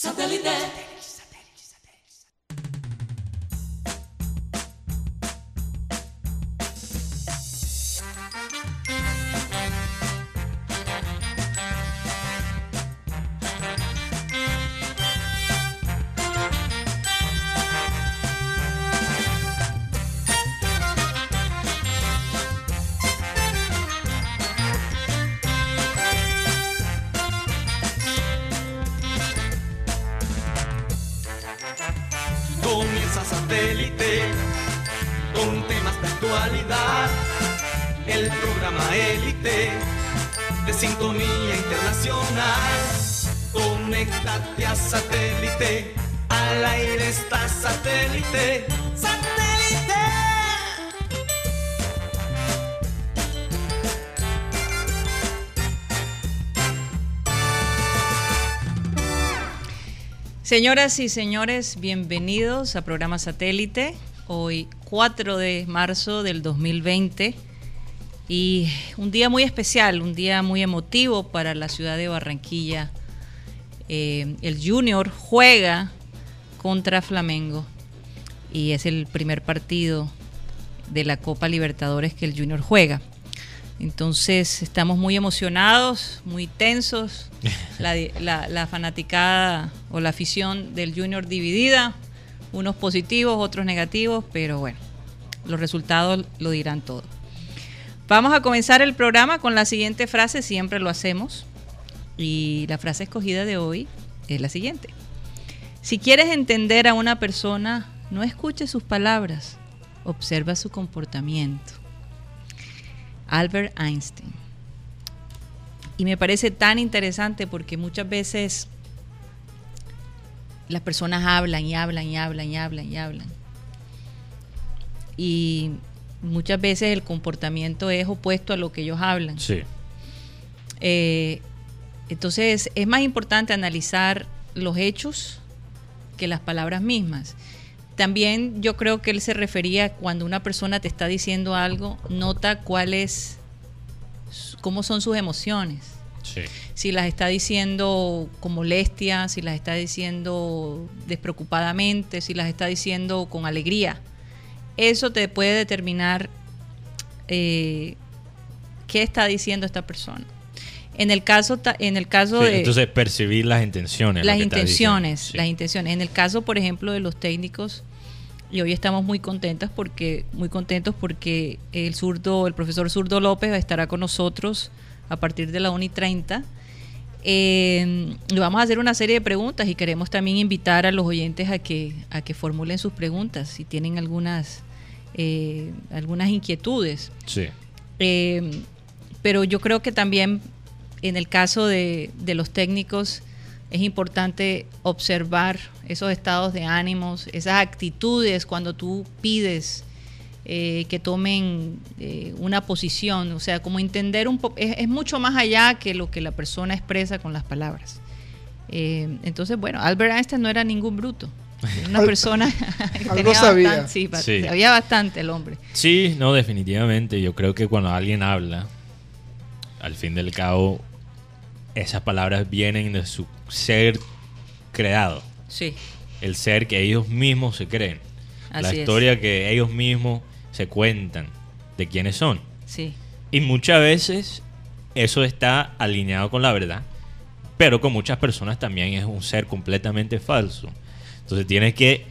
Satellite. Satélite. Al aire está satélite. ¡Satélite! Señoras y señores, bienvenidos a programa Satélite. Hoy 4 de marzo del 2020 y un día muy especial, un día muy emotivo para la ciudad de Barranquilla. Eh, el Junior juega contra Flamengo y es el primer partido de la Copa Libertadores que el Junior juega. Entonces estamos muy emocionados, muy tensos. La, la- la fanaticada o la afición del Junior dividida, unos positivos, otros negativos, pero bueno, los resultados lo dirán todo. Vamos a comenzar el programa con la siguiente frase, siempre lo hacemos. Y la frase escogida de hoy es la siguiente. Si quieres entender a una persona, no escuches sus palabras, observa su comportamiento. Albert Einstein. Y me parece tan interesante porque muchas veces las personas hablan y hablan y hablan y hablan y hablan. Y muchas veces el comportamiento es opuesto a lo que ellos hablan. Sí. Eh, entonces es más importante analizar los hechos que las palabras mismas. También yo creo que él se refería cuando una persona te está diciendo algo, nota cuál es, cómo son sus emociones. Sí. Si las está diciendo con molestia, si las está diciendo despreocupadamente, si las está diciendo con alegría. Eso te puede determinar eh, qué está diciendo esta persona. En el caso, en el caso Sí, de Entonces, percibir las intenciones. las intenciones. Sí. las intenciones. En el caso, por ejemplo, de los técnicos, y hoy estamos muy contentas porque, muy contentos porque el zurdo, el profesor Zurdo López estará con nosotros a partir de la 1 y 30. Eh, le vamos a hacer una serie de preguntas y queremos también invitar a los oyentes a que, a que formulen sus preguntas si tienen algunas, eh, algunas inquietudes. Sí. Eh, pero yo creo que también en el caso de, de los técnicos es importante observar esos estados de ánimos, esas actitudes cuando tú pides eh, que tomen eh, una posición, o sea, como entender un poco, es, es mucho más allá que lo que la persona expresa con las palabras. Eh, entonces, bueno, Albert Einstein no era ningún bruto. Era una persona que algo tenía sabía. bastante- sí, Sí. sabía bastante el hombre. Sí, no, definitivamente. Yo creo que cuando alguien habla, al fin del cabo, esas palabras vienen de su ser creado. Sí. El ser que ellos mismos se creen. la es. historia que ellos mismos se cuentan de quiénes son. Sí. Y muchas veces eso está alineado con la verdad, pero con muchas personas también es un ser completamente falso. Entonces tienes que,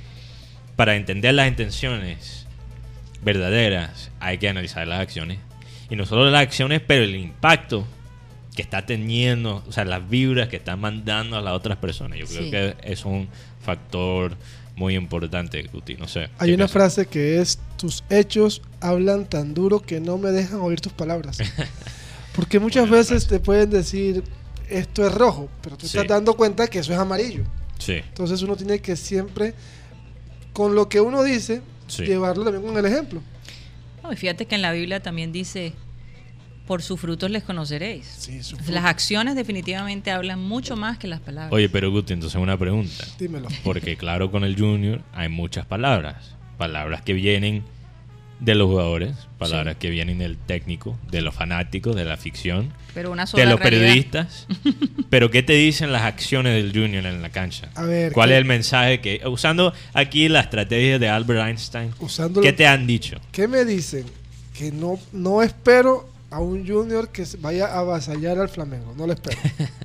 para entender las intenciones verdaderas, hay que analizar las acciones. Y no solo las acciones, pero el impacto que está teniendo, o sea, las vibras que están mandando a las otras personas. Yo creo Sí. que es un factor muy importante, Guti. No sé. Hay ¿qué una piensas? frase que es, tus hechos hablan tan duro que no me dejan oír tus palabras. Porque muchas Buena veces frase. te pueden decir, esto es rojo, pero tú Sí. estás dando cuenta que eso es amarillo. Sí, Entonces uno tiene que siempre, con lo que uno dice, Sí. llevarlo también con el ejemplo. No, y fíjate que en la Biblia también dice, por sus frutos les conoceréis. Sí, su Las acciones definitivamente hablan mucho más que las palabras. Oye, pero Guti, entonces una pregunta. Dímelo. Porque claro, con el junior hay muchas palabras. Palabras que vienen de los jugadores, palabras que vienen del técnico, de los fanáticos, de la ficción, Pero una sola de los realidad. periodistas. Pero ¿qué te dicen las acciones del Junior en la cancha? A ver, ¿Cuál ¿qué- es el mensaje que usando aquí la estrategia de Albert Einstein? Usando ¿Qué lo- te han dicho? ¿Qué me dicen? Que no, no espero a un Junior que se vaya a avasallar al Flamengo. No lo espero.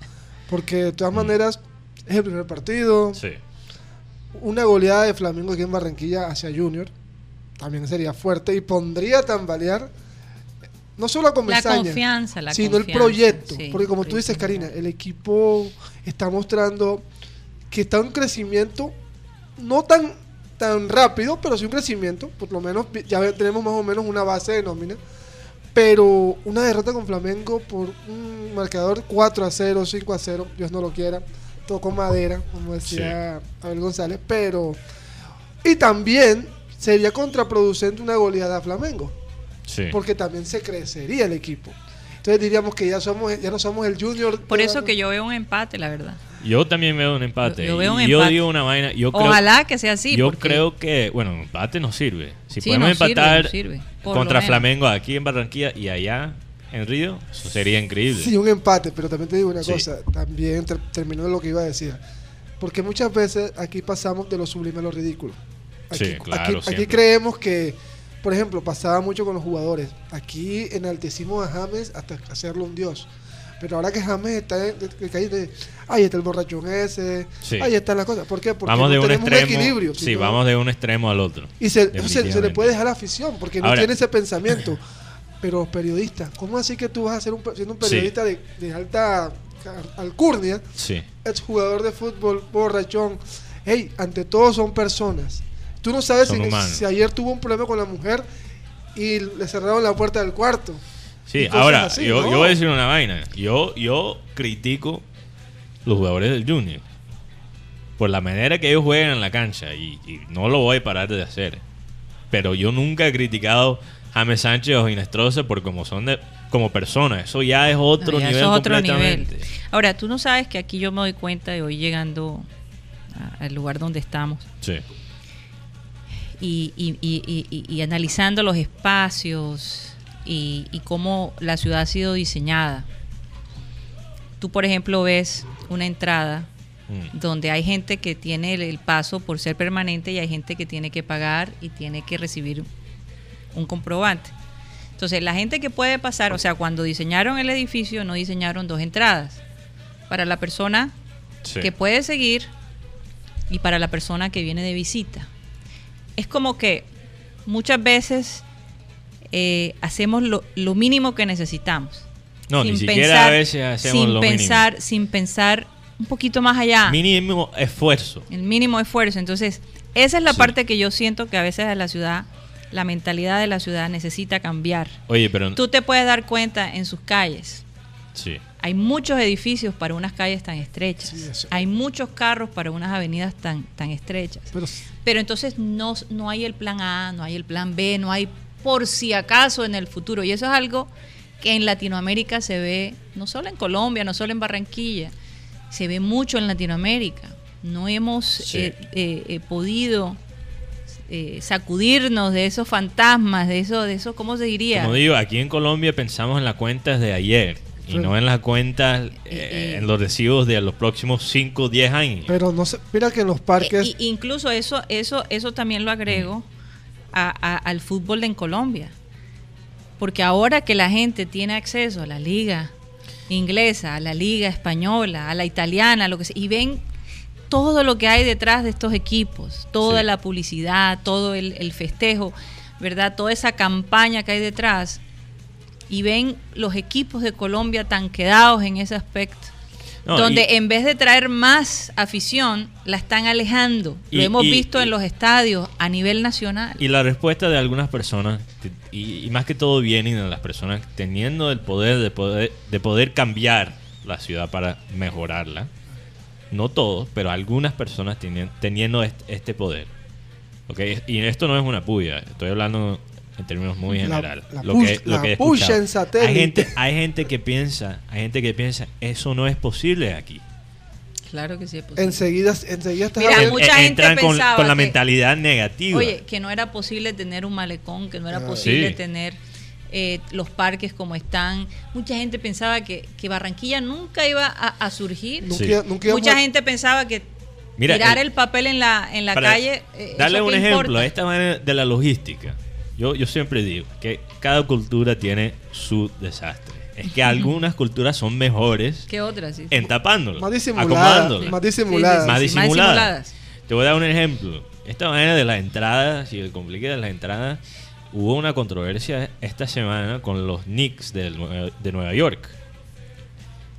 Porque de todas maneras es el primer partido. Sí. Una goleada de Flamengo aquí en Barranquilla hacia Junior también sería fuerte y pondría a tambalear no solo a La Comesaña, confianza, la sino el confianza, proyecto. sí, porque como tú dices. Karina, el equipo está mostrando que está en crecimiento no tan tan rápido, pero sí un crecimiento. Por lo menos ya tenemos más o menos una base de nómina. Pero una derrota con Flamengo por un marcador 4 a 0, 5 a 0, Dios no lo quiera. Tocó madera, como decía Abel González. Pero. Y también sería contraproducente una goleada a Flamengo Sí. porque también se crecería el equipo. Entonces diríamos que ya somos ya no somos el junior. Por eso que yo veo un empate, la verdad. Yo también veo un empate. Yo- yo veo un Y yo empate. digo una vaina. Yo creo, Ojalá que sea así. yo porque- creo que, bueno, empate no sirve. Si Sí, podemos sirve, empatar sirve, por contra. Flamengo aquí en Barranquilla y allá en Río, eso sería increíble. Sí, un empate, pero también te digo una Sí. cosa, también ter- terminó lo que iba a decir. Porque muchas veces aquí pasamos de lo sublime a lo ridículo. Aquí, Sí, claro, aquí- aquí siempre. creemos que, por ejemplo, pasaba mucho con los jugadores. Aquí enaltecimos a James hasta hacerlo un dios. Pero ahora que James está de- ahí está el borrachón ese, Sí. ahí están las cosas. ¿Por qué? Porque vamos no de un tenemos extremo. equilibrio. sí, sino- vamos de un extremo al otro. Y se, se- se le puede dejar la afición porque no tiene ese pensamiento. Pero los periodistas, ¿cómo así que tú vas a ser un, siendo un Sí. periodista de, de alta alcurnia, Sí. exjugador de fútbol, borrachón? Hey, ante todo son personas. Tú no sabes si, ayer tuvo un problema con la mujer y le cerraron la puerta del cuarto. Sí, ahora, así, yo, ¿no? yo voy a decir una vaina. Yo, yo critico los jugadores del Junior por la manera que ellos juegan en la cancha y, y no lo voy a parar de hacer. Pero yo nunca he criticado a James Sánchez o Ginestrosa por como son de, como personas. Eso ya es otro No, ya nivel eso es otro nivel. completamente. Ahora, tú no sabes que aquí yo me doy cuenta de hoy llegando a- al lugar donde estamos Sí, y, y- y- y- analizando los espacios y, y cómo la ciudad ha sido diseñada. Tú, por ejemplo, ves una entrada Mm. donde hay gente que tiene el, el paso por ser permanente y hay gente que tiene que pagar y tiene que recibir un comprobante. Entonces, la gente que puede pasar, o sea, cuando diseñaron el edificio no diseñaron dos entradas. Para la persona sí. que puede seguir y para la persona que viene de visita. Es como que muchas veces eh, hacemos lo, lo mínimo que necesitamos. No, ni siquiera a veces hacemos sin lo pensar, Sin pensar un poquito más allá. Mínimo esfuerzo. el mínimo esfuerzo. Entonces, esa es la Sí. parte que yo siento que a veces la ciudad, la mentalidad de la ciudad necesita cambiar. Oye, pero... Tú te puedes dar cuenta en sus calles. Sí. Hay muchos edificios para unas calles tan estrechas. Sí, eso. Hay muchos carros para unas avenidas tan, tan estrechas. Pero Pero entonces no, no hay el plan A, no hay el plan B, no hay por si acaso en el futuro. Y eso es algo que en Latinoamérica se ve, no solo en Colombia, no solo en Barranquilla, se ve mucho en Latinoamérica. No hemos Sí. eh, eh, eh, podido eh, sacudirnos de esos fantasmas, de eso, de eso, ¿cómo se diría? Como digo, aquí en Colombia pensamos en las cuentas de ayer y Sí. no en las cuentas, eh, en los recibos de los próximos 5 o 10 años. pero no sé, mira que en los parques y- incluso eso, eso, eso también lo agrego a- a- al fútbol de en Colombia. Porque ahora que la gente tiene acceso a la liga inglesa, a la liga española, a la italiana, lo que sea, y ven todo lo que hay detrás de estos equipos, toda Sí. la publicidad, todo el, el festejo, ¿verdad? Toda esa campaña que hay detrás, y ven los equipos de Colombia tan quedados en ese aspecto No, donde y- en vez de traer más afición, la están alejando. Y- Lo hemos y- visto en los estadios a nivel nacional. Y la respuesta de algunas personas, y, más que todo vienen de las personas teniendo el poder de poder, de poder cambiar la ciudad para mejorarla. No todos, pero algunas personas teni- teniendo est- este poder. ¿Ok? Y esto no es una puya, estoy hablando en términos muy La- general. la lo que, lo que he puya escuchado. en satélite. Hay gente, hay gente que piensa, hay gente que piensa, eso no es posible aquí. Claro que sí es posible. Enseguida, enseguida estás Mira, mucha Eh, gente entran con, pensaba con la que- mentalidad negativa. Oye, que no era posible tener un malecón, que no era Ah. posible Sí. tener eh, los parques como están. Mucha gente pensaba que, que Barranquilla nunca iba a, a surgir. nunca, Sí. nunca íbamos Mucha a- gente pensaba que Mira, tirar el- el, papel en la, en la calle. eh, Darle ¿eso un ejemplo, importa? esta manera de la logística. Yo, yo siempre digo que cada cultura tiene su desastre. Es que algunas culturas son mejores ¿Qué otras? Sí. en tapándolo, Más disimulada, acomodándola. más Sí, disimulada. sí, sí, más sí, disimuladas. Te voy a dar un ejemplo. Esta manera de las entradas y el complique de las entradas, hubo una controversia esta semana con los Knicks Nue- de Nueva York,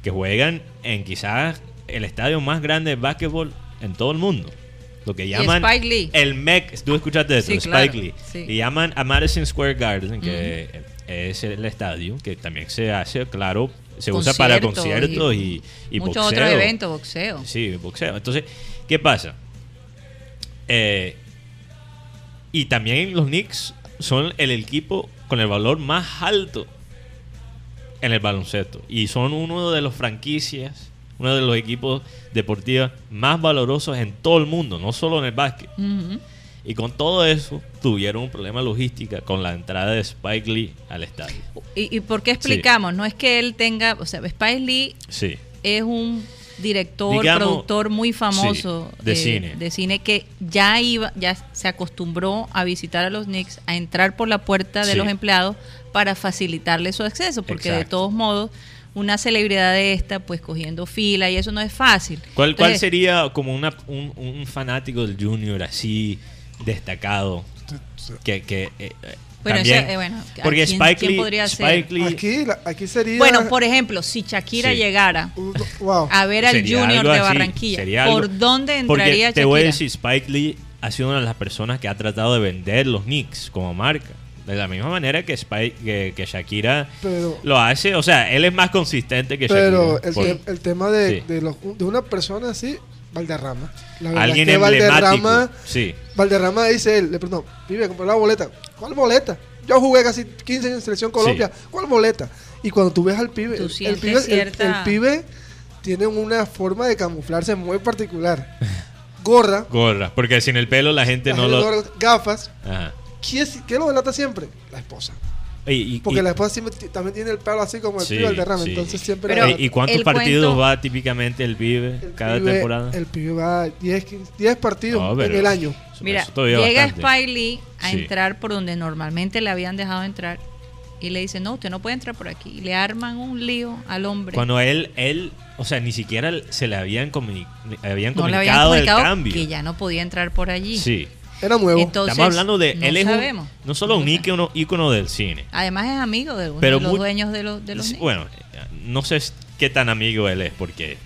que juegan en quizás el estadio más grande de básquetbol en todo el mundo. Lo que Y llaman Spike Lee. el MEC, tú escuchaste eso, Sí, Spike claro, Lee. sí. Y llaman a Madison Square Garden, que es el estadio que también se hace, claro, se usa para conciertos y, y muchos boxeo. otros eventos, boxeo. Sí, boxeo. Entonces, ¿qué pasa? Eh, y también los Knicks son el equipo con el valor más alto en el baloncesto. Y son uno de los franquicias, uno de los equipos deportivos más valorosos en todo el mundo, no solo en el básquet. Y con todo eso, tuvieron un problema logística con la entrada de Spike Lee al estadio. ¿Y, y por qué explicamos? No es que él tenga, o sea, Spike Lee Sí. es un director, Digamos, productor muy famoso sí, de eh, cine. de cine que ya iba, ya se acostumbró a visitar a los Knicks, a entrar por la puerta de los empleados para facilitarle su acceso, porque de todos modos una celebridad de esta, pues cogiendo fila y eso no es fácil. ¿Cuál, cuál sería como una, un, un fanático del Junior así destacado? Que, que, eh, Bueno, también- ese, eh, bueno, ¿a porque quién- Spike quién Lee, podría ser? Spike Lee Aquí, la- aquí sería. Bueno, por ejemplo, si Shakira Sí. llegara Uh, Wow. a ver al sería Junior de Barranquilla, ¿por algo- dónde porque entraría te Shakira? voy a decir, Spike Lee ha sido una de las personas que ha tratado de vender los Knicks como marca. De la misma manera que, Spike, que, que Shakira Pero- lo hace. O sea, él es más consistente que Pero Shakira. el, Por- te- el tema de, Sí. de, los- de una persona así, Valderrama. La verdad alguien es que emblemático. Valderrama, Sí. Valderrama dice él, le preguntó, vive, compró la boleta. ¿Cuál boleta? Yo jugué casi 15 años en Selección Colombia. ¿Cuál boleta? Y cuando tú ves al pibe, Tú el, el pibe, el- cierta- el pibe tiene una forma de camuflarse muy particular. Gorra, Gorra. Porque sin el pelo la gente la no gente lo. gorra, gafas. Ajá. ¿Quién, es- quién lo delata siempre? La esposa. Y- y- Porque y- la esposa siempre también tiene el pelo así como el Sí, pibe Valderrama. sí. Entonces siempre... Pero- ¿Y, cuántos el partidos cuento- va típicamente el pibe el cada pibe- temporada? El pibe va 10, 15, 10 partidos No, en el año. eso- Mira, eso llega bastante. Spike Lee a Sí. entrar por donde normalmente le habían dejado entrar y le dicen, no, usted no puede entrar por aquí. Y le arman un lío al hombre. Cuando él, él, o sea, ni siquiera se le habían, comuni- habían no le habían comunicado el cambio. que ya no podía entrar por allí. Sí. Era nuevo. Entonces, Estamos hablando de no él es un- no solo un No ícono, ícono del cine. Además es amigo de uno Pero de los muy- dueños de los, de los Sí, Knicks. Bueno, no sé qué tan amigo él es porque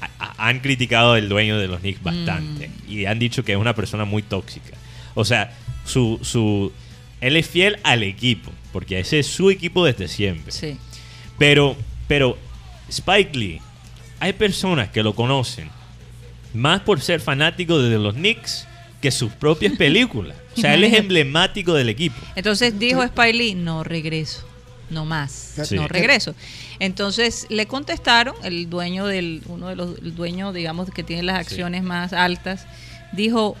a- a- han criticado al dueño de los Knicks bastante Mm. y han dicho que es una persona muy tóxica. O sea, su, su él es fiel al equipo porque ese es su equipo desde siempre. Sí. Pero, pero Spike Lee, hay personas que lo conocen más por ser fanático de los Knicks que sus propias películas. O sea, él es emblemático del equipo. Entonces dijo Spike Lee, no regreso, no más, Sí. no regreso. Entonces le contestaron, el dueño del, uno de los, el dueño, digamos, que tiene las acciones más altas, dijo,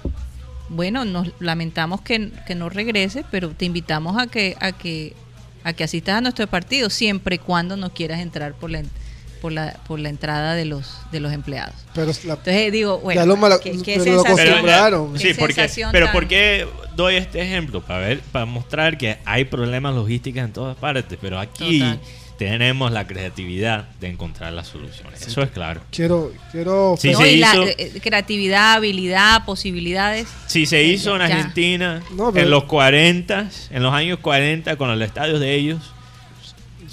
bueno, nos lamentamos que, que no regrese, pero te invitamos a que, a que, a que asistas a nuestro partido, siempre y cuando no quieras entrar por la, por la, por la entrada de los, de los empleados. Pero la- Entonces digo, bueno, Ya lo mala- qué, qué pero acostumbraron. qué sí, porque, sensación pero tan- ¿por qué doy este ejemplo? Para ver, para mostrar que hay problemas logísticos en todas partes, pero aquí Total. tenemos la creatividad de encontrar las soluciones. Eso es claro. quiero, quiero Sí, No, se y la, hizo- eh, creatividad, habilidad, posibilidades. Si se hizo en. Argentina No, pero- en los 40, en los años 40 con el estadio de ellos,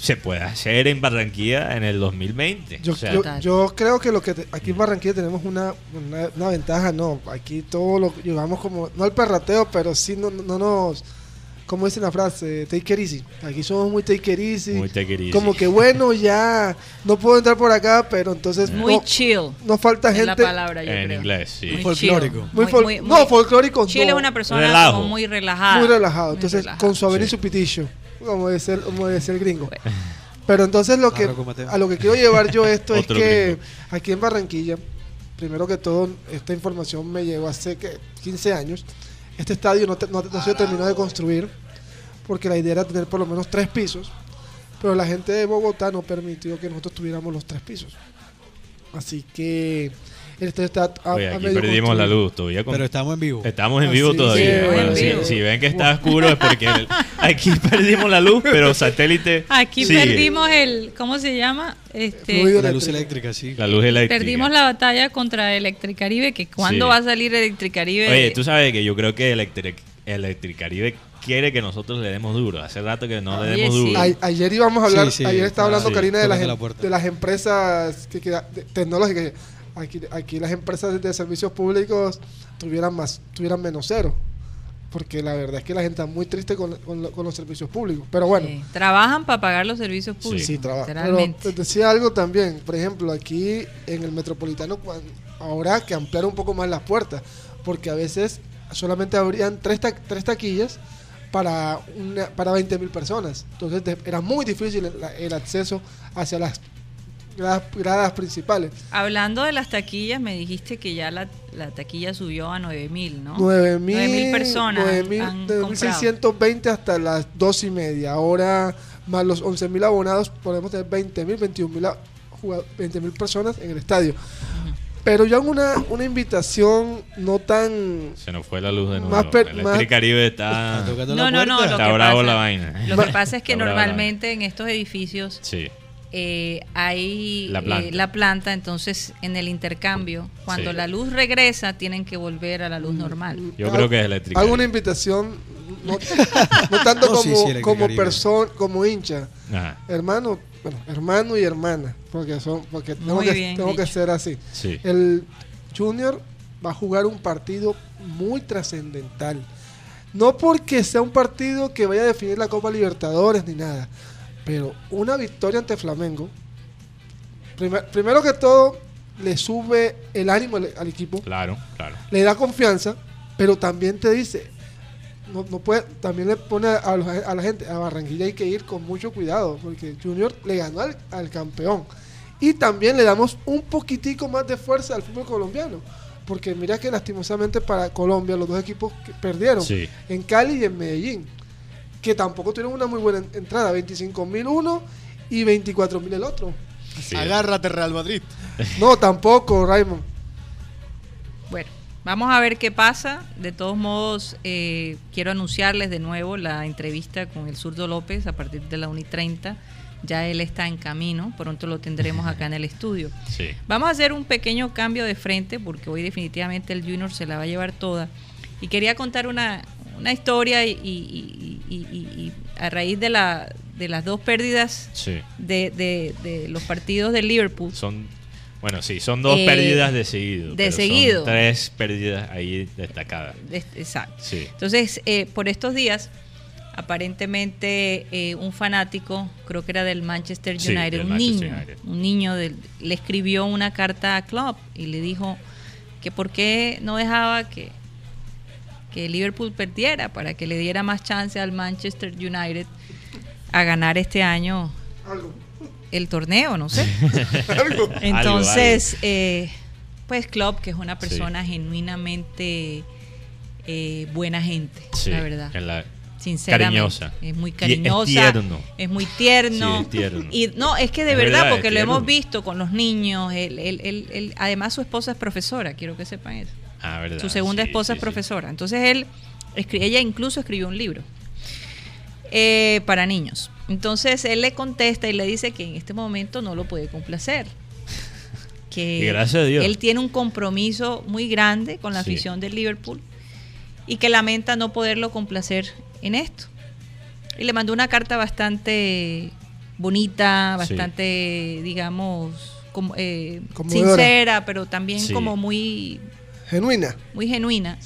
se puede hacer en Barranquilla en el 2020. Yo, O sea, yo- creo que lo que te- aquí en Barranquilla tenemos una, una, una ventaja, no, aquí todo lo llevamos como, no al perrateo, pero sí no, no nos, como dice la frase, take it easy. Aquí somos muy take it easy. Muy take it easy. Como que bueno, ya no puedo entrar por acá, pero entonces Muy no, chill. no falta es la gente palabra, yo en creo. inglés, sí. Muy Folclórico. muy, no, folclórico Chile no, es una persona muy relajada. muy relajado. muy Entonces, relajada. con su haber y su pitillo, como decía, el- como decía el gringo. Pero entonces lo que a lo que quiero llevar yo esto es que gringo. aquí en Barranquilla primero que todo, esta información me llegó hace que 15 años. Este estadio no, te- no, no se terminó de construir porque la idea era tener por lo menos tres pisos, pero la gente de Bogotá no permitió que nosotros tuviéramos los tres pisos. Así que estadio está a, Oye, a aquí medio perdimos la luz todavía. con- Pero estamos en vivo. Estamos en Ah, vivo sí, todavía. sí, Bueno, en si, vivo. si ven que está oscuro es porque el- aquí perdimos la luz, pero satélite. Aquí sigue. perdimos el, ¿cómo se llama? Este, La luz eléctrica, sí. La luz eléctrica. perdimos la batalla contra Electricaribe, que cuándo Sí. va a salir Electricaribe. Oye, tú sabes que yo creo que Electric, Electricaribe quiere que nosotros le demos duro. Hace rato que no le demos sí. duro. A- ayer íbamos a hablar, Sí, sí, ayer estaba hablando sí, Karina de las, la em- de las empresas que, queda- de- tecnológicas. Aquí, aquí las empresas de servicios públicos tuvieran más, tuvieran menos cero. Porque la verdad es que la gente está muy triste con, con lo- con los servicios públicos. Pero bueno, Sí, trabajan para pagar los servicios públicos. sí, trabaja. Pero decía algo también. Por ejemplo, aquí en el metropolitano, ahora que ampliar un poco más las puertas. Porque a veces solamente habrían tres, ta- tres taquillas para, una, para 20 mil personas. Entonces era muy difícil el, el acceso hacia las gradas, gradas principales. Hablando de las taquillas, me dijiste que ya la, la taquilla subió a 9000, ¿no? 9 mil 9.000 personas 9.000, han 9.620 hasta las 2 y media. Ahora, más los 11 mil abonados, podemos tener 20 mil, 21 mil 20 mil personas en el estadio. Pero yo hago una, una invitación no tan... Se nos fue la luz de nuevo. Más per- Electricaribe ¿Está está. tocando No, no, no. Lo Está que, bravo pasa, la vaina. lo que pasa es que normalmente en estos edificios Sí. Eh, hay La eh, planta. la planta, entonces en el intercambio, cuando Sí. la luz regresa, tienen que volver a la luz normal. Yo creo que es Electricaribe. Hago una invitación, no, no tanto No, como, sí, como persona, como hincha. Ajá. Hermano, bueno, hermano y hermana, porque son, porque tengo, Muy que, tengo que ser así. Sí. El Junior va a jugar un partido muy trascendental. No porque sea un partido que vaya a definir la Copa Libertadores ni nada, pero una victoria ante Flamengo, primer- primero que todo, le sube el ánimo al, al equipo, Claro, claro. le da confianza, pero también te dice, no, no puede, también le pone a, a los- a la gente, a Barranquilla hay que ir con mucho cuidado, porque Junior le ganó al, al campeón. Y también le damos un poquitico más de fuerza al fútbol colombiano. Porque mira que lastimosamente para Colombia los dos equipos que perdieron Sí. en Cali y en Medellín, que tampoco tuvieron una muy buena en- entrada, 25 mil uno y 24 mil el otro. Sí. Agárrate, Real Madrid. No, tampoco, Raymond. Bueno, vamos a ver qué pasa. De todos modos, eh, quiero anunciarles de nuevo la entrevista con el zurdo López a partir de la 1 y 30. Ya él está en camino, pronto lo tendremos acá en el estudio. Sí. Vamos a hacer un pequeño cambio de frente porque hoy definitivamente el Junior se la va a llevar toda. Y quería contar una, una historia y, y- a raíz de, la, de las dos pérdidas Sí. de, de- de los partidos de Liverpool. Son. Bueno, sí, son dos Eh, pérdidas de seguido. de son seguido. tres pérdidas ahí destacadas. de- exacto. Sí. Entonces, eh, por estos días, aparentemente eh, un fanático, creo que era del Manchester Sí, United, del un Manchester niño, United. un niño del- le escribió una carta a Klopp y le dijo que por qué no dejaba que, que Liverpool perdiera para que le diera más chance al Manchester United a ganar este año el torneo, no sé. Entonces, eh, pues Klopp, que es una Sí. persona genuinamente eh, buena gente, Sí, la verdad. en la- Sinceramente. cariñosa. Es muy Y es cariñosa. tierno. Es muy tierno. Sí, es tierno. Y no, es que de Es verdad, verdad, porque lo hemos visto con los niños. él- él- él- él- además, su esposa es profesora, quiero que sepan eso. Ah, verdad. Su segunda sí, esposa sí, es sí. profesora. Entonces él, ella incluso escribió un libro eh, para niños. Entonces él le contesta y le dice que en este momento no lo puede complacer. Que Y gracias a Dios. él tiene un compromiso muy grande con la Sí. afición del Liverpool y que lamenta no poderlo complacer en esto. Y le mandó una carta bastante bonita, Sí. bastante, digamos, como, eh, sincera, pero también Sí. como muy Genuina. muy genuina.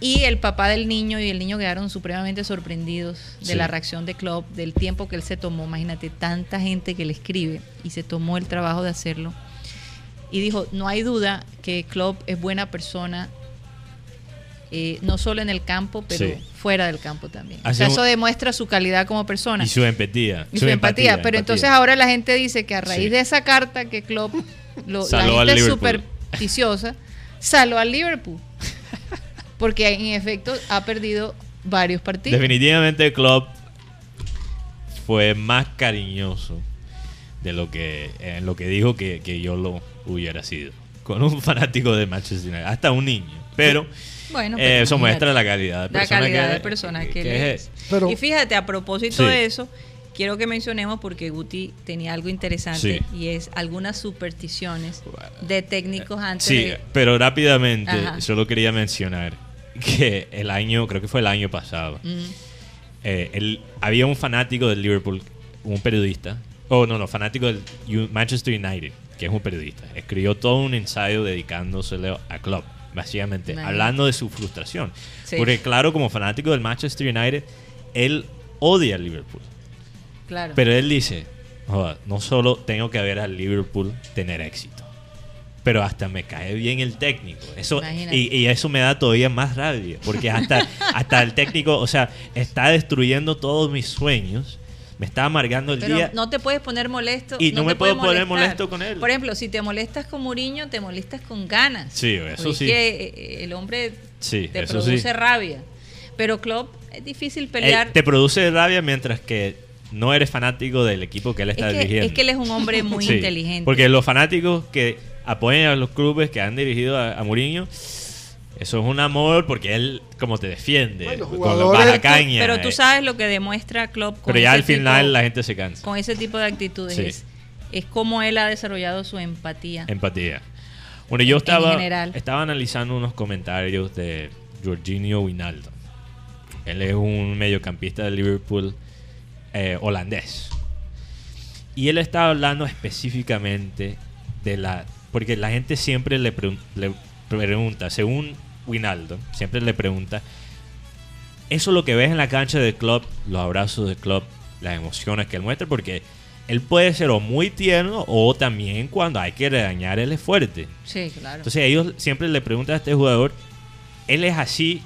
Y el papá del niño y el niño quedaron supremamente sorprendidos de Sí. la reacción de Klopp, del tiempo que él se tomó. Imagínate, tanta gente que le escribe y se tomó el trabajo de hacerlo. Y dijo, no hay duda que Klopp es buena persona, eh, no solo en el campo, pero Sí. fuera del campo también. O sea, eso demuestra su calidad como persona Y su empatía. y su empatía. Pero entonces ahora la gente dice que a raíz Sí. de esa carta que Klopp lo- la gente es Supersticiosa, saló al Liverpool. Porque en efecto ha perdido varios partidos. Definitivamente Klopp fue más cariñoso de lo que en lo que dijo que, que yo lo hubiera sido. Con un fanático de Manchester United, hasta un niño. Pero, Bueno, eh, eso muestra la calidad de la persona calidad que, de persona que, él es. es. Pero- y fíjate, a propósito Sí. de eso, quiero que mencionemos porque Guti tenía algo interesante Sí. y es algunas supersticiones de técnicos antes Sí, de... pero rápidamente Ajá. solo quería mencionar que el año, creo que fue el año pasado, eh, el- había un fanático del Liverpool, un periodista, oh no, no, fanático del Manchester United, que es un periodista, escribió todo un ensayo dedicándoselo a Klopp, básicamente, hablando de su frustración. Sí. Porque claro, como fanático del Manchester United, él odia al Liverpool. Claro. Pero él dice, "Joda, no solo tengo que ver al Liverpool tener éxito, pero hasta me cae bien el técnico. Eso, y, y eso me da todavía más rabia, porque hasta, hasta el técnico, o sea, está destruyendo todos mis sueños, me está amargando el Pero día. no te puedes poner molesto. Y no me puedo poner molesto con él. Por ejemplo, si te molestas con Mourinho, te molestas con ganas. Sí, eso Porque sí. Que eh, el hombre Sí, te produce sí. rabia. Pero Klopp es difícil pelear. te produce rabia mientras que no eres fanático del equipo que él es, está que, dirigiendo. es que él es un hombre muy Sí, inteligente. Porque los fanáticos que apoyan a los clubes que han dirigido a, a Mourinho, eso es un amor porque él como te defiende, Bueno, con jugadores- los baja caña, Pero tú eh. sabes lo que demuestra Klopp con Pero ya ese al final tipo- la gente se cansa. con ese tipo de actitudes. Sí. Es, es como él ha desarrollado su empatía. Empatía. Bueno, yo estaba, estaba analizando unos comentarios de Jorginho Wijnaldum. Él es un mediocampista de Liverpool eh, holandés. Y él estaba hablando específicamente de la... Porque la gente siempre le, le pregunta, según Wijnaldum, siempre le pregunta, eso es lo que ves en la cancha del club, los abrazos del club, las emociones que él muestra, porque él puede ser o muy tierno o también cuando hay que regañar él es fuerte. Sí, claro. Entonces ellos siempre le preguntan a este jugador, ¿él es así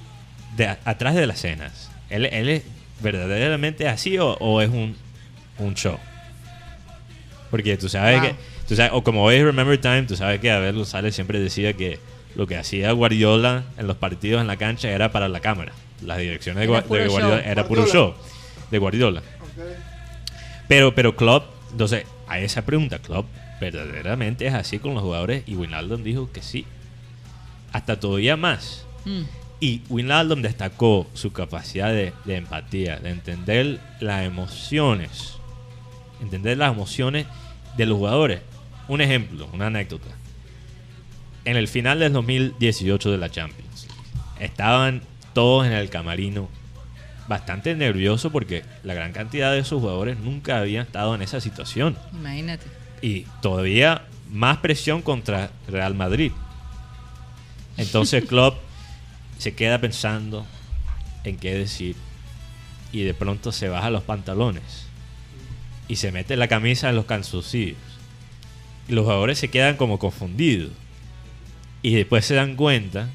de atrás de las escenas? ¿Él, él es verdaderamente así o, o es un, un show? Porque tú sabes Wow. que, tú sabes, o como ves Remember Time, tú sabes que Abel González siempre decía que lo que hacía Guardiola en los partidos en la cancha era para la cámara. Las direcciones de, Era puro de Guardiola show. era puro show de Guardiola. Pero, pero Klopp, entonces, a esa pregunta, Klopp verdaderamente es así con los jugadores y Wijnaldum dijo que sí. Hasta todavía más. Mm. Y Wijnaldum destacó su capacidad de, de empatía, de entender las emociones. Entender las emociones de los jugadores. Un ejemplo, una anécdota. En el final del 2018 de la Champions, estaban todos en el camarino bastante nerviosos porque la gran cantidad de esos jugadores nunca habían estado en esa situación. Imagínate. Y todavía más presión contra Real Madrid. Entonces Klopp se queda pensando en qué decir y de pronto se baja los pantalones y se mete la camisa en los calzoncillos. Y los jugadores se quedan como confundidos. Y después se dan cuenta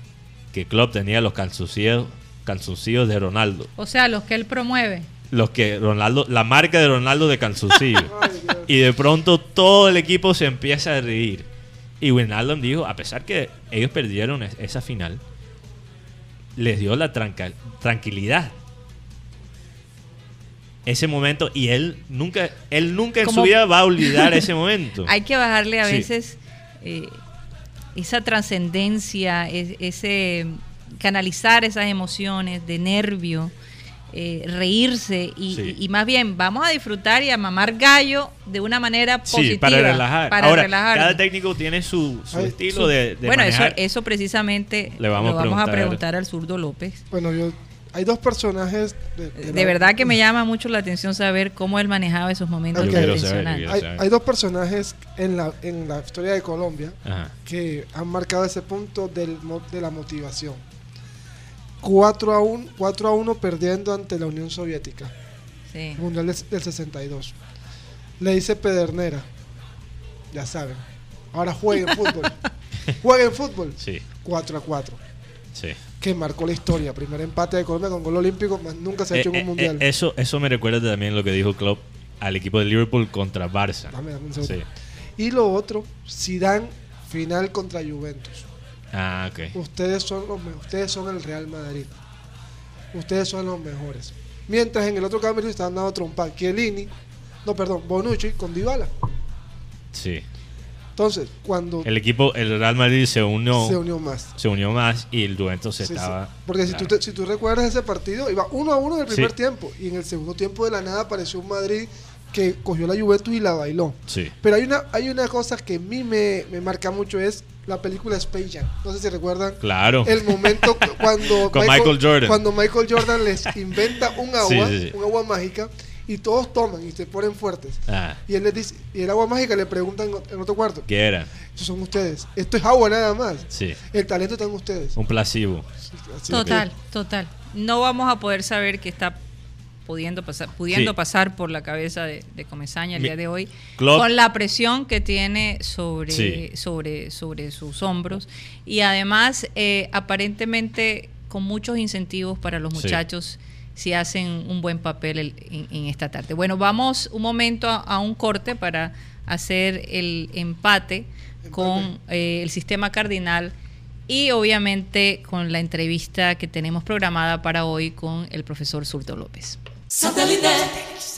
que Klopp tenía los calzoncillos, calzoncillos de Ronaldo. O sea, los que él promueve. Los que Ronaldo, la marca de Ronaldo de calzoncillos. Y de pronto todo el equipo se empieza a reír. Y Wijnaldum dijo, a pesar que ellos perdieron es- esa final, les dio la tranca- tranquilidad. Ese momento, y él nunca, él nunca en su vida va a olvidar ese momento. Hay que bajarle a Sí. veces eh, esa trascendencia, es- ese canalizar esas emociones de nervio, eh, reírse y, Sí. y más bien vamos a disfrutar y a mamar gallo de una manera positiva. Sí, para relajar. para Ahora, relajarnos. cada técnico tiene su, su Ay, estilo su- de, de bueno, eso, manejar. eso precisamente Le vamos lo a vamos a preguntar. preguntar al zurdo López. Bueno, yo, hay dos personajes. De, de De la- verdad que me llama mucho la atención saber cómo él manejaba esos momentos quiero saber, Hay, dos personajes en la, en la historia de Colombia Ajá. que han marcado ese punto del, mo- de la motivación. 4 a 1, 4 a 1 perdiendo ante la Unión Soviética, Sí. Mundial del, del 62. Le dice Pedernera, ya saben, ahora jueguen fútbol. jueguen fútbol. Sí, 4 a 4. sí. Que marcó la historia. Primer empate de Colombia con gol olímpico, más nunca se ha hecho en Eh, un eh, mundial. eh, eso, eso me recuerda también lo que dijo Klopp al equipo de Liverpool contra Barça. Dame, dame un segundo. Sí. Y lo otro, Zidane final contra Juventus. Ah, ok. Ustedes son los ustedes son el Real Madrid. Ustedes son los mejores. Mientras en el otro cambio estaban dando trompa Chiellini, no, perdón, Bonucci con Dybala. Sí. Entonces, cuando El equipo, el Real Madrid se unió, se unió más. se unió más y el Juventus Sí, sí. estaba. Porque si, tú te- si tú recuerdas ese partido, iba uno a uno en el primer Sí. tiempo. Y en el segundo tiempo de la nada apareció un Madrid que cogió la Juventus y la bailó. Sí. Pero hay una, hay una cosa que a mí me, me marca mucho, es la película Space Jam. No sé si recuerdan Claro. el momento cu- cuando Con Michael Jordan. cuando Michael Jordan les inventa un agua, Sí, sí, sí. un agua mágica, y todos toman y se ponen fuertes. Ah, Y él les dice, y el agua mágica le preguntan en otro cuarto, ¿qué era? esos son ustedes. Esto es agua nada más. Sí. El talento está en ustedes. Un placebo. Total, total. No vamos a poder saber qué está pudiendo pasar, pudiendo Sí. pasar por la cabeza de, de Comesaña el Mi- día de hoy, Klopp- con la presión que tiene sobre, Sí. sobre, sobre sus hombros y además eh, aparentemente con muchos incentivos para los Sí. muchachos si hacen un buen papel el- en, en esta tarde. Bueno, vamos un momento a, a un corte para hacer el empate con eh, el sistema cardinal y obviamente con la entrevista que tenemos programada para hoy con el profesor Surto López. Satélite.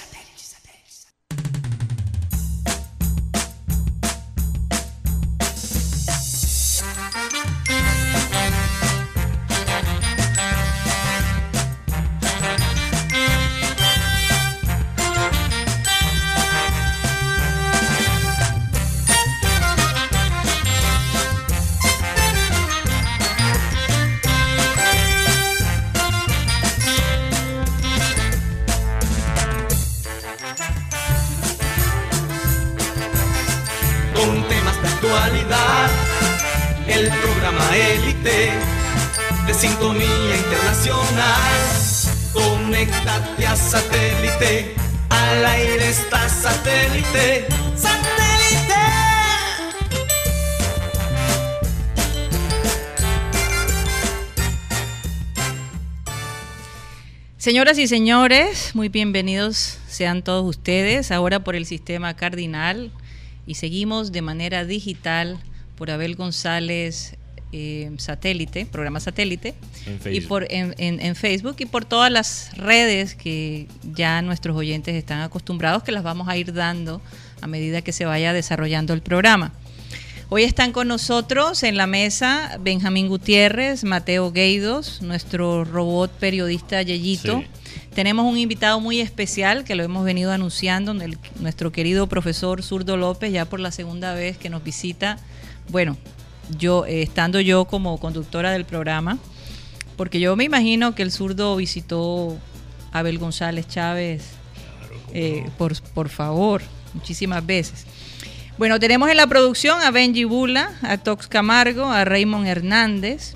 Satélite. ¡Satélite! Señoras y señores, muy bienvenidos sean todos ustedes ahora por el sistema cardinal y seguimos de manera digital por Abel González eh, satélite, programa satélite, En y por en, en- en Facebook y por todas las redes que ya nuestros oyentes están acostumbrados que las vamos a ir dando a medida que se vaya desarrollando el programa. Hoy están con nosotros en la mesa Benjamín Gutiérrez, Mateo Gueidos, nuestro robot periodista Yeyito. Sí. Tenemos un invitado muy especial que lo hemos venido anunciando, el- nuestro querido profesor Zurdo López, ya por la segunda vez que nos visita. Bueno, yo eh, estando yo como conductora del programa, porque yo me imagino que el zurdo visitó a Abel González Chávez, eh, por, por favor, muchísimas veces. Bueno, tenemos en la producción a Benji Bula, a Tox Camargo, a Raymond Hernández.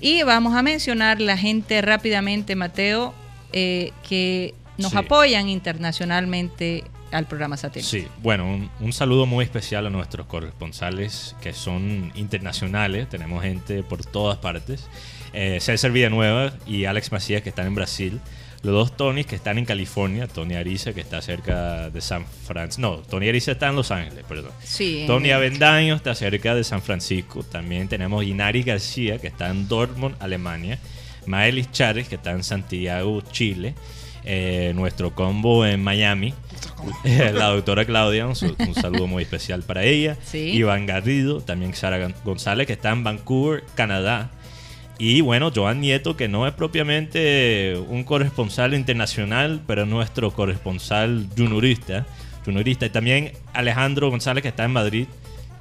Y vamos a mencionar la gente rápidamente, Mateo, eh, que nos Sí. apoyan internacionalmente al programa satélite. Sí, bueno, un, un saludo muy especial a nuestros corresponsales que son internacionales, tenemos gente por todas partes. Eh, César Villanueva y Alex Macías que están en Brasil. Los dos Tonys que están en California, Tony Ariza que está cerca de San Francisco. No, Tony Ariza está en Los Ángeles, perdón. Sí, Tony Avendaño está cerca de San Francisco. También tenemos Inari García, que está en Dortmund, Alemania. Maelis Chávez, que está en Santiago, Chile. Eh, nuestro combo en Miami. La doctora Claudia, un, saludo muy especial para ella. Sí. Iván Garrido, también Sara Gon- González, que está en Vancouver, Canadá. Y bueno, Joan Nieto, que no es propiamente un corresponsal internacional, pero es nuestro corresponsal juniorista. juniorista. Y también Alejandro González, que está en Madrid.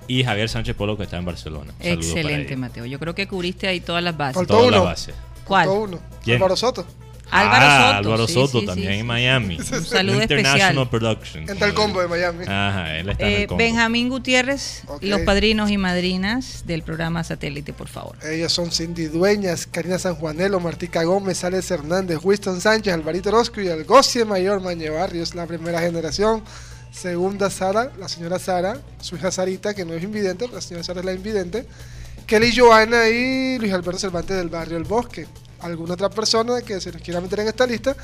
Y Javier Sánchez Polo, que está en Barcelona. Excelente. Mateo. Yo creo que cubriste ahí todas las bases. Faltó Toda la uno. base. ¿Cuál? Faltó uno. ¿Quién? Álvaro Soto. Álvaro Ah, Soto. Álvaro sí, Soto sí, también sí, en. Miami. Un saludo International especial. Production. Entra el combo de Miami. Ajá, él está en Eh, el combo. Benjamín Gutiérrez, los padrinos y madrinas del programa Satélite, por favor. Ellos son Cindy Dueñas, Karina Sanjuanelo, Martica Gómez, Alex Hernández, Winston Sánchez, Alvarito Orozco y el Gocie Mayor Mañe Barrios, la primera generación. Segunda Sara, la señora Sara, su hija Sarita, que no es invidente, la señora Sara es la invidente. Kelly Joana y Luis Alberto Cervantes del barrio El Bosque. Alguna otra persona que se nos quiera meter en esta lista.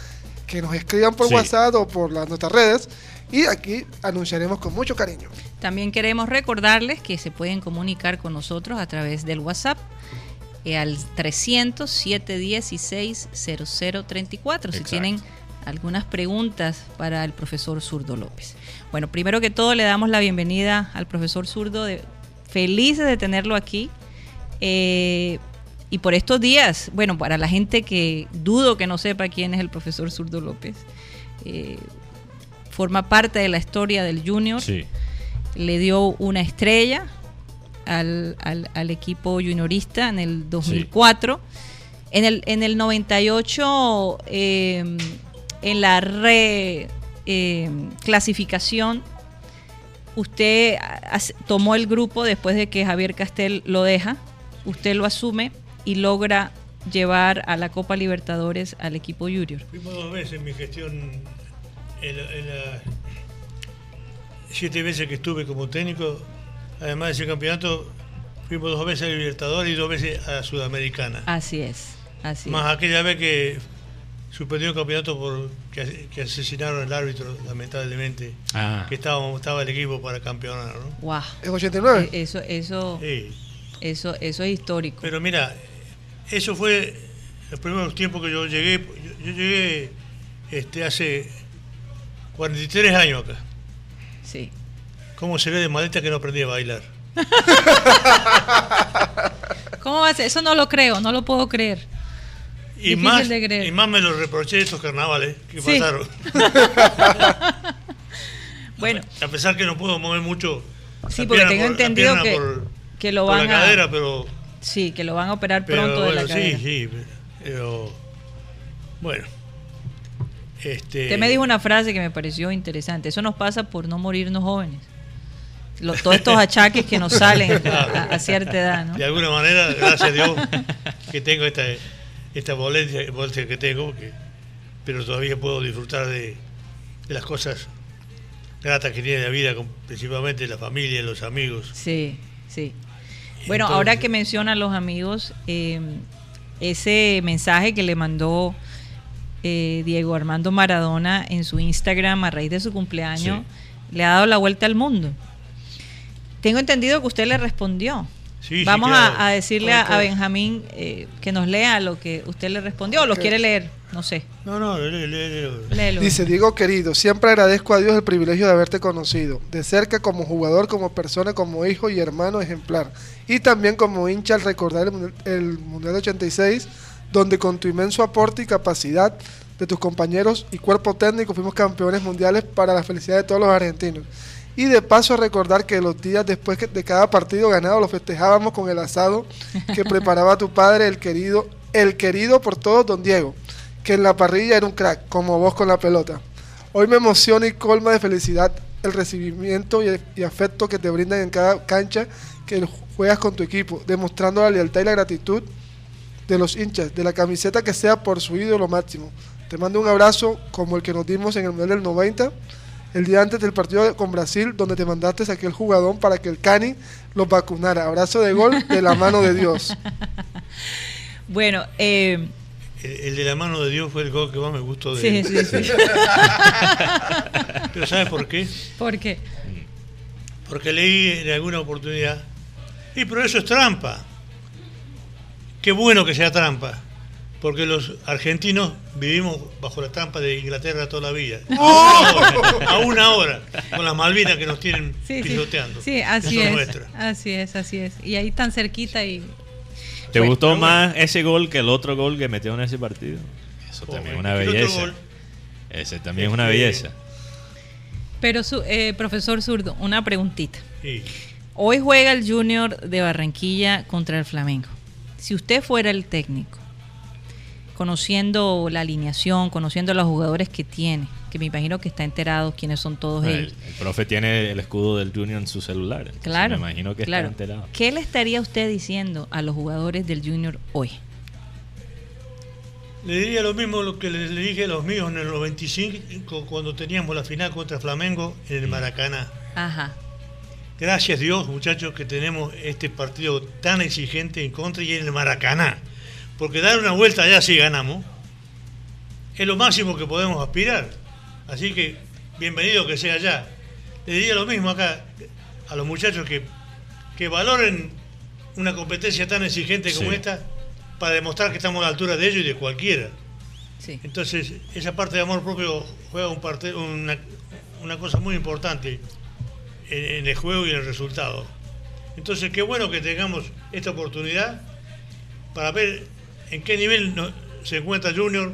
que nos escriban por Sí. WhatsApp o por las nuestras redes y aquí anunciaremos con mucho cariño. También queremos recordarles que se pueden comunicar con nosotros a través del WhatsApp eh, al 300 716 0034 si Exacto. tienen algunas preguntas para el profesor Zurdo López. Bueno, primero que todo le damos la bienvenida al profesor Zurdo, de- felices de tenerlo aquí. Eh, y por estos días, bueno, para la gente que dudo que no sepa quién es el profesor Zurdo López, eh, forma parte de la historia del Junior Sí. le dio una estrella al, al- al equipo juniorista en el 2004. En, el, en el 98, eh, en la re eh, clasificación, usted tomó el grupo después de que Javier Castel lo deja, usted lo asume y logra llevar a la Copa Libertadores al equipo junior. Fuimos dos veces en mi gestión, en, la- en las siete veces que estuve como técnico, además de ese campeonato, fuimos dos veces a Libertadores y dos veces a Sudamericana. Así es, así Más es. aquella vez que suspendió el campeonato por que, que asesinaron al árbitro, lamentablemente, Ah. que estaba, estaba el equipo para campeonar, ¿no? Wow. ¿Es 89? Eh, Eso, eso, Sí. eso, eso es histórico. Pero mira, eso fue los primeros tiempos que yo llegué. Yo, yo llegué este, hace 43 años acá. Sí. ¿Cómo se ve de maleta que no aprendí a bailar? ¿Cómo va a ser? Eso no lo creo, no lo puedo creer. Y Difícil más, de creer. y más me lo reproché estos carnavales que Sí. pasaron. Bueno, A pesar que no puedo mover mucho. sí, la porque pierna tengo entendido que, por- que lo por van la a cadera, pero, sí, que lo van a operar pero pronto de la cadera. sí, sí, pero bueno. Este, Usted me dijo una frase que me pareció interesante. Eso nos pasa por no morirnos jóvenes. Lo- todos estos achaques que nos salen a, a cierta edad, ¿no? De alguna manera, gracias a Dios, que tengo esta, esta dolencia, dolencia que tengo, que- pero todavía puedo disfrutar de, de las cosas gratas que tiene la vida, principalmente la familia, los amigos. Sí, sí. Bueno, Entonces- ahora que mencionan los amigos, eh, ese mensaje que le mandó eh, Diego Armando Maradona en su Instagram a raíz de su cumpleaños, le ha dado la vuelta al mundo. Tengo entendido que usted le respondió. Sí, sí, Vamos claro. a, a decirle a, Benjamín eh, que nos lea lo que usted le respondió, o lo quiere leer, no sé. No, no, lé- lé-. Léelo. Dice, Diego querido, siempre agradezco a Dios el privilegio de haberte conocido, de cerca como jugador, como persona, como hijo y hermano ejemplar, y también como hincha al recordar el, Mundial- el Mundial de 86, donde con tu inmenso aporte y capacidad de tus compañeros y cuerpo técnico fuimos campeones mundiales para la felicidad de todos los argentinos. Y de paso recordar que los días después de cada partido ganado lo festejábamos con el asado que preparaba tu padre, el querido, el querido por todos, don Diego, que en la parrilla era un crack, como vos con la pelota. Hoy me emociona y colma de felicidad el recibimiento y, afecto que te brindan en cada cancha que juegas con tu equipo, demostrando la lealtad y la gratitud de los hinchas, de la camiseta que sea por su ídolo máximo. Te mando un abrazo como el que nos dimos en el Mundial del 90, el día antes del partido con Brasil, donde te mandaste a aquel jugador para que el Cani los vacunara. Abrazo de gol de la mano de Dios. Bueno, eh, El, de la mano de Dios fue el gol que más me gustó de sí, él. sí, sí. Pero ¿sabes por qué? ¿Por qué? Porque leí en alguna oportunidad. Y pero eso es trampa. Qué bueno que sea trampa. Porque los argentinos vivimos bajo la trampa de Inglaterra toda la vida. A una hora, a una hora, con las Malvinas que nos tienen Sí, sí. pisoteando. Sí, así es. nuestra. Así es, así es. Y ahí tan cerquita y ¿Te gustó bueno. más ese gol que el otro gol que metió en ese partido? Eso Oh, también es el una otro belleza. gol. Ese también es una belleza. Pero, su, eh, profesor Zurdo, una preguntita. Sí. Hoy juega el Junior de Barranquilla contra el Flamengo. Si usted fuera el técnico, conociendo la alineación, conociendo a los jugadores que tiene, que me imagino que está enterado quiénes son todos el, ellos. el profe tiene el escudo del Junior en su celular. Claro. Me imagino que claro. está enterado. ¿Qué le estaría usted diciendo a los jugadores del Junior hoy? Le diría lo mismo lo que le, le dije a los míos en el 95 cuando teníamos la final contra Flamengo en el Maracaná. Ajá. Gracias Dios, muchachos, que tenemos este partido tan exigente en contra y en el Maracaná. Porque dar una vuelta allá sí ganamos. es lo máximo que podemos aspirar. Así que bienvenido que sea allá. Le diría lo mismo acá a los muchachos que, que valoren una competencia tan exigente como Sí. esta para demostrar que estamos a la altura de ellos y de cualquiera. Sí. Entonces, esa parte de amor propio juega un parte, una, una cosa muy importante en, en el juego y en el resultado. Entonces, qué bueno que tengamos esta oportunidad para ver en qué nivel no- se encuentra Junior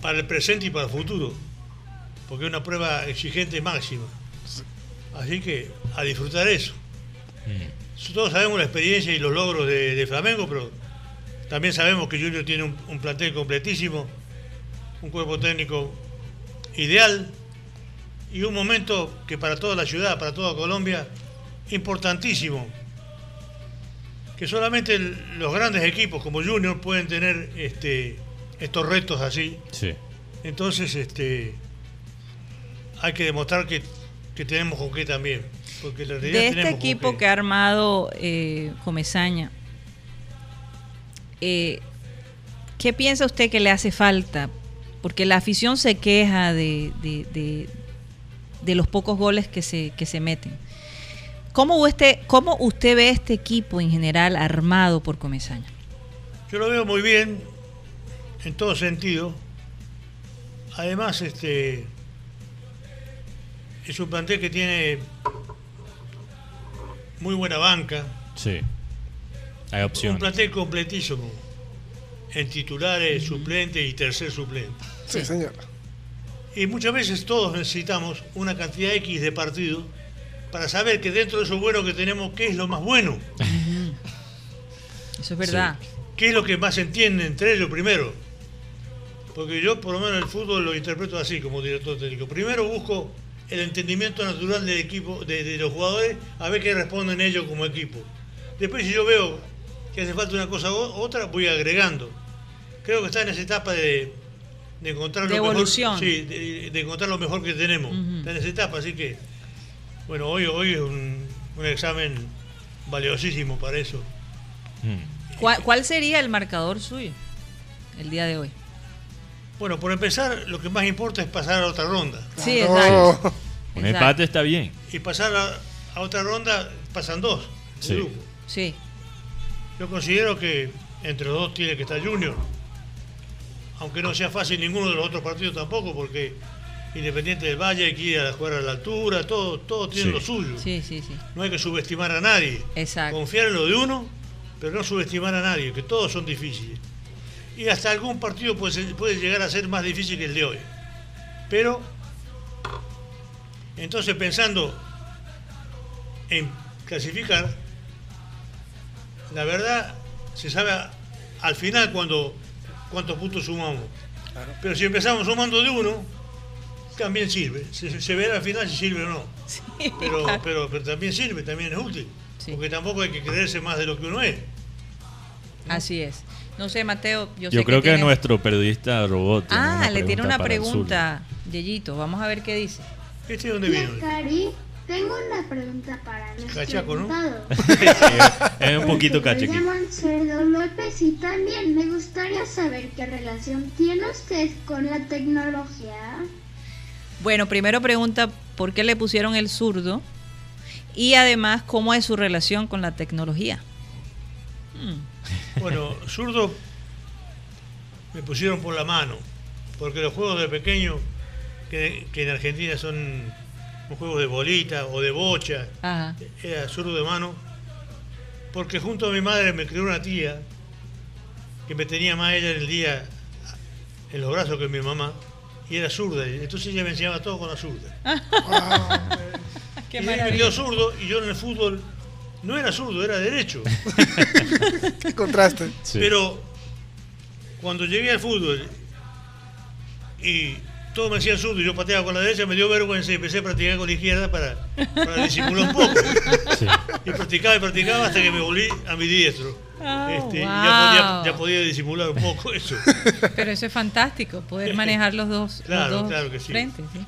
para el presente y para el futuro, porque es una prueba exigente máxima. Así que a disfrutar eso. Todos sabemos la experiencia y los logros de, de Flamengo, pero también sabemos que Junior tiene un, un plantel completísimo, un cuerpo técnico ideal y un momento que para toda la ciudad, para toda Colombia, importantísimo. Que solamente el- los grandes equipos como Junior pueden tener este, estos retos así. Sí. Entonces, este, hay que demostrar que, que tenemos con qué también. Porque realidad De este tenemos con equipo qué. que ha armado eh, Comesaña, eh, ¿qué piensa usted que le hace falta? Porque la afición se queja de, de- de- de los pocos goles que se, que se meten. ¿Cómo usted, ¿Cómo usted ve este equipo en general armado por Comesaña? Yo lo veo muy bien en todo sentido. Además, este es un plantel que tiene muy buena banca, Sí. Hay un opciones. plantel completísimo en titulares, suplentes y tercer suplente. Sí, señor. Y muchas veces todos necesitamos una cantidad X de partidos para saber que dentro de eso bueno que tenemos, qué es lo más bueno, Eso es verdad. qué es lo que más se entiende entre ellos primero. Porque yo por lo menos el fútbol lo interpreto así como director técnico. Primero busco el entendimiento natural del equipo, de, de los jugadores, a ver qué responden ellos como equipo. Después si yo veo que hace falta una cosa u otra, voy agregando. Creo que está en esa etapa de, de encontrar De lo evolución. mejor. Sí, de, de encontrar lo mejor que tenemos. Está en esa etapa, así que bueno, hoy, hoy es un, un examen valiosísimo para eso. Mm. ¿Cuál, cuál sería el marcador suyo el día de hoy? Bueno, por empezar, lo que más importa es pasar a otra ronda. Sí, Claro. exacto. Un Exacto. empate está bien. Y pasar a, a otra ronda pasan dos. el Sí. grupo. Sí. Yo considero que entre los dos tiene que estar Junior. Aunque no sea fácil ninguno de los otros partidos tampoco, porque Independiente del Valle hay que ir a jugar a la altura, todo, todo tiene Sí. lo suyo. Sí, sí, sí. No hay que subestimar a nadie. Exacto. Confiar en lo de uno, pero no subestimar a nadie, que todos son difíciles. Y hasta algún partido puede, llegar a ser más difícil que el de hoy. Pero, entonces pensando en clasificar, la verdad se sabe al final cuando cuántos puntos sumamos. Pero si empezamos sumando de uno, también sirve. Se, se verá al final si sirve o no. Sí, Pero, claro. pero, pero también sirve, también es útil. Sí. Porque tampoco hay que creerse más de lo que uno es. Así es. No sé, Mateo, yo, Yo sé creo que, tiene- nuestro periodista robot. tiene Ah, le tiene una pregunta, Yeyito. Vamos a ver qué dice. ¿Este de dónde Tía vino? Cari, tengo una pregunta para nuestro Cachaco, ¿no? es un poquito cachequi. Me llaman Cerdo López y también me gustaría saber qué relación tiene usted con la tecnología. Bueno, primero pregunta por qué le pusieron el zurdo y además cómo es su relación con la tecnología. Mm, Bueno, zurdo me pusieron por la mano. Porque los juegos de pequeño, que, que en Argentina son un juego de bolita o de bocha, Ajá. era zurdo de mano. Porque junto a mi madre me crió una tía que me tenía más ella en el día en los brazos que mi mamá. Y era zurda, y entonces ella me enseñaba todo con la zurda. Qué y ella me crió zurdo y yo en el fútbol no era zurdo, era derecho. Qué contraste. Sí. Pero cuando llegué al fútbol y todos me decían zurdo y yo pateaba con la derecha, me dio vergüenza y empecé a practicar con la izquierda para, para disimular un poco. Sí. Y practicaba y practicaba hasta que me volví a mi diestro. Oh, Este, wow. ya, podía, ya podía disimular un poco eso. Pero eso es fantástico, poder manejar los dos, Claro, los dos claro que sí. frentes. ¿sí?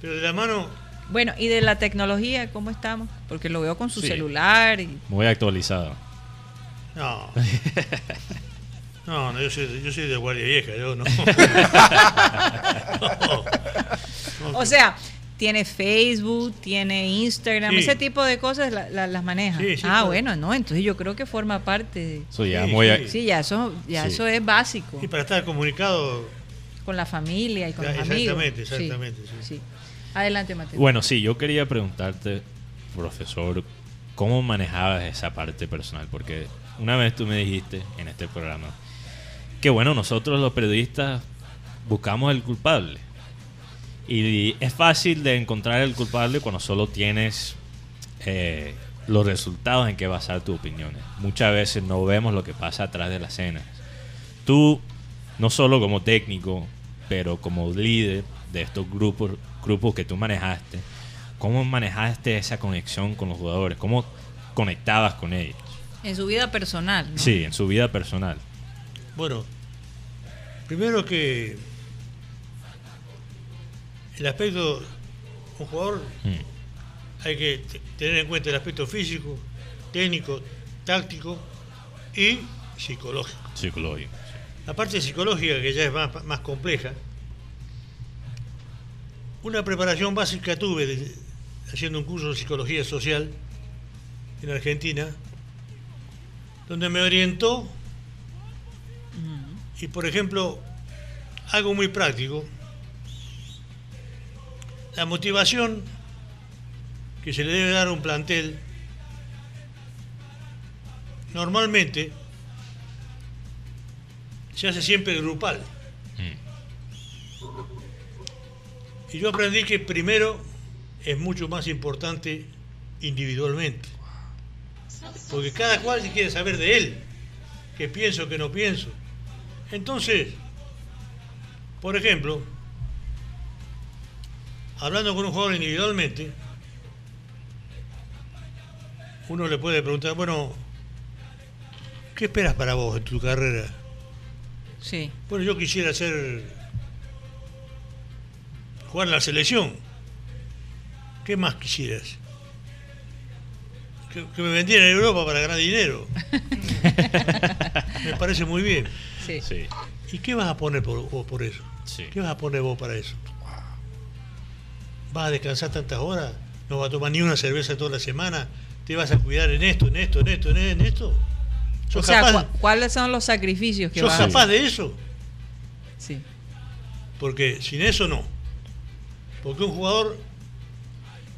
Pero de la mano, Bueno, y de la tecnología, ¿cómo estamos? Porque lo veo con su Sí. celular y Muy actualizado. no. No, no, yo soy, yo soy de guardia vieja, yo no. No. O sea, tiene Facebook, tiene Instagram, Sí. ese tipo de cosas la- la- las maneja. Sí, sí, ah, claro. bueno, no, entonces yo creo que forma parte de... Eso ya Sí, muy... sí. Sí, ya eso, ya Sí. eso es básico. Y para estar comunicado, Con la familia y con Ya, los amigos. exactamente, Sí, exactamente, sí. sí. Adelante, Mateo. Bueno, sí, yo quería preguntarte, profesor, ¿cómo manejabas esa parte personal? Porque una vez tú me dijiste en este programa que, bueno, nosotros los periodistas buscamos el culpable. Y es fácil de encontrar el culpable cuando solo tienes eh, los resultados en que basar tus opiniones. Muchas veces no vemos lo que pasa atrás de las escenas. Tú, no solo como técnico, pero como líder de estos grupos, grupos que tú manejaste, ¿cómo manejaste esa conexión con los jugadores? ¿Cómo conectabas con ellos? En su vida personal, ¿no? Sí, en su vida personal. bueno, primero que el aspecto, un jugador Mm, hay que tener en cuenta el aspecto físico, técnico, táctico y psicológico. psicológico. La parte psicológica, que ya es más, más compleja, una preparación básica tuve haciendo un curso de psicología social en Argentina, donde me orientó y, por ejemplo, algo muy práctico, la motivación que se le debe dar a un plantel, normalmente se hace siempre grupal. Mm, Y yo aprendí que primero es mucho más importante individualmente. Porque cada cual quiere saber de él, qué pienso, qué no pienso. Entonces, por ejemplo, hablando con un jugador individualmente, uno le puede preguntar, bueno, ¿qué esperas para vos en tu carrera? Sí. Bueno, yo quisiera ser. Jugar en la selección. ¿Qué más quisieras? Que, que me vendieran en Europa para ganar dinero. me parece muy bien. Sí. Sí, ¿Y qué vas a poner por, vos por eso? sí. ¿Qué vas a poner vos para eso? ¿Vas a descansar tantas horas? ¿No vas a tomar ni una cerveza toda la semana? ¿Te vas a cuidar en esto, en esto, en esto, en esto? O ¿Sos, sea, capaz, cu- ¿cuáles son los sacrificios que sos vas a capaz de eso? Sí. Porque sin eso no. Porque un jugador,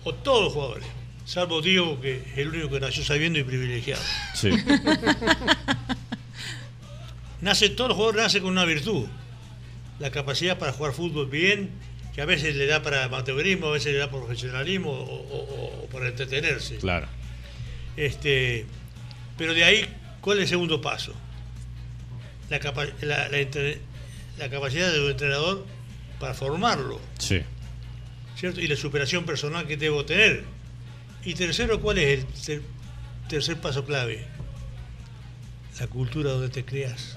o todos los jugadores, salvo Diego, que es el único que nació sabiendo y privilegiado, Sí, nace, todos los jugadores nacen con una virtud. La capacidad para jugar fútbol bien, que a veces le da para amateurismo, a veces le da profesionalismo o, o- o para entretenerse. claro. Este, pero de ahí, ¿cuál es el segundo paso? La, capa- la- la la capacidad de un entrenador para formarlo. Sí, ¿cierto? Y la superación personal que debo tener. Y tercero, ¿cuál es el ter- tercer paso clave? La cultura donde te creas.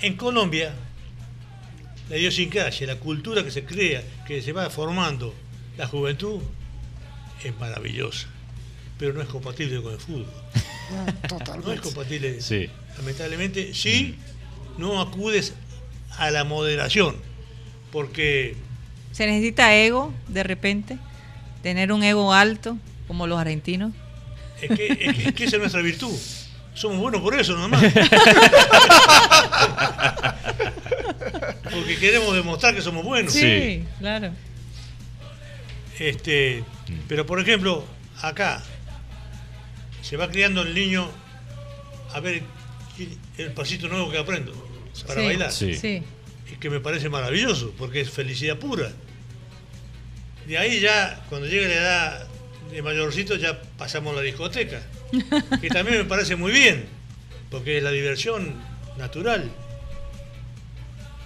En Colombia, la idiosincrasia, la cultura que se crea, que se va formando la juventud, es maravillosa. Pero no es compatible con el fútbol. No, No es totalmente. compatible sí. lamentablemente, si no acudes a la moderación, porque ¿Se necesita ego de repente? ¿Tener un ego alto como los argentinos? es que, es que- es que esa es nuestra virtud. Somos buenos por eso, nomás. Porque queremos demostrar que somos buenos. Sí. claro. Este, pero por ejemplo, acá se va criando el niño a ver el pasito nuevo que aprendo para Sí, bailar. Sí. Sí. Que me parece maravilloso, porque es felicidad pura. De ahí ya, cuando llega la edad de mayorcito, ya pasamos a la discoteca, que también me parece muy bien, porque es la diversión natural.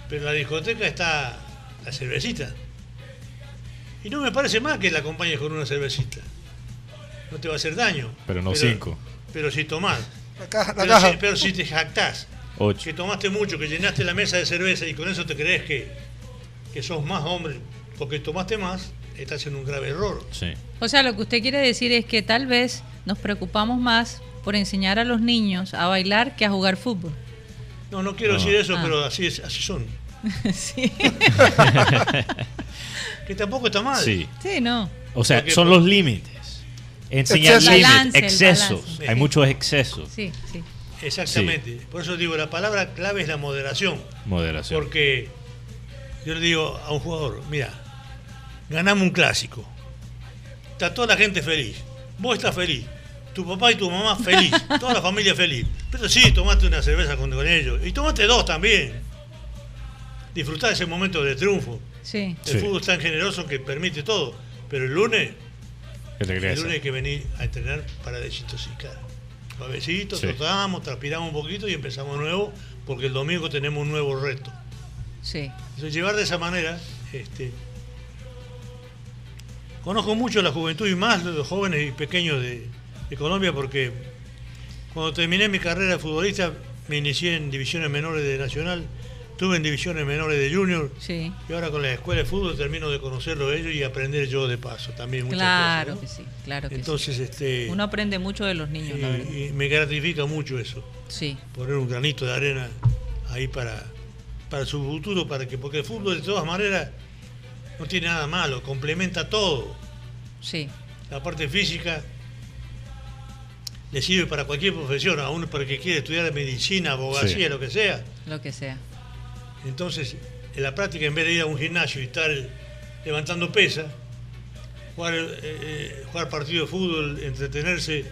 Pero en la discoteca está la cervecita. Y no me parece mal que la acompañes con una cervecita. No te va a hacer daño. Pero no cinco. Pero si tomás. La caja, la Pero caja. si, pero si te jactás Que tomaste mucho, que llenaste la mesa de cerveza y con eso te crees que, que sos más hombre porque tomaste más, estás en un grave error. Sí. O sea, lo que usted quiere decir es que tal vez nos preocupamos más por enseñar a los niños a bailar que a jugar fútbol. No, no quiero No. decir eso, Ah. pero así, es, así son. sí. Que tampoco está mal. Sí. sí, no. O sea, Porque- son los límites. Enseñar Exceso. límites, el excesos. Hay muchos excesos. Sí, sí. Exactamente. Por eso digo, la palabra clave es la moderación. Moderación. Porque yo le digo a un jugador, mira, ganamos un clásico. Está toda la gente feliz. Vos estás feliz. Tu papá y tu mamá feliz. toda la familia feliz. Pero sí, tomate una cerveza con, con ellos. Y tomate dos también. Disfrutá ese momento de triunfo. Sí. El Sí. fútbol es tan generoso que permite todo. Pero el lunes, el lunes hay que venir a entrenar para desintoxicar. Suavecito, Sí. trotamos, transpiramos un poquito y empezamos nuevo, porque el domingo tenemos un nuevo reto. Sí. Entonces, llevar de esa manera, este, conozco mucho la juventud y más los jóvenes y pequeños de, de Colombia porque cuando terminé mi carrera de futbolista me inicié en divisiones menores de Nacional, estuve en divisiones menores de Junior Sí. y ahora con la escuela de fútbol termino de conocerlo ellos y aprender yo de paso también muchas Claro cosas. que ¿no? sí, claro que Entonces, este. Uno aprende mucho de los niños, la verdad. y, y me gratifica mucho eso Sí, poner un granito de arena ahí para, para su futuro, para que, porque el fútbol de todas maneras no tiene nada malo, complementa todo. sí. La parte física le sirve para cualquier profesión, a uno para el que quiere estudiar medicina, abogacía, Sí. lo que sea. Lo que sea. Entonces, en la práctica, en vez de ir a un gimnasio y estar levantando pesas, jugar, eh, eh, jugar partido de fútbol, entretenerse,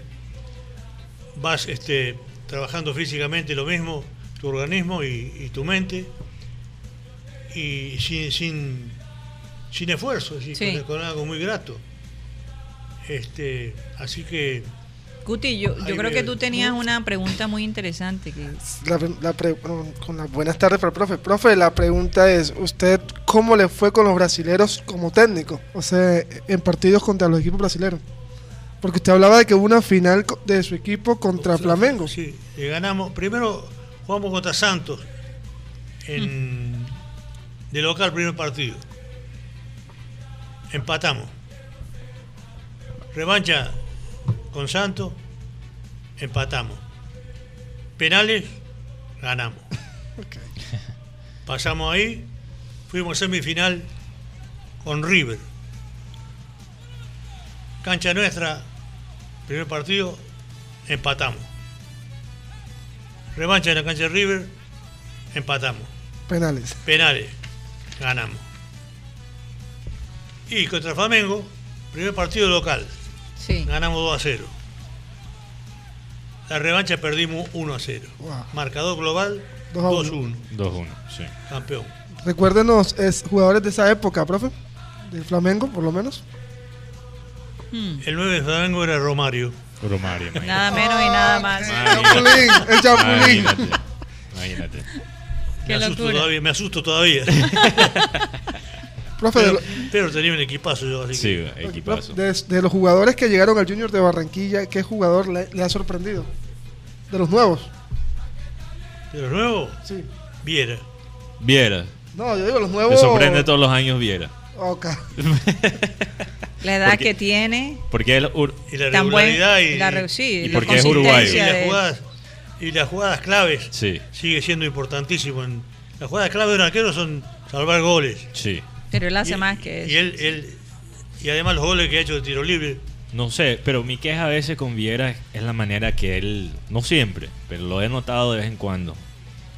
vas este, trabajando físicamente lo mismo, tu organismo y, y tu mente, y sin, sin, sin esfuerzo, Sí. con, con algo muy grato. Este, así que Guti, yo, creo me- que tú tenías una pregunta muy interesante. Que, La, la pre- con las buenas tardes para el profe. Profe, la pregunta es, ¿usted cómo le fue con los brasileros como técnico? O sea, en partidos contra los equipos brasileños. Porque usted hablaba de que hubo una final de su equipo contra Flamengo. Sí, le ganamos. Primero jugamos contra Santos en de local primer partido. Empatamos. Revancha con Santos, empatamos. Penales, ganamos. Pasamos ahí, fuimos a semifinal con River. Cancha nuestra, primer partido, empatamos. Revancha en la cancha de River, empatamos. Penales. Penales, ganamos. Y contra Flamengo, primer partido local, sí. ganamos 2 a 0. La revancha perdimos 1 a 0. Wow. Marcador global Dos a 2 uno. 1, 2-1, sí. campeón. Recuérdenos, es jugadores de esa época, profe. Del Flamengo, por lo menos. Hmm. El 9 de Flamengo era Romario. Romario, imagínate. Nada menos y nada más. Chapulín, el Chapulín. Imagínate. Imagínate. Qué me, asusto todavía, me asusto todavía. Profe, de, pero, lo- pero tenía un equipazo yo, así Sí, que. equipazo. de- de los jugadores que llegaron al Junior de Barranquilla, ¿qué jugador le, le ha sorprendido? De los nuevos. De los nuevos, Sí. Viera. Viera. No, yo digo los nuevos. Me sorprende todos los años Viera. Ok. La edad Porque- que tiene. Porque él Y la buen, regularidad y, la sí, y porque es y uruguayo. consistencia las jugadas, y las jugadas claves Sí, sigue siendo importantísimo. En, las jugadas claves de un arquero son salvar goles. sí. Pero él hace Y- más que eso. Y, él, él- y además los goles que ha hecho de tiro libre. No sé, pero mi queja a veces con Viera es la manera que él, no siempre, pero lo he notado de vez en cuando,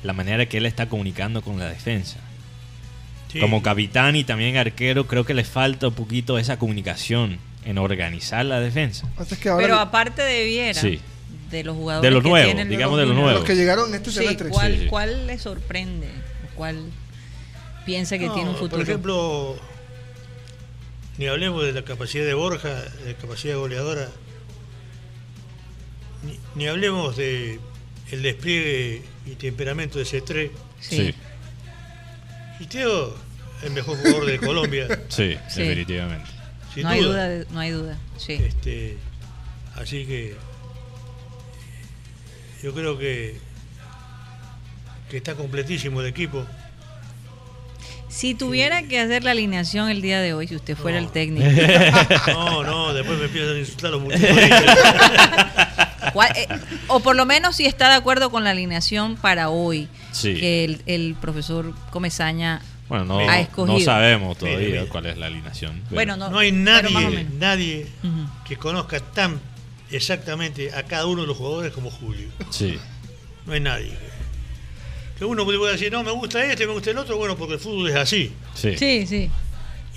la manera que él está comunicando con la defensa. Sí. Como capitán y también arquero, creo que le falta un poquito esa comunicación en organizar la defensa. Que Pero aparte de Viera, Sí. de los jugadores De los que nuevos, tienen digamos de los nuevos. los que llegaron este Sí, semestre. ¿cuál, Sí, sí. ¿cuál le sorprende? ¿O ¿Cuál piensa que No, tiene un futuro? Por ejemplo, ni hablemos de la capacidad de Borja, de la capacidad goleadora, ni, ni hablemos de el despliegue y temperamento de C3. sí. Y Teo, el mejor jugador de Colombia, Sí, Sí. definitivamente. sin no hay duda. duda, de- no hay duda. Sí. Este, así que yo creo que, que está completísimo el equipo. Si tuviera que hacer la alineación el día de hoy, si usted fuera No. el técnico, No, no, después me empiezan a insultar los muchachos. ¿Cuál- eh, o por lo menos si está de acuerdo con la alineación para hoy Sí. que el, el profesor Comezaña Bueno, no, ha escogido. no sabemos todavía cuál es la alineación. Bueno, no, No hay nadie, nadie que conozca tan exactamente a cada uno de los jugadores como Julio. Sí, No hay nadie. Que uno puede decir, no, me gusta este, me gusta el otro, bueno, porque el fútbol es así. sí, sí. Sí, sí.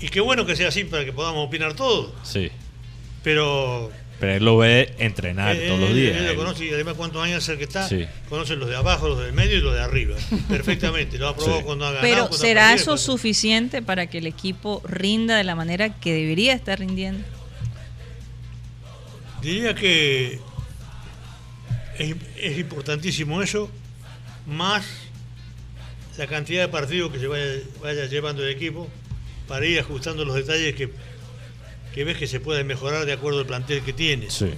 Y qué bueno que sea así para que podamos opinar todos. Pero Pero él lo ve entrenar él, todos los días. él lo conoce y además cuántos años es el que está. Sí. Conoce los de abajo, los del medio y los de arriba. Perfectamente. Lo ha probado Sí. cuando ha ganado. Pero ¿será perdido, eso cuando- suficiente para que el equipo rinda de la manera que debería estar rindiendo? Diría que es, es importantísimo eso, más la cantidad de partidos que se vaya, vaya llevando el equipo para ir ajustando los detalles que, que ves que se pueden mejorar de acuerdo al plantel que tienes. Sí,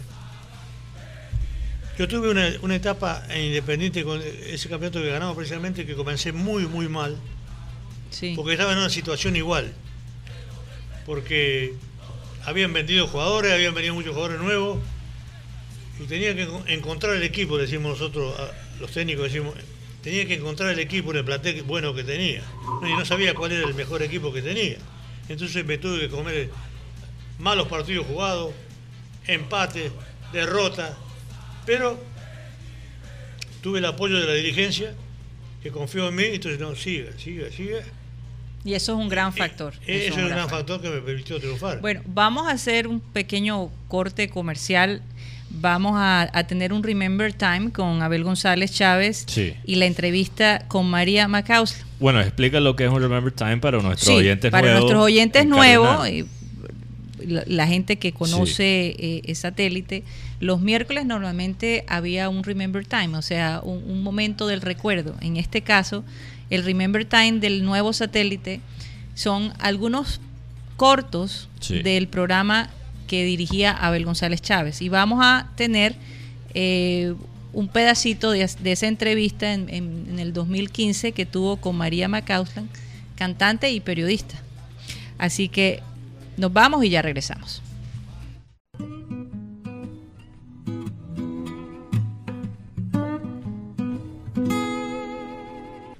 Yo tuve una, una etapa en Independiente con ese campeonato que ganamos precisamente que comencé muy, muy mal, Sí. porque estaba en una situación igual. Porque habían vendido jugadores, habían venido muchos jugadores nuevos, y tenía que enco- encontrar el equipo, decimos nosotros, los técnicos decimos, tenía que encontrar el equipo en el plantel bueno que tenía. No, Y no sabía cuál era el mejor equipo que tenía. Entonces me tuve que comer malos partidos jugados, empates, derrotas, pero tuve el apoyo de la dirigencia que confió en mí, entonces no, siga, siga, siga. Y eso es un gran factor. Eh, eso Eso es un gran factor que me permitió triunfar. Bueno, vamos a hacer un pequeño corte comercial. Vamos a, a tener un Remember Time con Abel González Chávez Sí. y la entrevista con María Macausla. Bueno, explica lo que es un Remember Time para nuestros Sí, oyentes para nuevos. nuestros oyentes en nuevos, y la, la gente que conoce eh, satélite, los miércoles normalmente había un Remember Time, o sea, un, un momento del recuerdo. En este caso, el Remember Time del nuevo satélite son algunos cortos Sí. del programa que dirigía Abel González Chávez. Y vamos a tener eh, un pedacito de, esa entrevista en, el 2015 que tuvo con María Macauslan, cantante y periodista. Así que nos vamos y ya regresamos.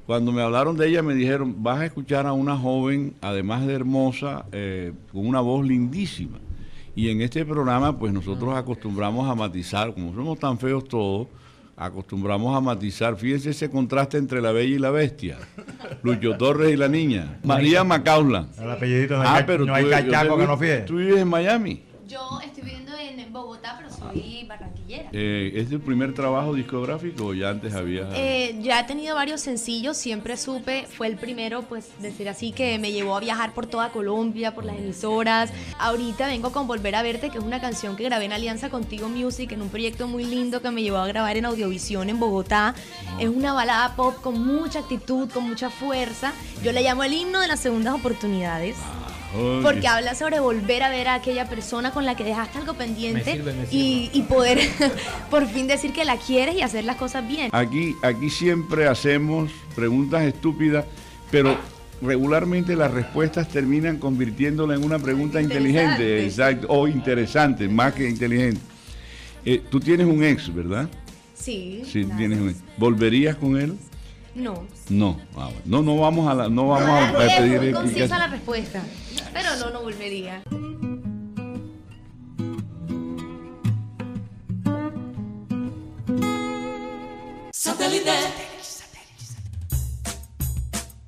Cuando me hablaron de ella me dijeron, vas a escuchar a una joven, además de hermosa, eh, con una voz lindísima. Y en este programa, pues nosotros acostumbramos a matizar, como somos tan feos todos, acostumbramos a matizar. Fíjense ese contraste entre la bella y la bestia. Lucho Torres y la niña. María Macauslan. El apellidito no hay, Ah, pero no hay tú, cachaco que no fíe. tú vives en Miami. Yo estoy viviendo en Bogotá, pero soy barranquillera. Eh, ¿Es tu primer trabajo discográfico o ya antes habías...? Eh, ya he tenido varios sencillos, siempre supe, fue el primero, pues decir así, que me llevó a viajar por toda Colombia, por las emisoras. Ahorita vengo con Volver a Verte, que es una canción que grabé en alianza contigo Music, en un proyecto muy lindo que me llevó a grabar en Audiovisión en Bogotá. Es una balada pop con mucha actitud, con mucha fuerza. Yo le llamo el himno de las segundas oportunidades. Oye. Porque habla sobre volver a ver a aquella persona con la que dejaste algo pendiente Me sirve, me y, y poder por fin decir que la quieres y hacer las cosas bien. Aquí, aquí siempre hacemos preguntas estúpidas, pero regularmente las respuestas terminan convirtiéndola en una pregunta inteligente, exacto, o interesante, más que inteligente. Eh, Tú tienes un ex, ¿verdad? Sí. Sí, tienes un ex. ¿Volverías con él? No. No. Ah, no, no vamos a la, no vamos a, a es pedir. muy concisa la respuesta. Pero no, no volvería.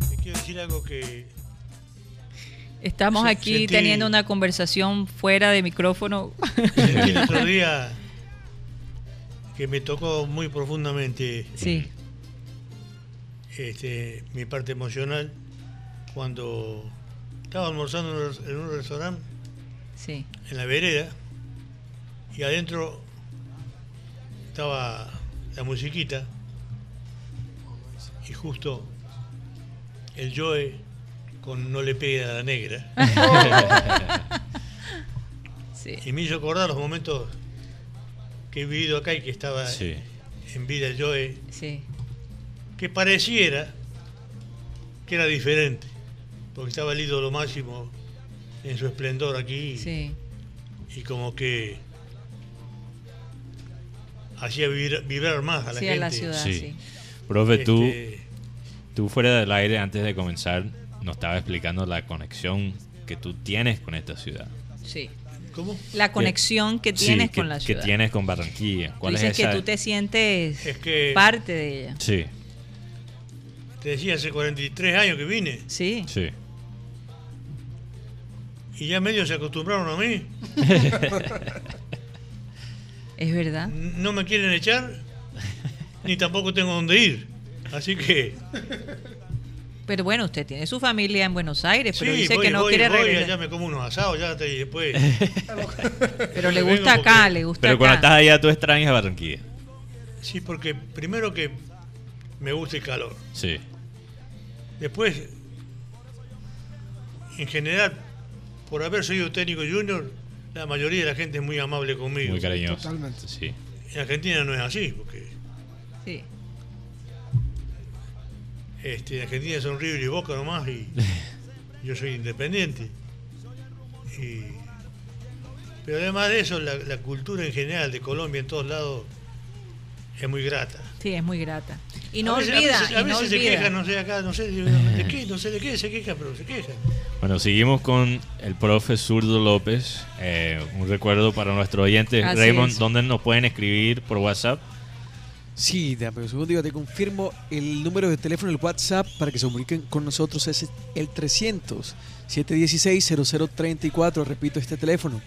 Te quiero decir algo que Estamos aquí sentí- teniendo una conversación fuera de micrófono. el otro día que me tocó muy profundamente sí, este, mi parte emocional cuando estaba almorzando en un- restaurante sí. en la vereda y adentro estaba la musiquita y justo el Joe con No le pegue a la negra sí. y me hizo acordar los momentos que he vivido acá y que estaba Sí. en vida el Joe sí. que pareciera que era diferente porque estaba el ídolo máximo en su esplendor aquí Sí, y como que hacía vibrar, vibrar más a la Sí, gente. a la ciudad, Sí. sí. Profe, tú, Este, tú fuera del aire, antes de comenzar, nos estaba explicando la conexión que tú tienes con esta ciudad. sí. ¿Cómo? La conexión que tienes que- con la Que ciudad. tienes con Barranquilla. Tú ¿Cuál es dices que esa? tú te sientes Es que- parte de ella. Sí, Te decía, hace 43 años que vine Sí. sí. Y ya medio se acostumbraron a mí. Es verdad. No me quieren echar, ni tampoco tengo dónde ir. Así que Pero bueno, usted tiene su familia en Buenos Aires, pero sí, dice voy, que no voy, quiere voy, regresar. allá me como unos asados, ya te, después. Pero le gusta acá, le gusta Pero cuando acá. estás allá, tú extrañas Barranquilla. Sí, porque primero que me gusta el calor. Sí. Después, en general, por haber sido técnico junior, la mayoría de la gente es muy amable conmigo. Muy cariñoso. Totalmente. Sí. En Argentina no es así, porque Sí. este, en Argentina son River y Boca nomás y yo soy independiente. Y- pero además de eso, la, la cultura en general de Colombia en todos lados es muy grata. Sí, es muy grata. Y no a veces, olvida, a veces, a no se olvida. quejan, no sé acá, no sé de qué, no sé de qué se quejan, pero se quejan. Bueno, seguimos con el profe Zurdo López. Eh, un recuerdo para nuestros oyentes. Así Raymond, es. ¿dónde nos pueden escribir por WhatsApp? Sí, dame un segundo, yo te confirmo. El número de teléfono, el WhatsApp, para que se comuniquen con nosotros es el 300 716 0034. Repito este teléfono.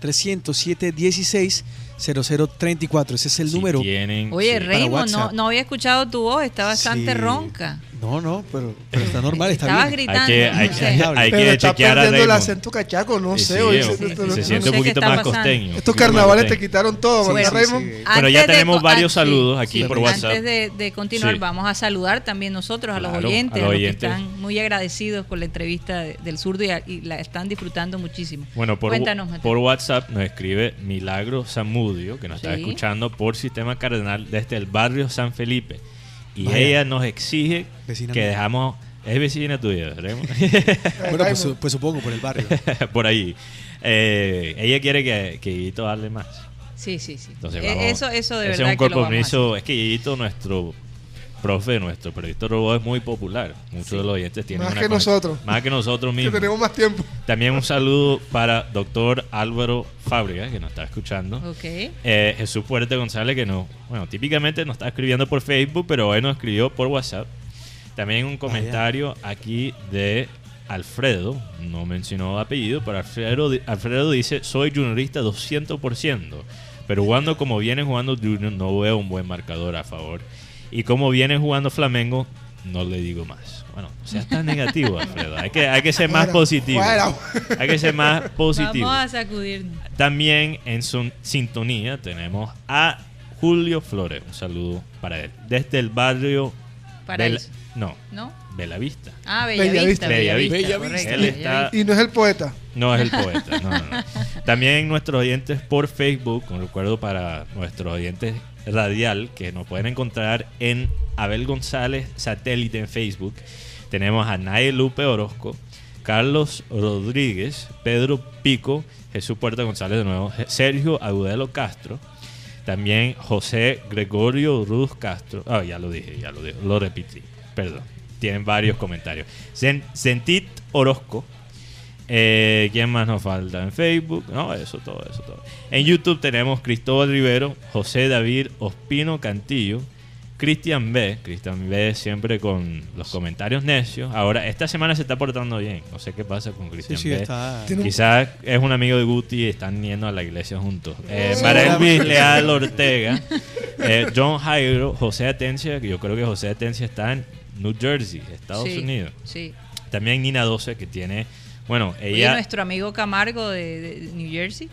300 716 0034. Ese es el Si número. tienen- Oye, sí. Raymond, no, no había escuchado tu voz, está bastante Sí. ronca. No, no, pero, pero está normal, está Estabas bien. gritando. Hay que, hay no que, sé. hay Pero que está chequear a perdiendo el acento cachaco, no Sí, sé. sí, hoy o- se- siente un poquito más pasando. costeño. Estos carnavales te quitaron todo, ¿verdad, sí, Raymond? sí. Bueno, ya tenemos varios saludos aquí sí, por WhatsApp. Antes de, de continuar, Sí. vamos a saludar también nosotros a los Claro, oyentes, a a los los, oyentes. que están muy agradecidos con la entrevista de- del zurdo y, la están disfrutando muchísimo. Bueno, por WhatsApp nos escribe Milagro Zamudio, que nos está escuchando por Sistema Cardenal desde el barrio San Felipe. Y Vaya. ella nos exige Vecina que mía. dejamos... Es vecina tuya? Bueno, pues, pues supongo por el barrio. por ahí. Eh, ella quiere que, que hable más. Sí, sí, sí. Entonces Eh, vamos- eso, eso de ese verdad es un compromiso. Es que Guillito, nuestro profe, nuestro periodista robot, es muy popular. Muchos Sí. de los oyentes tienen Más una que conex- nosotros. Más que nosotros Que mismos. tenemos más tiempo. También un saludo para doctor Álvaro Fábrega, que nos está escuchando. Ok. Eh, Jesús Fuerte González, que no, bueno, típicamente nos está escribiendo por Facebook, pero hoy nos escribió por WhatsApp. También un comentario aquí de Alfredo, no mencionó apellido, pero Alfredo, Alfredo dice, soy juniorista 200%, pero jugando como viene jugando Junior no veo un buen marcador a favor. Y como viene jugando Flamengo, no le digo más. Bueno, no seas tan negativo, Alfredo. Hay que, hay que ser más positivo. Hay que ser más positivo. Vamos a sacudirnos. También en su sintonía tenemos a Julio Flores. Un saludo para él. Desde el barrio Paraíso. Bella- no, ¿No? Bellavista. Ah, Bellavista. Bellavista. Bellavista, Bellavista. correcto, Él está- Bellavista. Y no es el poeta. No es el poeta. No, no, no. También nuestros oyentes por Facebook. Un recuerdo para nuestros oyentes radial que nos pueden encontrar en Abel González Satélite en Facebook. Tenemos a Naye Lupe Orozco, Carlos Rodríguez, Pedro Pico, Jesús Puerta González de nuevo, Sergio Agudelo Castro, también José Gregorio Ruz Castro. Ah, ya lo dije, ya lo dije, lo repetí. Perdón. Tienen varios comentarios. Sentit Orozco. Eh, ¿Quién más nos falta? En Facebook. No, eso todo, eso todo. En YouTube tenemos Cristóbal Rivero, José David Ospino Cantillo, Cristian B. Cristian B siempre con los comentarios necios. Ahora, esta semana se está portando bien. No sé qué pasa con Cristian sí, B. está. Quizás es un amigo de Guti y están yendo a la iglesia juntos. Eh, Sí. Mara Elvis Leal Ortega, eh, John Jairo, José Atencia, que yo creo que José Atencia está en New Jersey, Estados Sí, Unidos. Sí. También Nina 12, que tiene, bueno, Oye, ella, nuestro amigo Camargo de, de New Jersey.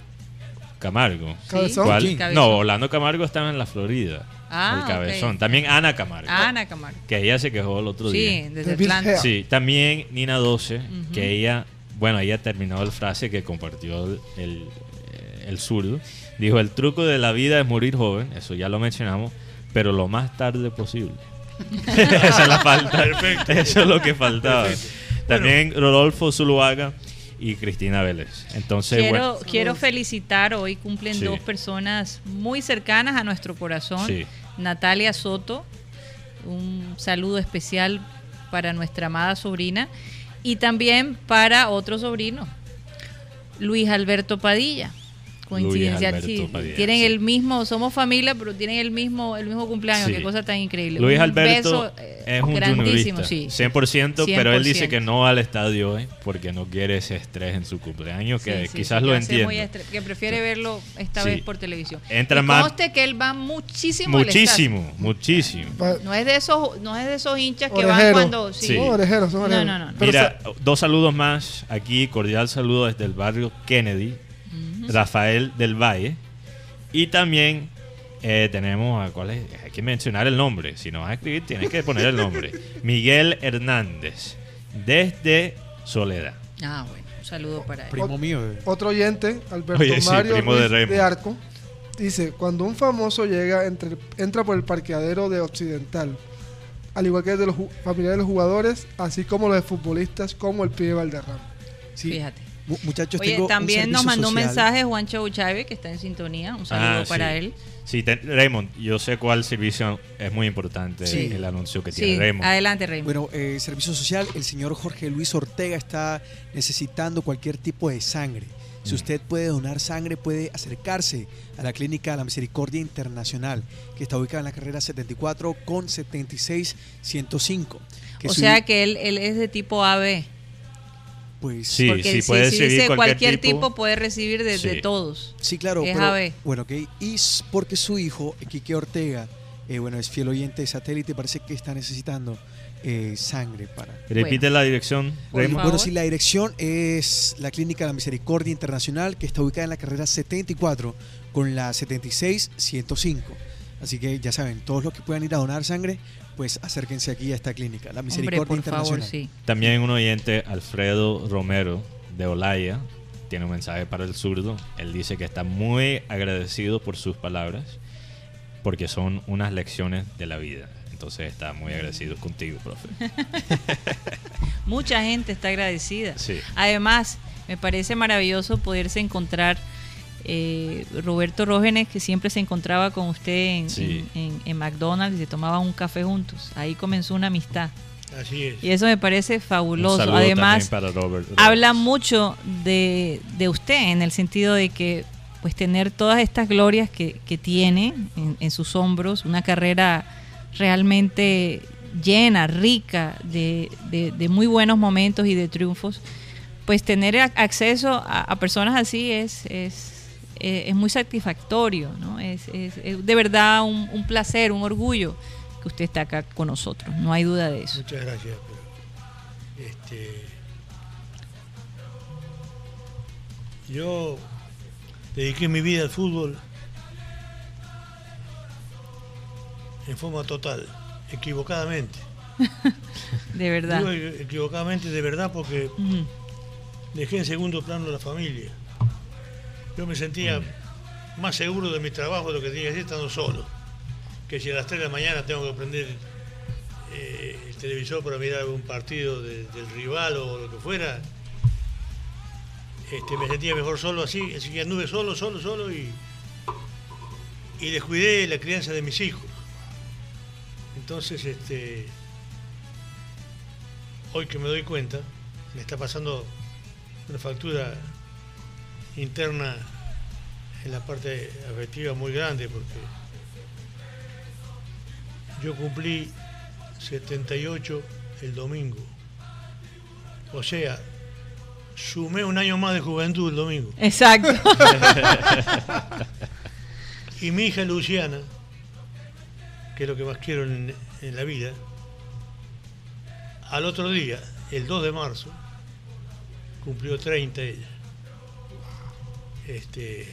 Camargo. Cabezón. No, Orlando Camargo está en la Florida. Ah, el cabezón. También Ana Camargo. Ana Camargo. Que ella se quejó el otro Sí, día. desde The Big Atlanta. Sí, también Nina 12, Ujú. que ella, bueno, ella terminó la frase que compartió el, el, eh, el zurdo. Dijo, el truco de la vida es morir joven, eso ya lo mencionamos, pero lo más tarde posible. Esa es la falta. Perfecto. Eso es lo que faltaba. Perfecto. También Rodolfo Zuluaga, y Cristina Vélez. Entonces, quiero, bueno, quiero felicitar, hoy cumplen Sí. dos personas muy cercanas a nuestro corazón. Sí. Natalia Soto, un saludo especial para nuestra amada sobrina y también para otro sobrino, Luis Alberto Padilla. Coincidencial, Alberto sí. Tienen sí. el mismo, somos familia, pero tienen el mismo, el mismo cumpleaños, Sí. qué cosa tan increíble. Luis Un Alberto beso, eh, es un grandísimo, sí. 100%, pero él dice 100%. que no va al estadio hoy porque no quiere ese estrés en su cumpleaños, que Sí, sí, quizás sí, lo entiendo. estre- que prefiere verlo esta Sí. vez por televisión. Entra Y más- conste que él va muchísimo al estadio. Muchísimo, muchísimo. Pa- No es de esos, no es de esos hinchas que van cuando sí. Sí. No, orejeros, son No, orejeros. no, no. Pero Mira, dos saludos más aquí, cordial saludo desde el barrio Kennedy, Rafael del Valle. Y también eh, tenemos, a, ¿cuál es? hay que mencionar el nombre, si no vas a escribir tienes que poner el nombre. Miguel Hernández, desde Soledad. Ah, bueno, un saludo para él. Primo mío. eh. Otro oyente, Alberto Oye, sí, Mario primo de. Arco, dice, cuando un famoso llega, entre- entra por el parqueadero de Occidental, al igual que el de los familiares de los jugadores, así como los de futbolistas, como el pibe Valderrama. Sí. Fíjate. Mu- Muchachos, Oye, tengo un también nos mandó un mensaje Juancho Uchave, que está en sintonía. Un saludo Ah, para sí. él. Sí, te- Raymond, yo sé cuál servicio es muy importante Sí. el anuncio que tiene Sí, Raymond. adelante, Raymond. Bueno, eh, servicio social, el señor Jorge Luis Ortega está necesitando cualquier tipo de sangre. Si Mm. usted puede donar sangre, puede acercarse a la clínica La Misericordia Internacional, que está ubicada en la carrera 74 con 76 105. Que o sea que él, él es de tipo AB. Pues Sí, porque sí, si, puede si recibir dice cualquier cualquier, tipo. tipo, puede recibir de, de Sí. todos. Sí, claro. Es pero- AB. Bueno, ok. Y porque su hijo, Quique Ortega, eh, bueno, es fiel oyente de satélite, parece que está necesitando eh, sangre para... Repite la dirección. Bueno, sí, la dirección es la Clínica La Misericordia Internacional, que está ubicada en la carrera 74 con la 76-105. Así que ya saben, todos los que puedan ir a donar sangre, pues acérquense aquí a esta clínica, La Hombre, Misericordia por favor, Internacional. sí. También un oyente, Alfredo Romero, de Olaya, tiene un mensaje para el zurdo. Él dice que está muy agradecido por sus palabras, porque son unas lecciones de la vida. Entonces está muy agradecido contigo, profe. Mucha gente está agradecida. Sí. Además, me parece maravilloso poderse encontrar eh, Roberto Rógenes, que siempre se encontraba con usted en, Sí. en- en- en McDonald's y se tomaban un café juntos. Ahí comenzó una amistad. Así es. Y eso me parece fabuloso. Además, también para Robert. habla mucho de, de usted en el sentido de que pues tener todas estas glorias que, que tiene en, en sus hombros, una carrera realmente llena, rica de, de- de muy buenos momentos y de triunfos, pues tener ac- acceso a, a personas así es, es, eh, es muy satisfactorio, ¿no? Es, es- es de verdad un, un placer, un orgullo que usted está acá con nosotros, no hay duda de eso. Muchas gracias. este, yo dediqué mi vida al fútbol en forma total, equivocadamente. De verdad. Digo equivocadamente de verdad porque dejé en segundo plano la familia. Yo me sentía más seguro de mi trabajo de lo que tenía que hacer estando solo. Que si a las 3 de la mañana tengo que prender eh, el televisor para mirar algún partido de- del rival o lo que fuera, este, me sentía mejor solo así, así que anduve solo, solo, solo y, y descuidé la crianza de mis hijos. Entonces, este, hoy que me doy cuenta, me está pasando una factura interna en la parte afectiva muy grande porque yo cumplí 78 el domingo. O sea, sumé un año más de juventud el domingo. Exacto. Y mi hija Luciana, que es lo que más quiero en, en la vida, al otro día, el 2 de marzo, cumplió 30 ella. Este,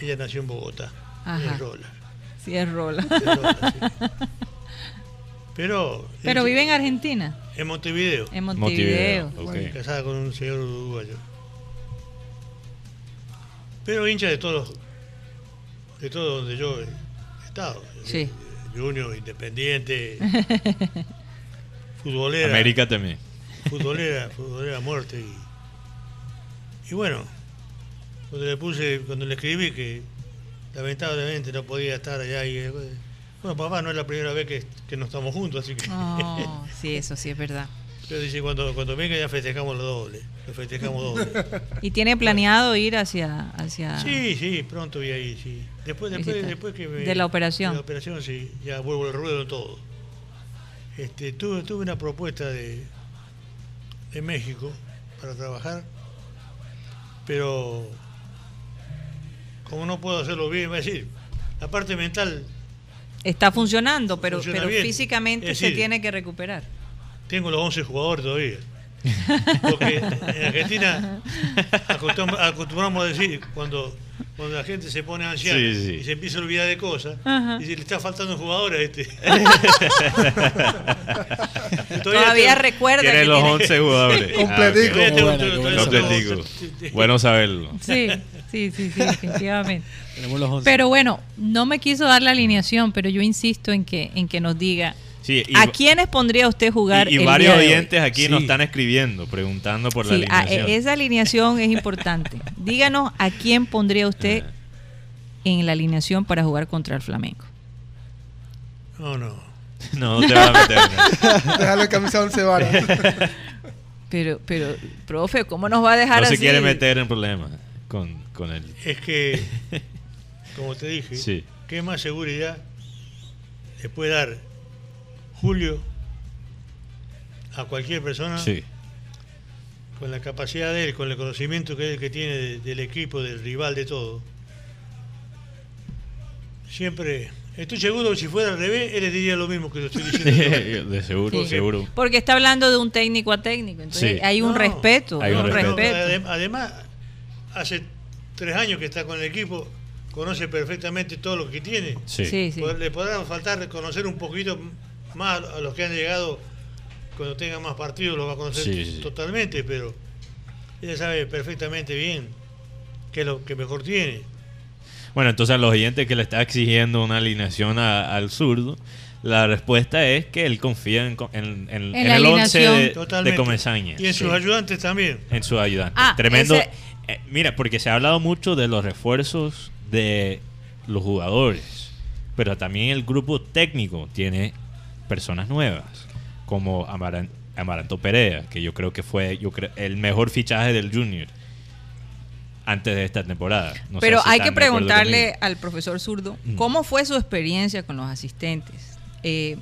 ella nació en Bogotá, Ajá. en Rola. Sí, es rola. en Rola, sí. Pero, Pero vive en Argentina, en Montevideo, en Montevideo. Casada con un señor uruguayo. Pero hincha de todos, de todo donde yo he estado. Sí. Junior, Independiente, futbolera. América también. Futbolera, futbolera a muerte. Y bueno, cuando le puse, cuando le escribí que lamentablemente no podía estar allá y eh, bueno papá no es la primera vez que, que no estamos juntos, así que Oh, sí, eso sí es verdad. pero dice cuando, cuando venga ya festejamos lo doble, lo festejamos doble. ¿Y tiene planeado ir hacia... hacia... Sí, sí, pronto voy ahí, sí. Después, después, después que me- De la operación. de la operación, sí, ya vuelvo al ruedo todo. Este, tuve, tuve una propuesta de, de México para trabajar, pero como no puedo hacerlo bien, va a decir, la parte mental Está funcionando, pero, Funciona pero bien. físicamente Es se tiene que recuperar. tengo los 11 jugadores todavía. Porque en Argentina acostum- acostumbramos a decir, cuando, cuando la gente se pone anciana Sí, sí. y se empieza a olvidar de cosas, Ajá. dice, le está faltando jugadores a este. Todavía recuerda Tiene los tiene- 11 jugadores. Completico. Ah, ok. Todavía tengo- Bueno, todavía bueno, tengo- Completico. Bueno saberlo. Sí, sí, sí, sí, definitivamente. Tenemos los 11. Pero bueno, no me quiso dar la alineación, pero yo insisto en que, en que nos diga Sí, y, a quiénes pondría usted jugar y- y el varios día de hoy? oyentes aquí Sí. nos están escribiendo, preguntando por la Sí, a- alineación. esa alineación es importante. Díganos a quién pondría usted Ah. en la alineación para jugar contra el Flamengo. No, no. No, no te vas a meter. no. Déjalo en camisa once varas. Pero, pero, profe, ¿cómo nos va a dejar No así? se quiere meter en problemas con, con él. Es que, como te dije, Sí. ¿qué más seguridad le puede dar Julio a cualquier persona Sí. con la capacidad de él, con el conocimiento que él que tiene de- del equipo, del rival, de todo? Siempre, estoy seguro que si fuera al revés, él le diría lo mismo que lo estoy diciendo. yo. de seguro, Sí. seguro. Porque está hablando de un técnico a técnico. Entonces Sí. hay un No, respeto. hay un un respeto. respeto. Adem- Además, hace tres años que está con el equipo, conoce perfectamente todo lo que tiene. Sí. Sí, sí. Pod- Le podrá faltar conocer un poquito más a los que han llegado cuando tengan más partidos, los va a conocer Sí, sí. totalmente, pero ella sabe perfectamente bien qué es lo que mejor tiene. Bueno, entonces a los oyentes que le está exigiendo una alineación a- al zurdo, la respuesta es que él confía en, en- en- el 11 alineación. de, de. Comesaña. Y en sus ayudantes también. en su ayudante. Ah, Tremendo. ese- eh, mira, porque se ha hablado mucho de los refuerzos de los jugadores, pero también el grupo técnico tiene personas nuevas, como Amaran- Amaranto Perea, que yo creo que fue yo creo, el mejor fichaje del Junior antes de esta temporada. No Pero si hay que preguntarle al profesor Zurdo Mm. cómo fue su experiencia con los asistentes. Eh,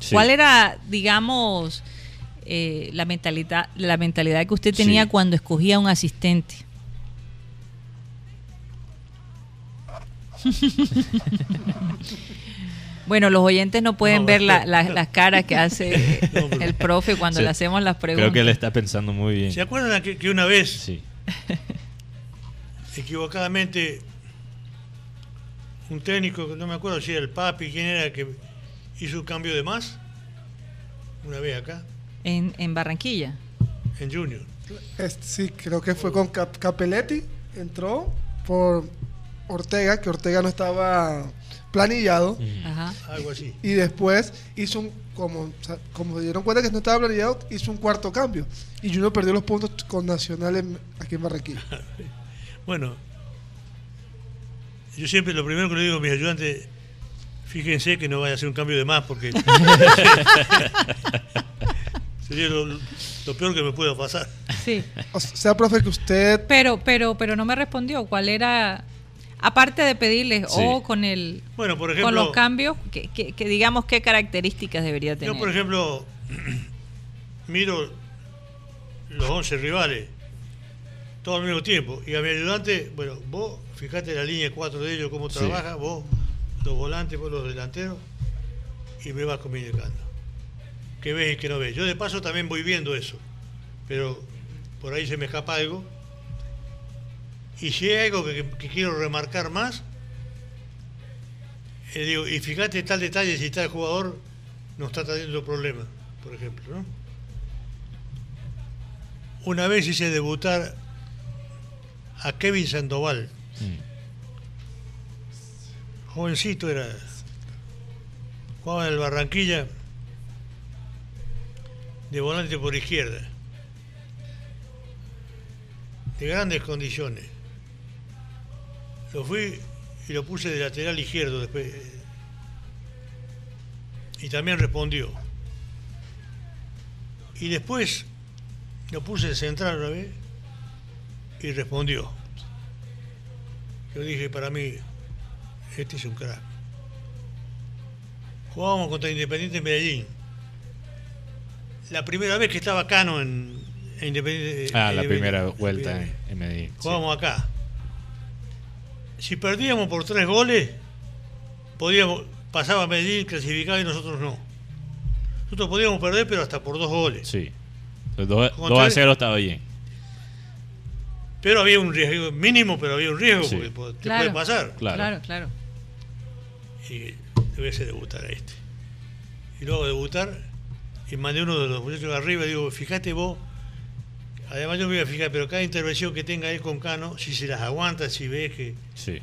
Sí. ¿Cuál era, digamos, eh, la mentalidad, la mentalidad que usted tenía Sí. cuando escogía un asistente? Bueno, los oyentes no pueden No, ver la- la- las caras que hace el profe cuando Sí. le hacemos las preguntas. Creo que él está pensando muy bien. ¿Se acuerdan que, que una vez, Sí. equivocadamente, un técnico, no me acuerdo si era el papi, quién era, que hizo un cambio de más? Una vez acá, en, en Barranquilla. en Junior. Este, sí, creo que fue con Cap- Capelletti. Entró por Ortega, que Ortega no estaba planillado. Ajá. Algo así. Y después hizo un, como, como se dieron cuenta que no estaba planillado, hizo un cuarto cambio. Y Junior perdió los puntos con Nacional en- aquí en Barranquilla. Bueno, yo siempre lo primero que le digo a mis ayudantes, fíjense que no vaya a hacer un cambio de más porque sería lo, lo peor que me pueda pasar. Sí. O sea, profe, que usted Pero, pero, pero no me respondió. ¿Cuál era, aparte de pedirles Sí. o con el, Bueno, por con ejemplo, los cambios, que, que- que digamos qué características debería tener? yo por ejemplo miro los 11 rivales todo al mismo tiempo y a mi ayudante, bueno, vos fíjate la línea 4 de ellos cómo Sí. trabaja, vos los volantes, vos los delanteros y me vas comunicando. ¿Qué ves y qué no ves? Yo de paso también voy viendo eso, pero por ahí se me escapa algo. Y si hay algo que, que quiero remarcar más, eh, digo, y fíjate tal detalle si tal jugador no está teniendo problemas, por ejemplo, ¿no? Una vez hice debutar a Kevin Sandoval, Mm. jovencito era, jugaba en el Barranquilla de volante por izquierda. de grandes condiciones. Lo fui y lo puse de lateral izquierdo después. Y también respondió. Y después lo puse de central una vez y respondió. Yo dije, para mí, este es un crack. Jugábamos contra Independiente Medellín. La primera vez que estaba Cano en, en Independiente. Ah, en la primera vuelta en, en Medellín. sí. Jugábamos acá. Si perdíamos por tres goles, podíamos, pasaba Medellín clasificado y nosotros no. Nosotros podíamos perder, pero hasta por dos goles. Sí. Entonces, dos- Como 2 a tres- 0 estaba bien. Pero había un riesgo mínimo, pero había un riesgo Sí. porque po- te Claro. puede pasar. Claro. Claro, claro. Y le voy a hacer debutar a este. Y luego debutar, y mandé uno de los muchachos de arriba y digo, fíjate vos, además yo me voy a fijar, pero cada intervención que tenga él con Cano, si se las aguanta, si ves que Sí.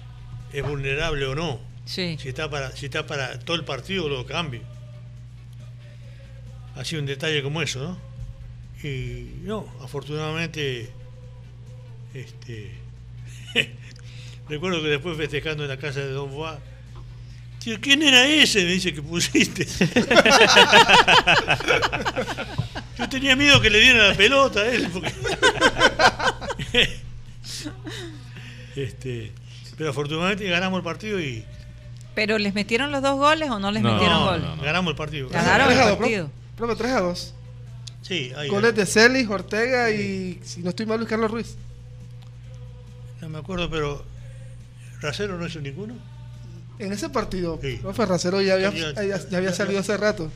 es vulnerable o no. Sí. Si está para, si está para todo el partido, lo cambio. Así un detalle como eso, ¿no? Y no, afortunadamente, este, recuerdo que después festejando en la casa de Don Bois, tío, ¿quién era ese? Me dice que pusiste. Yo tenía miedo que le dieran la pelota a él, porque... este, pero afortunadamente ganamos el partido y ¿Pero les metieron los dos goles o no les No, metieron no, gol? no, no. ganamos el partido. Ganaron el 3 a 2, partido. profe, 3 a 2. Sí, ahí. Goles de Celis, Ortega y, si no estoy mal, Luis Carlos Ruiz. No me acuerdo, pero Racero no hizo ninguno. En ese partido, Sí. profe Racero ya había, Ya- ya, ya había salido hace rato.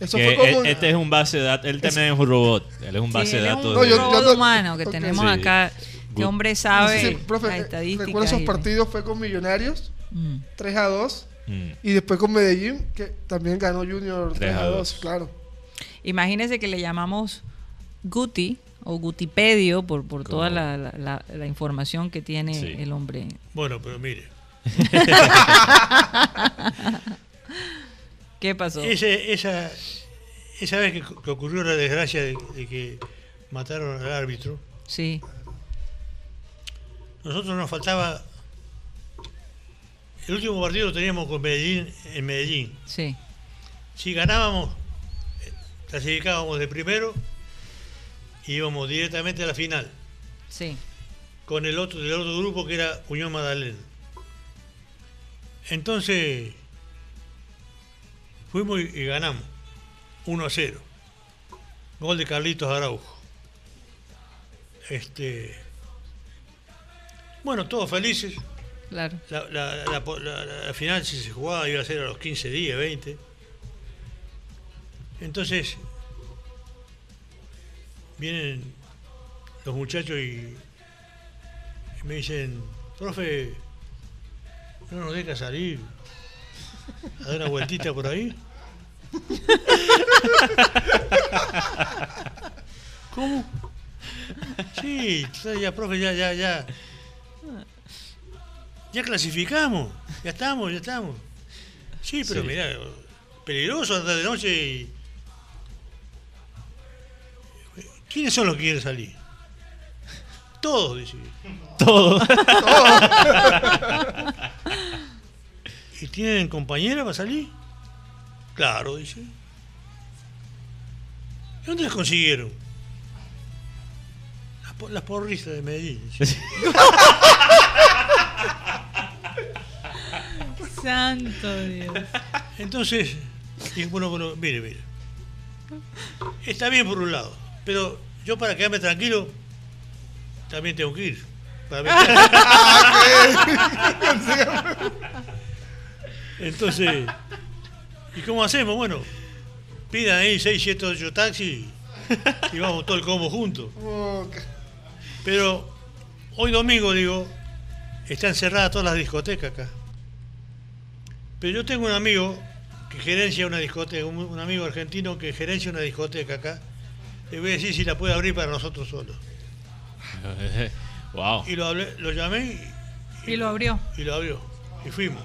Eso Que fue como... e- este es un base de datos. Él también es un robot. Él es un Sí, base él de datos. un No, de- yo- robot no- humano que ok. tenemos Sí. acá. Este Good. hombre no sé sabe si, profe, recuerdo esos y- partidos, fue con Millonarios, Mm. 3 a 2. Mm. Y después con Medellín, que también ganó Junior 3 a 2, claro. Imagínese que le llamamos Guti o Gutipedio por, por ¿Cómo? toda la, la- la- la información que tiene Sí. el hombre. Bueno, pero mire, ¿Qué pasó? ese, esa, esa vez que, que ocurrió la desgracia de, de que mataron al árbitro, Sí, nosotros nos faltaba. El último partido lo teníamos con Medellín en Medellín. sí. Si ganábamos, clasificábamos de primero y íbamos directamente a la final Sí, con el otro del otro grupo que era Unión Magdalena. Entonces fuimos y, ganamos 1 a 0. Gol de Carlitos Araujo. Este bueno, todos felices. claro. La, la- la- la- la final si se jugaba iba a ser a los 15 días, 20. Entonces vienen los muchachos y, y me dicen, profe, no nos deja salir a dar una vueltita por ahí. ¿Cómo? Sí, ya, profe, ya, ya, ya. Ya clasificamos, ya estamos, ya estamos. Sí, pero Sí. mirá, peligroso andar de noche y. ¿Quiénes son los que quieren salir? Todos, dice. Todo. ¿Y tienen compañera para salir? Claro, dice. ¿Y dónde las consiguieron? Las, po- las porristas de Medellín. dice. Santo Dios. Entonces, dije, bueno, bueno, mire, mire. Está bien por un lado, pero yo para quedarme tranquilo, también tengo que ir. Para ver- Entonces, ¿y cómo hacemos? Bueno, pidan ahí 6, 7, 8 taxis y vamos todo el combo juntos. Pero hoy domingo, digo, están cerradas todas las discotecas acá. Pero yo tengo un amigo que gerencia una discoteca, un, un amigo argentino que gerencia una discoteca acá. Le voy a decir si la puede abrir para nosotros solos. wow. Y lo, hablé, lo llamé y, Y lo abrió. y lo abrió. Y fuimos.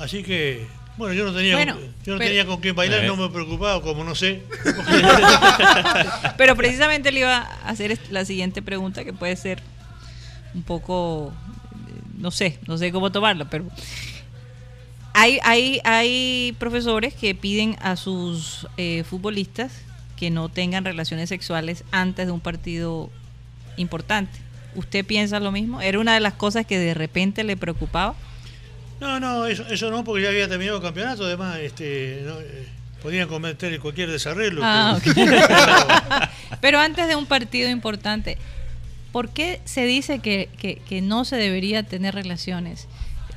Así que Bueno, yo no tenía, Bueno, yo no pero- tenía con quién bailar, Eh. no me preocupaba, como no sé. Pero precisamente le iba a hacer est- la siguiente pregunta que puede ser un poco, eh, no sé, no sé cómo tomarla, pero hay, hay, hay profesores que piden a sus eh, futbolistas que no tengan relaciones sexuales antes de un partido importante. ¿Usted piensa lo mismo? ¿Era una de las cosas que de repente le preocupaba? No, no, eso, eso no, porque ya había terminado el campeonato, además, este, no, eh, podían cometer cualquier desarreglo. Ah, pero- Pero antes de un partido importante, ¿por qué se dice que, que- que no se debería tener relaciones?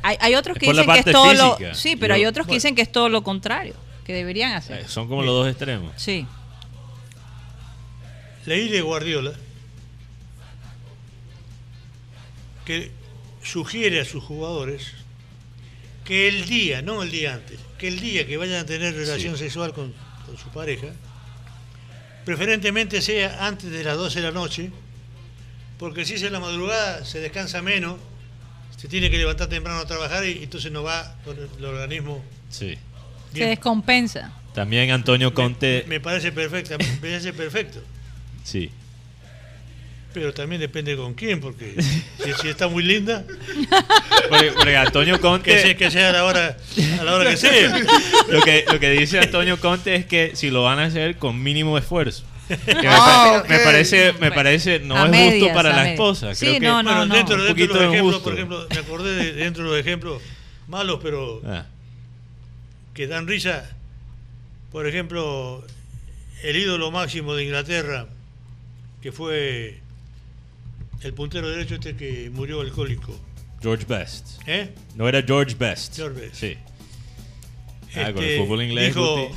Hay, hay otros que dicen que es todo lo... Sí, pero Yo- hay otros que bueno. dicen que es todo lo contrario, que deberían hacer. Eh, Son como los dos extremos. Sí. Leí de Guardiola que sugiere a sus jugadores que el día, no el día antes, que el día que vayan a tener relación sexual con, con su pareja, preferentemente sea antes de las 12 de la noche, porque si es en la madrugada se descansa menos, se tiene que levantar temprano a trabajar y entonces no va con el, el organismo Sí. Se descompensa. También Antonio Conte. me parece perfecta, me parece perfecto. Sí. Pero también depende con quién, porque si, si está muy linda, Porque, porque Antonio que, Conte. sea, que sea a la hora, a la hora que sea. Lo que, lo que dice Antonio Conte es que si lo van a hacer con mínimo esfuerzo. Que me, Ah, pa- me ok. parece, me parece, no a es medias, justo para la esposa. Sí, Creo que, no, no. bueno, dentro, un dentro de los ejemplos, injusto. por ejemplo, me acordé de, dentro de los ejemplos malos, pero Ah, que dan risa. Por ejemplo, el ídolo máximo de Inglaterra, que fue el puntero derecho este que murió alcohólico. George Best. ¿eh? No era George Best. George Best. Sí. Ah, con el Este, fútbol inglés. dijo,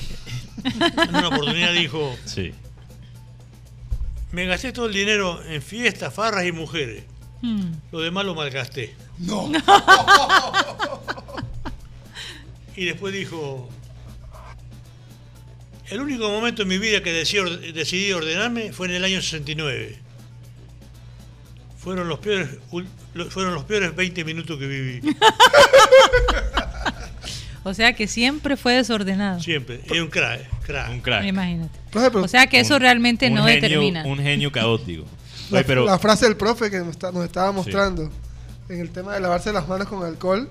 en una oportunidad dijo, Sí. me gasté todo el dinero en fiestas, farras y mujeres. Hmm. Lo demás lo malgasté. No. Y después dijo, el único momento en mi vida que decidí ordenarme fue en el año 69. Fueron los peores, fueron los peores 20 minutos que viví. O sea que siempre fue desordenado. Siempre. Es un crack, eh, crack. Un crack. Imagínate. Profe, pero O sea que eso realmente no genio- determina. Un genio caótico. la, Oye, pero la frase del profe que nos, está- nos estaba mostrando en el tema de lavarse las manos con alcohol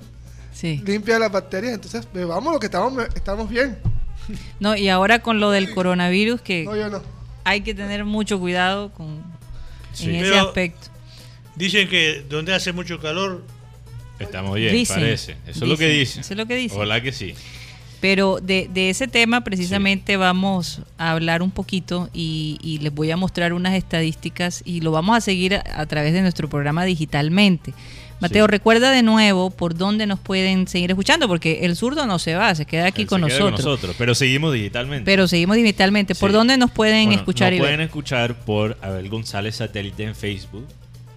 Sí. limpia las bacterias, entonces bebamos lo que estamos, estamos bien. No, y ahora con lo del coronavirus que No, yo no. hay que tener mucho cuidado con Sí. en ese Pero- aspecto. Dicen que donde hace mucho calor, estamos bien, Dicen, parece. Eso es lo que dicen, eso es lo que dicen. Ojalá que sí. Pero de, de ese tema precisamente vamos a hablar un poquito y, y les voy a mostrar unas estadísticas y lo vamos a seguir a, a través de nuestro programa digitalmente. Mateo, Sí. recuerda de nuevo por dónde nos pueden seguir escuchando, porque el zurdo no se va, se queda aquí Él con se queda nosotros. nosotros, Pero seguimos digitalmente. Pero seguimos digitalmente. ¿Por Sí. dónde nos pueden Bueno, escuchar nos y pueden ver? escuchar por Abel González Satélite en Facebook,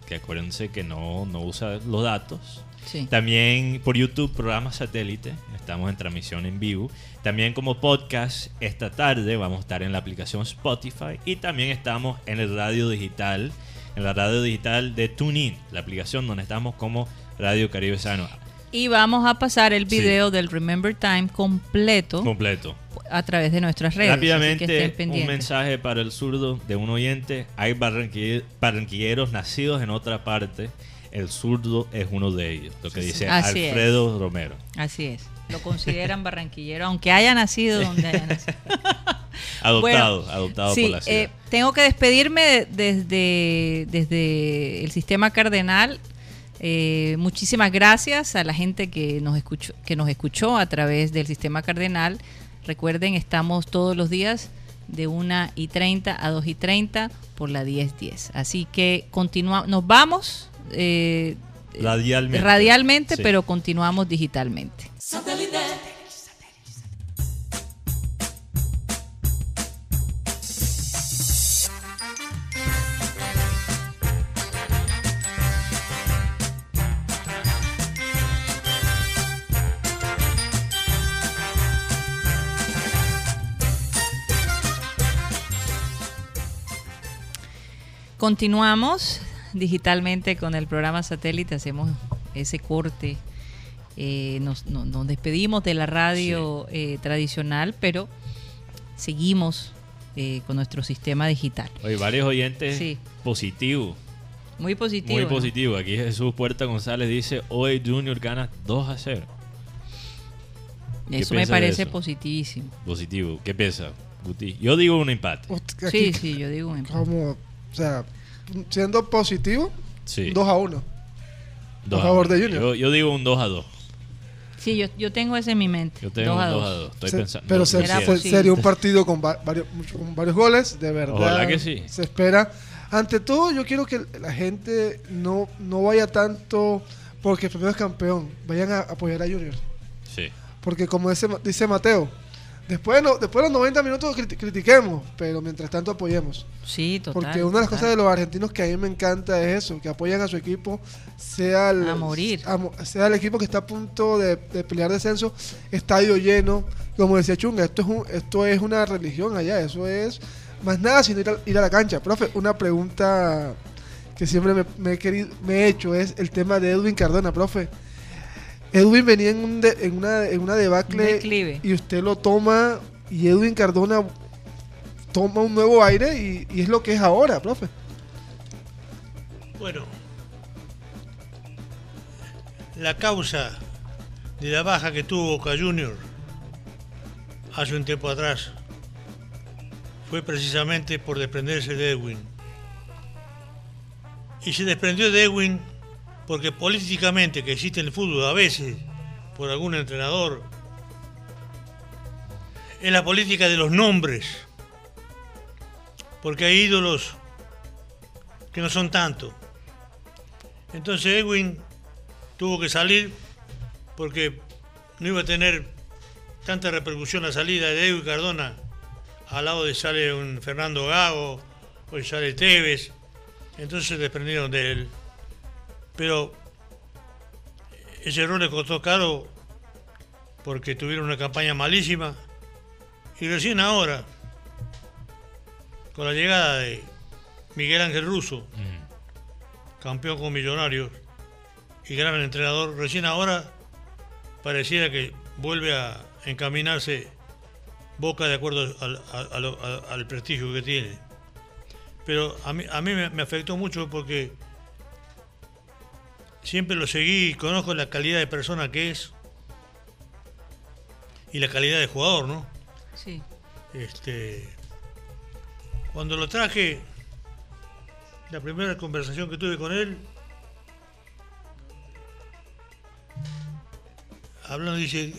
que acuérdense que no, no usa los datos. Sí. También por YouTube, programa satélite. Estamos en transmisión en vivo. También como podcast, esta tarde vamos a estar en la aplicación Spotify. Y también estamos en el radio digital, en la radio digital de TuneIn, la aplicación donde estamos como Radio Caribe Sano. Y vamos a pasar el Sí. video del Remember Time completo Completo. A través de nuestras redes. que Rápidamente, un mensaje para el zurdo de un oyente. Hay barranquille- barranquilleros nacidos en otra parte. El zurdo es uno de ellos. Lo que dice Así es. Alfredo Romero. Así es. Lo consideran barranquillero, aunque haya nacido donde haya nacido. Adoptado, Bueno, adoptado sí, por la ciudad. eh, tengo que despedirme de- desde, desde el sistema cardenal. Eh, muchísimas gracias a la gente que nos escuchó, que nos escuchó a través del sistema cardenal. Recuerden, estamos todos los días de 1 y 30 a 2 y 30 por la 1010. Así que continuamos, nos vamos eh, Radialmente. radialmente, Sí. pero continuamos digitalmente. Continuamos digitalmente con el programa satélite, hacemos ese corte Eh, nos, no- nos despedimos de la radio eh, tradicional, pero seguimos eh, con nuestro sistema digital. Oye, varios oyentes Sí. positivos. Muy positivo. Muy ¿no? positivo. Aquí Jesús Puerta González dice, hoy Junior gana 2 a 0. ¿Qué Eso me parece eso? positivísimo. Positivo. ¿Qué piensa, Guti? Yo digo un empate. Sí, sí, yo digo un empate. Como, o sea, siendo positivo, Sí. 2 a 1. Dos a favor de. Junior. Yo, yo digo un 2 a 2. Sí, yo, yo tengo ese en mi mente. Yo tengo Dos un a 2 dos. a 2. Estoy Se- pensando. pero se- se- sería un partido con, va- varios, con varios goles, de verdad. Ojalá que sí. Se espera. Ante todo, yo quiero que la gente no, no vaya tanto porque primero es campeón. Vayan a apoyar a Junior. Sí. Porque como dice, dice Mateo, después de, lo- después de los 90 minutos criti- critiquemos, pero mientras tanto apoyemos. Sí, total. Porque una de las total. cosas de los argentinos que a mí me encanta es eso, que apoyan a su equipo, sea el, A morir. a sea el equipo que está a punto de, de pelear descenso, estadio lleno. Como decía Chunga, esto es, un- esto es una religión allá, eso es más nada sino ir a, ir a la cancha. Profe, una pregunta que siempre me, me he querido, me he hecho es el tema de Edwin Cardona, profe. Edwin venía en, un de- en una, en una debacle Un y usted lo toma y Edwin Cardona toma un nuevo aire y, y es lo que es ahora, profe. Bueno, la causa de la baja que tuvo Boca Junior hace un tiempo atrás fue precisamente por desprenderse de Edwin. Y se desprendió de Edwin porque políticamente que existe en el fútbol a veces por algún entrenador es la política de los nombres. Porque hay ídolos que no son tanto. Entonces Edwin tuvo que salir porque no iba a tener tanta repercusión la salida de Edwin Cardona. Al lado de sale un Fernando Gago, hoy sale Tevez. Entonces se desprendieron de él. Pero ese error le costó caro porque tuvieron una campaña malísima. Y recién ahora, con la llegada de Miguel Ángel Russo, campeón con Millonarios y gran entrenador, recién ahora pareciera que vuelve a encaminarse Boca de acuerdo al, prestigio que tiene. Pero a mí, a mí me, me afectó mucho porque siempre lo seguí y conozco la calidad de persona que es y la calidad de jugador, ¿no? Sí. Este, cuando lo traje, la primera conversación que tuve con él, hablando, dice,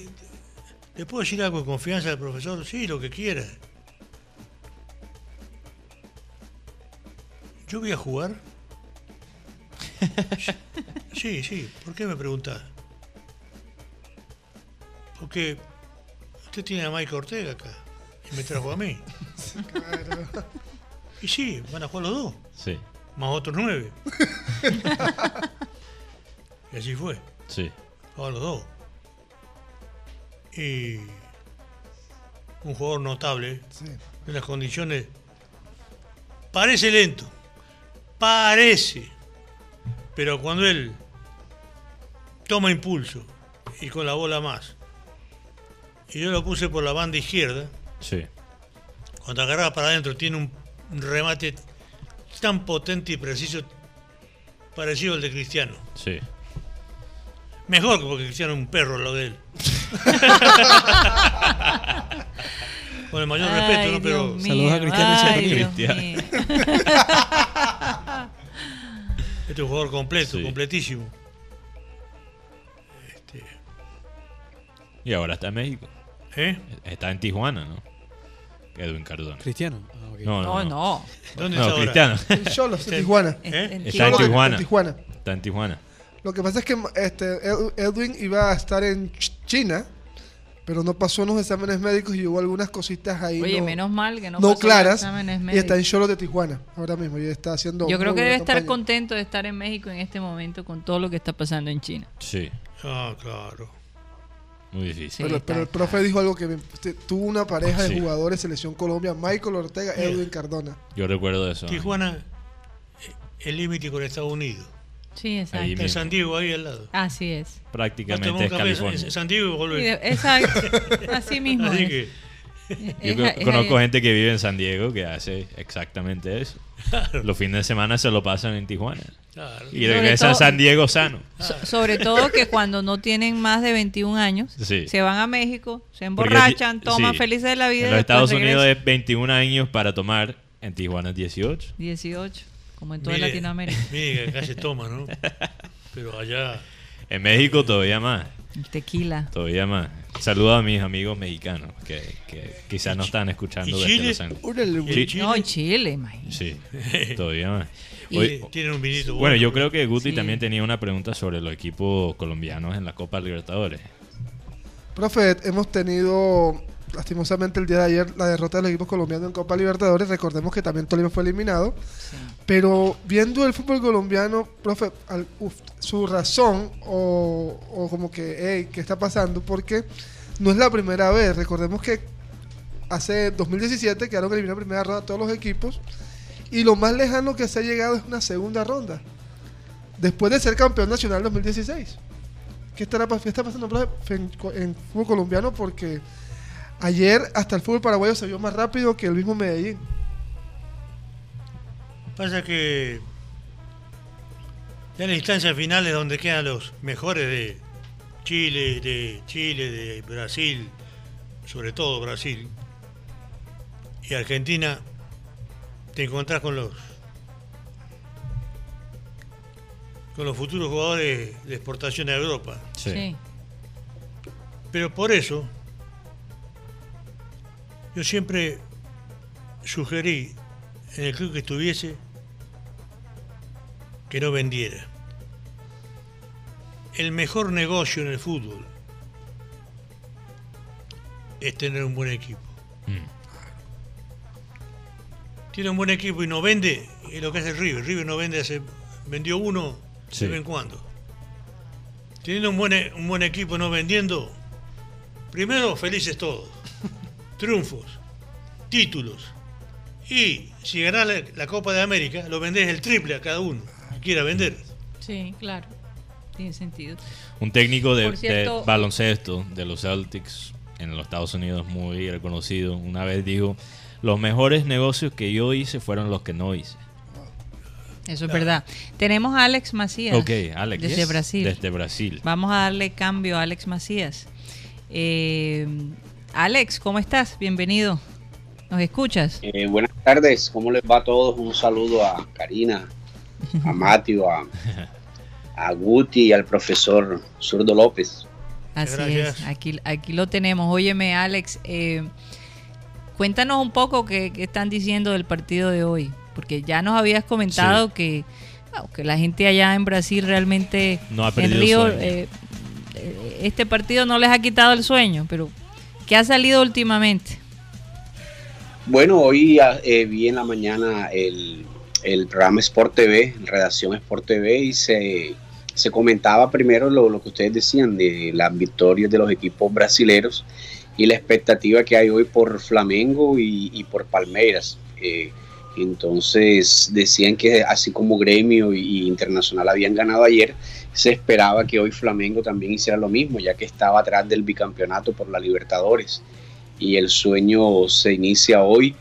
¿le puedo decir algo de confianza al profesor? Sí, lo que quiera. ¿Yo voy a jugar? Sí, sí. ¿Por qué me preguntás? Porque usted tiene a Mike Ortega acá y me trajo a mí. Y sí, van a jugar los dos, Sí. más otros nueve. y así fue, Sí. jugaban los dos. Y un jugador notable, Sí. en las condiciones. Parece lento, parece, pero cuando él toma impulso y con la bola más, y yo lo puse por la banda izquierda, Sí. cuando agarraba para adentro tiene un remate tan potente y preciso, parecido al de Cristiano. Sí. Mejor que porque Cristiano es un perro lo de él. Con el mayor respeto, ¿no? Pero Saludos a Cristiano y ay, Santonino. Dios Cristiano. mío. Este es un jugador completo, Sí. completísimo. Este, Y ahora está en México. ¿eh? Está en Tijuana, ¿no? Edwin Cardona. Cristiano. Ah. No, No, no. no. ¿Dónde No, está? Cristiano. El Cholos de Tijuana. ¿Eh? Está en Tijuana. de Tijuana. Está en Tijuana. Lo que pasa es que este, Ed- Edwin iba a estar en Ch- China, pero no pasó unos exámenes médicos y hubo algunas cositas ahí Oye, no, menos mal que no, no pasó los claras. exámenes Y está en médicos. Cholos de Tijuana ahora mismo y está haciendo. Yo creo que debe estar contento de estar en México en este momento con todo lo que está pasando en China. Sí. Ah, claro. Muy difícil. Pero, pero el profe dijo algo que me- tuvo una pareja Sí. de jugadores selección Colombia, Michael Ortega. Edwin Cardona. Yo recuerdo eso. Tijuana, eh, el límite con Estados Unidos. Sí, exacto. Ahí En mismo. San Diego, ahí al lado. Así es. Prácticamente es café California. en San Diego y de- exacto. Así mismo. Así es. que, Yo Es- co- es- conozco es- gente que vive en San Diego que hace exactamente eso. Los fines de semana se lo pasan en Tijuana. claro. Y regresa a San Diego sano. so- sobre todo que cuando no tienen más de 21 años, Sí. se van a México, se Porque emborrachan, ti- toman sí. felices de la vida. En los Estados Unidos es 21 años para tomar, en Tijuana es 18. 18, como en toda Mire, Latinoamérica. Mire que acá se toma, ¿no? Pero allá. En México todavía más, tequila. todavía más. Saludo a mis amigos mexicanos que, que quizás no están escuchando ¿Y desde Chile? Los Ángeles. Órale, ¿Y Sí. Chile? No, en Chile, imagínate. Sí, todavía más. Hoy- Tienen un vinito bueno, yo creo que Guti Sí. también tenía una pregunta sobre los equipos colombianos en la Copa Libertadores. Profe, hemos tenido lastimosamente el día de ayer la derrota del equipo colombiano en Copa Libertadores. Recordemos que también Tolima fue eliminado. Pero viendo el fútbol colombiano, profe, al- uf, su razón o, o como que, hey, ¿qué está pasando? Porque no es la primera vez. Recordemos que hace 2017 quedaron eliminados en primera ronda todos los equipos. Y lo más lejano que se ha llegado es una segunda ronda. Después de ser campeón nacional en 2016. ¿Qué, estará, qué está pasando profe, en fútbol colombiano? Porque ayer hasta el fútbol paraguayo se vio más rápido que el mismo Medellín. Pasa que ya en la instancia final es donde quedan los mejores de Chile, de Chile, de Brasil, sobre todo Brasil. Y Argentina te encontrás con los con los futuros jugadores de exportación a Europa. Sí. Sí. Pero por eso yo siempre sugerí en el club que estuviese que no vendiera. El mejor negocio en el fútbol es tener un buen equipo. Mm. Tiene un buen equipo y no vende, es lo que hace River. River no vende, hace, vendió uno Sí. de vez en cuando. Teniendo un buen, e- un buen equipo no vendiendo, primero felices todos. Triunfos, títulos. Y si ganás la, la Copa de América, lo vendés el triple a cada uno que quiera vender. Sí, claro. Tiene sentido. Un técnico de, Por cierto- de baloncesto de los Celtics en los Estados Unidos muy reconocido, una vez dijo, los mejores negocios que yo hice fueron los que no hice. Eso es verdad. Tenemos a Alex Macías. Ok, Alex. Desde Brasil. Desde Brasil. Vamos a darle cambio a Alex Macías. Eh, Alex, ¿cómo estás? Bienvenido. ¿Nos escuchas? Eh, buenas tardes, ¿cómo les va a todos? Un saludo a Karina, a Mateo, a, a Guti y al profesor Zurdo López. Así Gracias. es, aquí, aquí lo tenemos. Óyeme, Alex, eh, cuéntanos un poco qué, qué están diciendo del partido de hoy, porque ya nos habías comentado que, wow, que la gente allá en Brasil realmente No ha en Río, sueño. eh, este partido no les ha quitado el sueño, pero ¿qué ha salido últimamente? Bueno, hoy eh, vi en la mañana el, el programa Sport TV, Redacción Sport TV, y se, se comentaba primero lo, lo que ustedes decían de las victorias de los equipos brasileros y la expectativa que hay hoy por Flamengo y, por Palmeiras. Eh, entonces decían que así como Gremio y Internacional habían ganado ayer, se esperaba que hoy Flamengo también hiciera lo mismo, ya que estaba atrás del bicampeonato por la Libertadores y el sueño se inicia hoy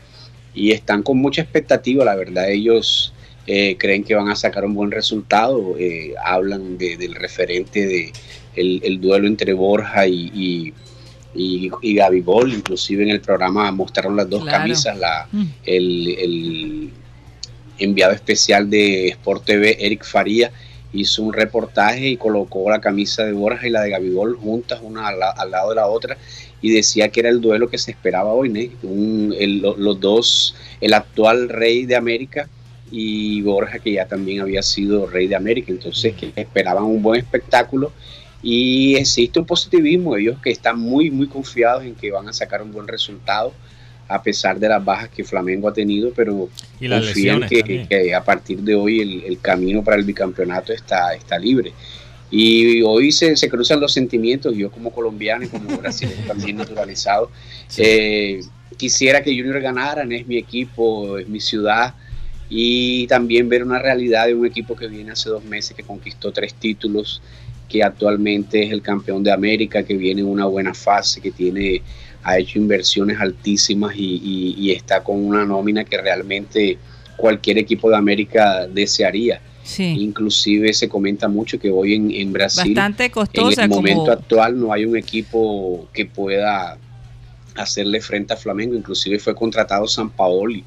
y están con mucha expectativa, la verdad ellos eh, creen que van a sacar un buen resultado, eh, hablan de- del referente de el, el duelo entre Borja y, y, y, y Gabigol, inclusive en el programa mostraron las dos Claro. camisas, la, Mm. el, el enviado especial de Sport TV, Eric Faría, hizo un reportaje y colocó la camisa de Borja y la de Gabigol juntas, una al, la- al lado de la otra, y decía que era el duelo que se esperaba hoy. Un- los dos, el actual rey de América y Borja, que ya también había sido rey de América, entonces que esperaban un buen espectáculo. Y existe un positivismo, ellos que están muy, muy confiados en que van a sacar un buen resultado, a pesar de las bajas que Flamengo ha tenido, pero Y confían que, que a partir de hoy el, el camino para el bicampeonato está, está libre. Y hoy se, se cruzan los sentimientos, yo como colombiano y como brasileño también naturalizado, Sí. eh, quisiera que Junior ganara, es mi equipo, es mi ciudad, y también ver una realidad de un equipo que viene hace dos meses, que conquistó tres títulos, que actualmente es el campeón de América, que viene en una buena fase, que tiene ha hecho inversiones altísimas y, y está con una nómina que realmente cualquier equipo de América desearía. Inclusive se comenta mucho que hoy en, en Brasil, Bastante costosa, en el momento actual no hay un equipo que pueda hacerle frente a Flamengo. Inclusive fue contratado San Paoli.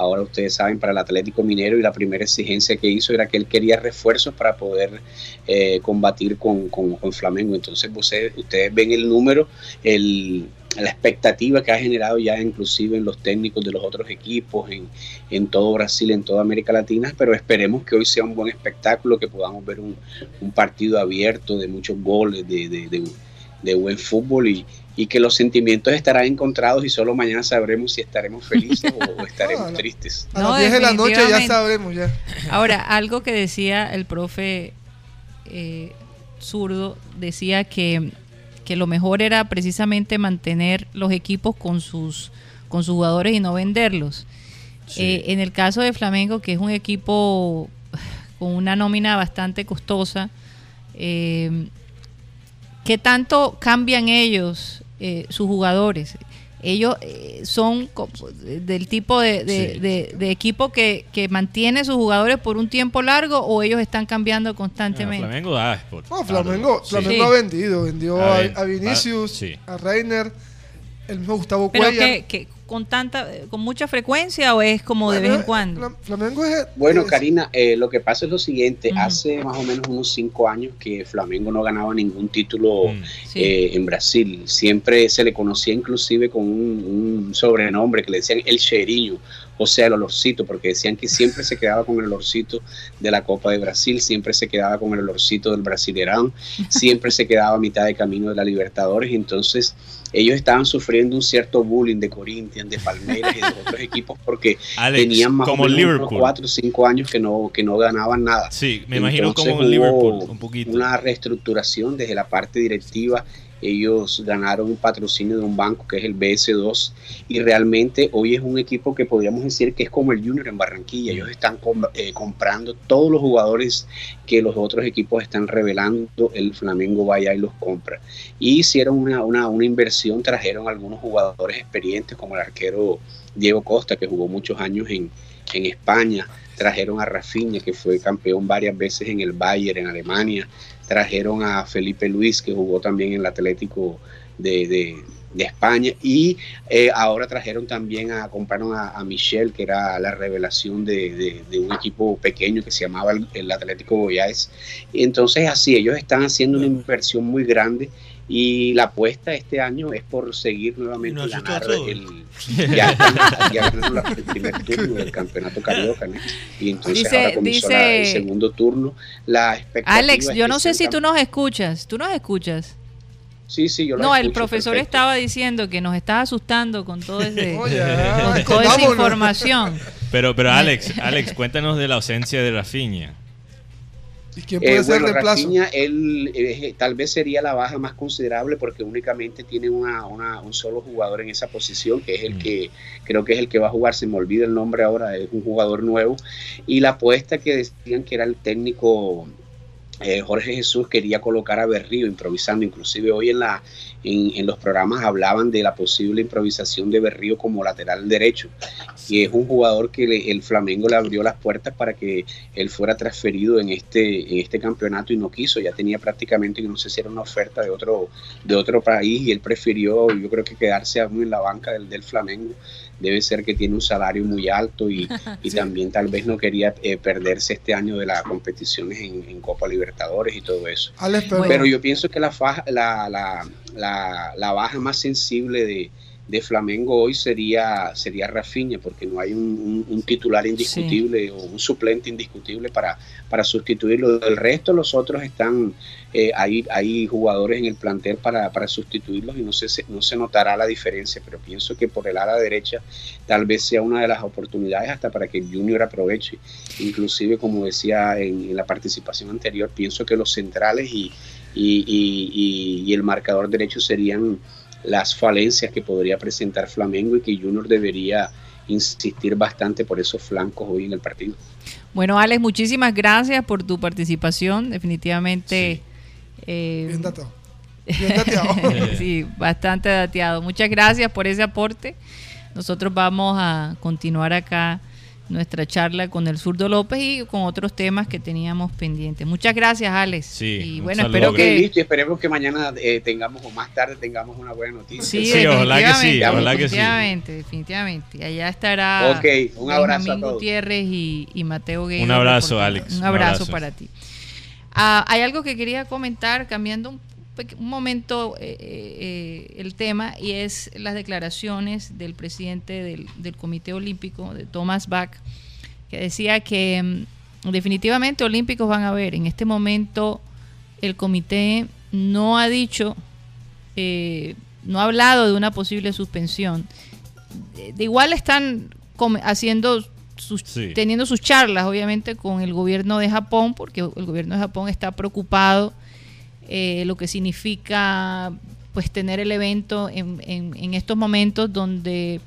Ahora ustedes saben, para el Atlético Minero y la primera exigencia que hizo era que él quería refuerzos para poder eh, combatir con, con, Flamengo. Entonces ustedes, ustedes ven el número, el, la expectativa que ha generado ya inclusive en los técnicos de los otros equipos, en, en, todo Brasil, en toda América Latina, pero esperemos que hoy sea un buen espectáculo, que podamos ver un, un partido abierto de muchos goles, de, de, de, buen fútbol y, y, que los sentimientos estarán encontrados y solo mañana sabremos si estaremos felices o, estaremos tristes. A las 10 de la noche ya sabremos ya. Ahora, algo que decía el profe eh, zurdo, decía que que lo mejor era precisamente mantener los equipos con sus, con sus jugadores y no venderlos. Eh, en el caso de Flamengo, que es un equipo con una nómina bastante costosa, eh, ¿qué tanto cambian ellos, eh, sus jugadores? ellos eh, son del tipo de, equipo que, mantiene sus jugadores por un tiempo largo o ellos están cambiando constantemente. Flamengo da No, Flamengo, Flamengo ha vendido, vendió a, Vinicius, a Reiner, el mismo Gustavo Pero que, con tanta, con mucha frecuencia o es como de vez en cuando? Flamengo es, bueno, Karina, eh, lo que pasa es lo siguiente, hace más o menos unos cinco años que Flamengo no ganaba ningún título mm. eh, en Brasil. Siempre se le conocía inclusive con un, sobrenombre que le decían el cheriño, o sea, el olorcito, porque decían que siempre se quedaba con el olorcito de la Copa de Brasil, siempre se quedaba con el olorcito del Brasilerán, siempre se quedaba a mitad de camino de la Libertadores, y entonces ellos estaban sufriendo un cierto bullying de Corinthians, de Palmeiras y de otros equipos porque tenían más como o menos cuatro o cinco años que no, que no ganaban nada. Sí, me imagino como Liverpool, un poquito. Una reestructuración desde la parte directiva ellos ganaron un patrocinio de un banco que es el BS2 y realmente hoy es un equipo que podríamos decir que es como el Junior en Barranquilla. Ellos están eh, comprando todos los jugadores que los otros equipos están revelando. El Flamengo vaya y los compra. Y hicieron una, una, una inversión, trajeron algunos jugadores experientes como el arquero Diego Costa que jugó muchos años en, en España trajeron a Rafinha, que fue campeón varias veces en el Bayern en Alemania, trajeron a Felipe Luis, que jugó también en el Atlético de, España, y eh, ahora trajeron también a, compraron a, Michel, que era la revelación de, un equipo pequeño que se llamaba el, Atlético Goiás. Y entonces así, ellos están haciendo una inversión muy grande y la apuesta este año es por seguir nuevamente ganar el, ya, el primer turno del campeonato carioca y entonces dice, ahora dice, el segundo turno. La Alex yo no sé si tú nos escuchas tú nos escuchas. Sí, sí, yo No, el profesor estaba diciendo que nos estaba asustando con todo ese, con toda esa información. Pero, pero Alex, Alex, cuéntanos de la ausencia de Rafinha. ¿Y quién puede eh, ser el reemplazo? él eh, tal vez sería la baja más considerable porque únicamente tiene una, un solo jugador en esa posición, que es el mm. que creo que es el que va a jugar, se me olvida el nombre ahora, es un jugador nuevo. Y la apuesta que decían que era el técnico eh, Jorge Jesús quería colocar a Berrío improvisando, inclusive hoy en, la, en, los programas hablaban de la posible improvisación de Berrío como lateral derecho, y es un jugador que el Flamengo le abrió las puertas para que él fuera transferido en este, en este campeonato y no quiso, ya tenía prácticamente, no sé si era una oferta de otro, de otro país y él prefirió, yo creo que quedarse aún en la banca del, del Flamengo debe ser que tiene un salario muy alto y, y también tal vez no quería eh, perderse este año de las competiciones en, Copa Libertadores y todo eso. pero... yo pienso que la, la, la, la, la baja más sensible de, de Flamengo hoy sería, sería Rafinha, porque no hay un, titular indiscutible o un suplente indiscutible para, para sustituirlo. Del resto, los otros están, eh, hay, hay jugadores en el plantel para, para sustituirlos y no se, no se notará la diferencia, pero pienso que por el ala derecha tal vez sea una de las oportunidades hasta para que el Junior aproveche. Inclusive, como decía en, la participación anterior, pienso que los centrales y, y, y el marcador derecho serían las falencias que podría presentar Flamengo y que Junior debería insistir bastante por esos flancos hoy en el partido. Bueno, Alex, muchísimas gracias por tu participación. Definitivamente. Eh, Bien dateado. Bien dateado. sí, bastante dateado. Muchas gracias por ese aporte. Nosotros vamos a continuar acá nuestra charla con el zurdo López y con otros temas que teníamos pendientes. Muchas gracias, Alex. Sí, y bueno, espero que esperemos que mañana eh, tengamos o más tarde tengamos una buena noticia. Sí, Sí, ojalá que sí, definitivamente, ojalá que sí. Definitivamente, definitivamente. Allá estará Ok, un abrazo Benjamín a todos. Gutiérrez y, y Mateo Guerrero. Un abrazo. Alex, Un un abrazo, para ti. Ah, hay algo que quería comentar, cambiando un, un momento eh, eh, el tema, y es las declaraciones del presidente del, del Comité Olímpico, de Thomas Bach, que decía que mm, definitivamente olímpicos van a haber. En este momento el comité no ha dicho, eh, no ha hablado de una posible suspensión. De, de igual están haciendo sus, Sí. teniendo sus charlas, obviamente, con el gobierno de Japón, porque el gobierno de Japón está preocupado eh, lo que significa pues tener el evento en, estos momentos donde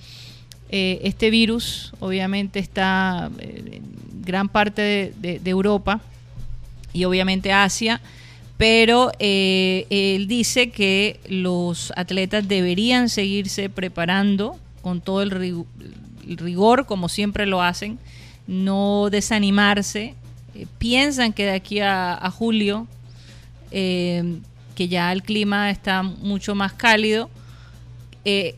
eh, este virus obviamente está eh, en gran parte de, Europa y obviamente Asia, pero él dice que los atletas deberían seguirse preparando con todo el, rig- el rigor, como siempre lo hacen, no desanimarse. Piensan que de aquí a julio, eh, que ya el clima está mucho más cálido, eh,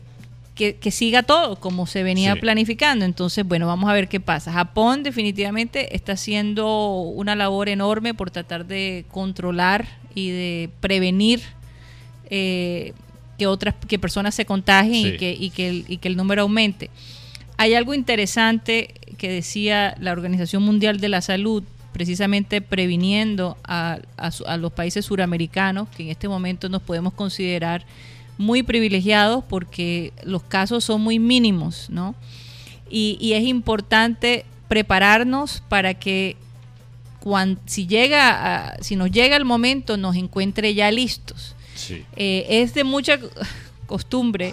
que, que siga todo como se venía Sí. planificando. Entonces, bueno, vamos a ver qué pasa. Japón definitivamente está haciendo una labor enorme por tratar de controlar y de prevenir eh, que otras que personas se contagien Sí. y, que, y, que el, y que el número aumente. Hay algo interesante que decía la Organización Mundial de la Salud, precisamente previniendo a, a los países suramericanos, que en este momento nos podemos considerar muy privilegiados porque los casos son muy mínimos, ¿no? Y, y es importante prepararnos para que cuan- si llega a- si nos llega el momento nos encuentre ya listos. Sí. Eh, es de mucha costumbre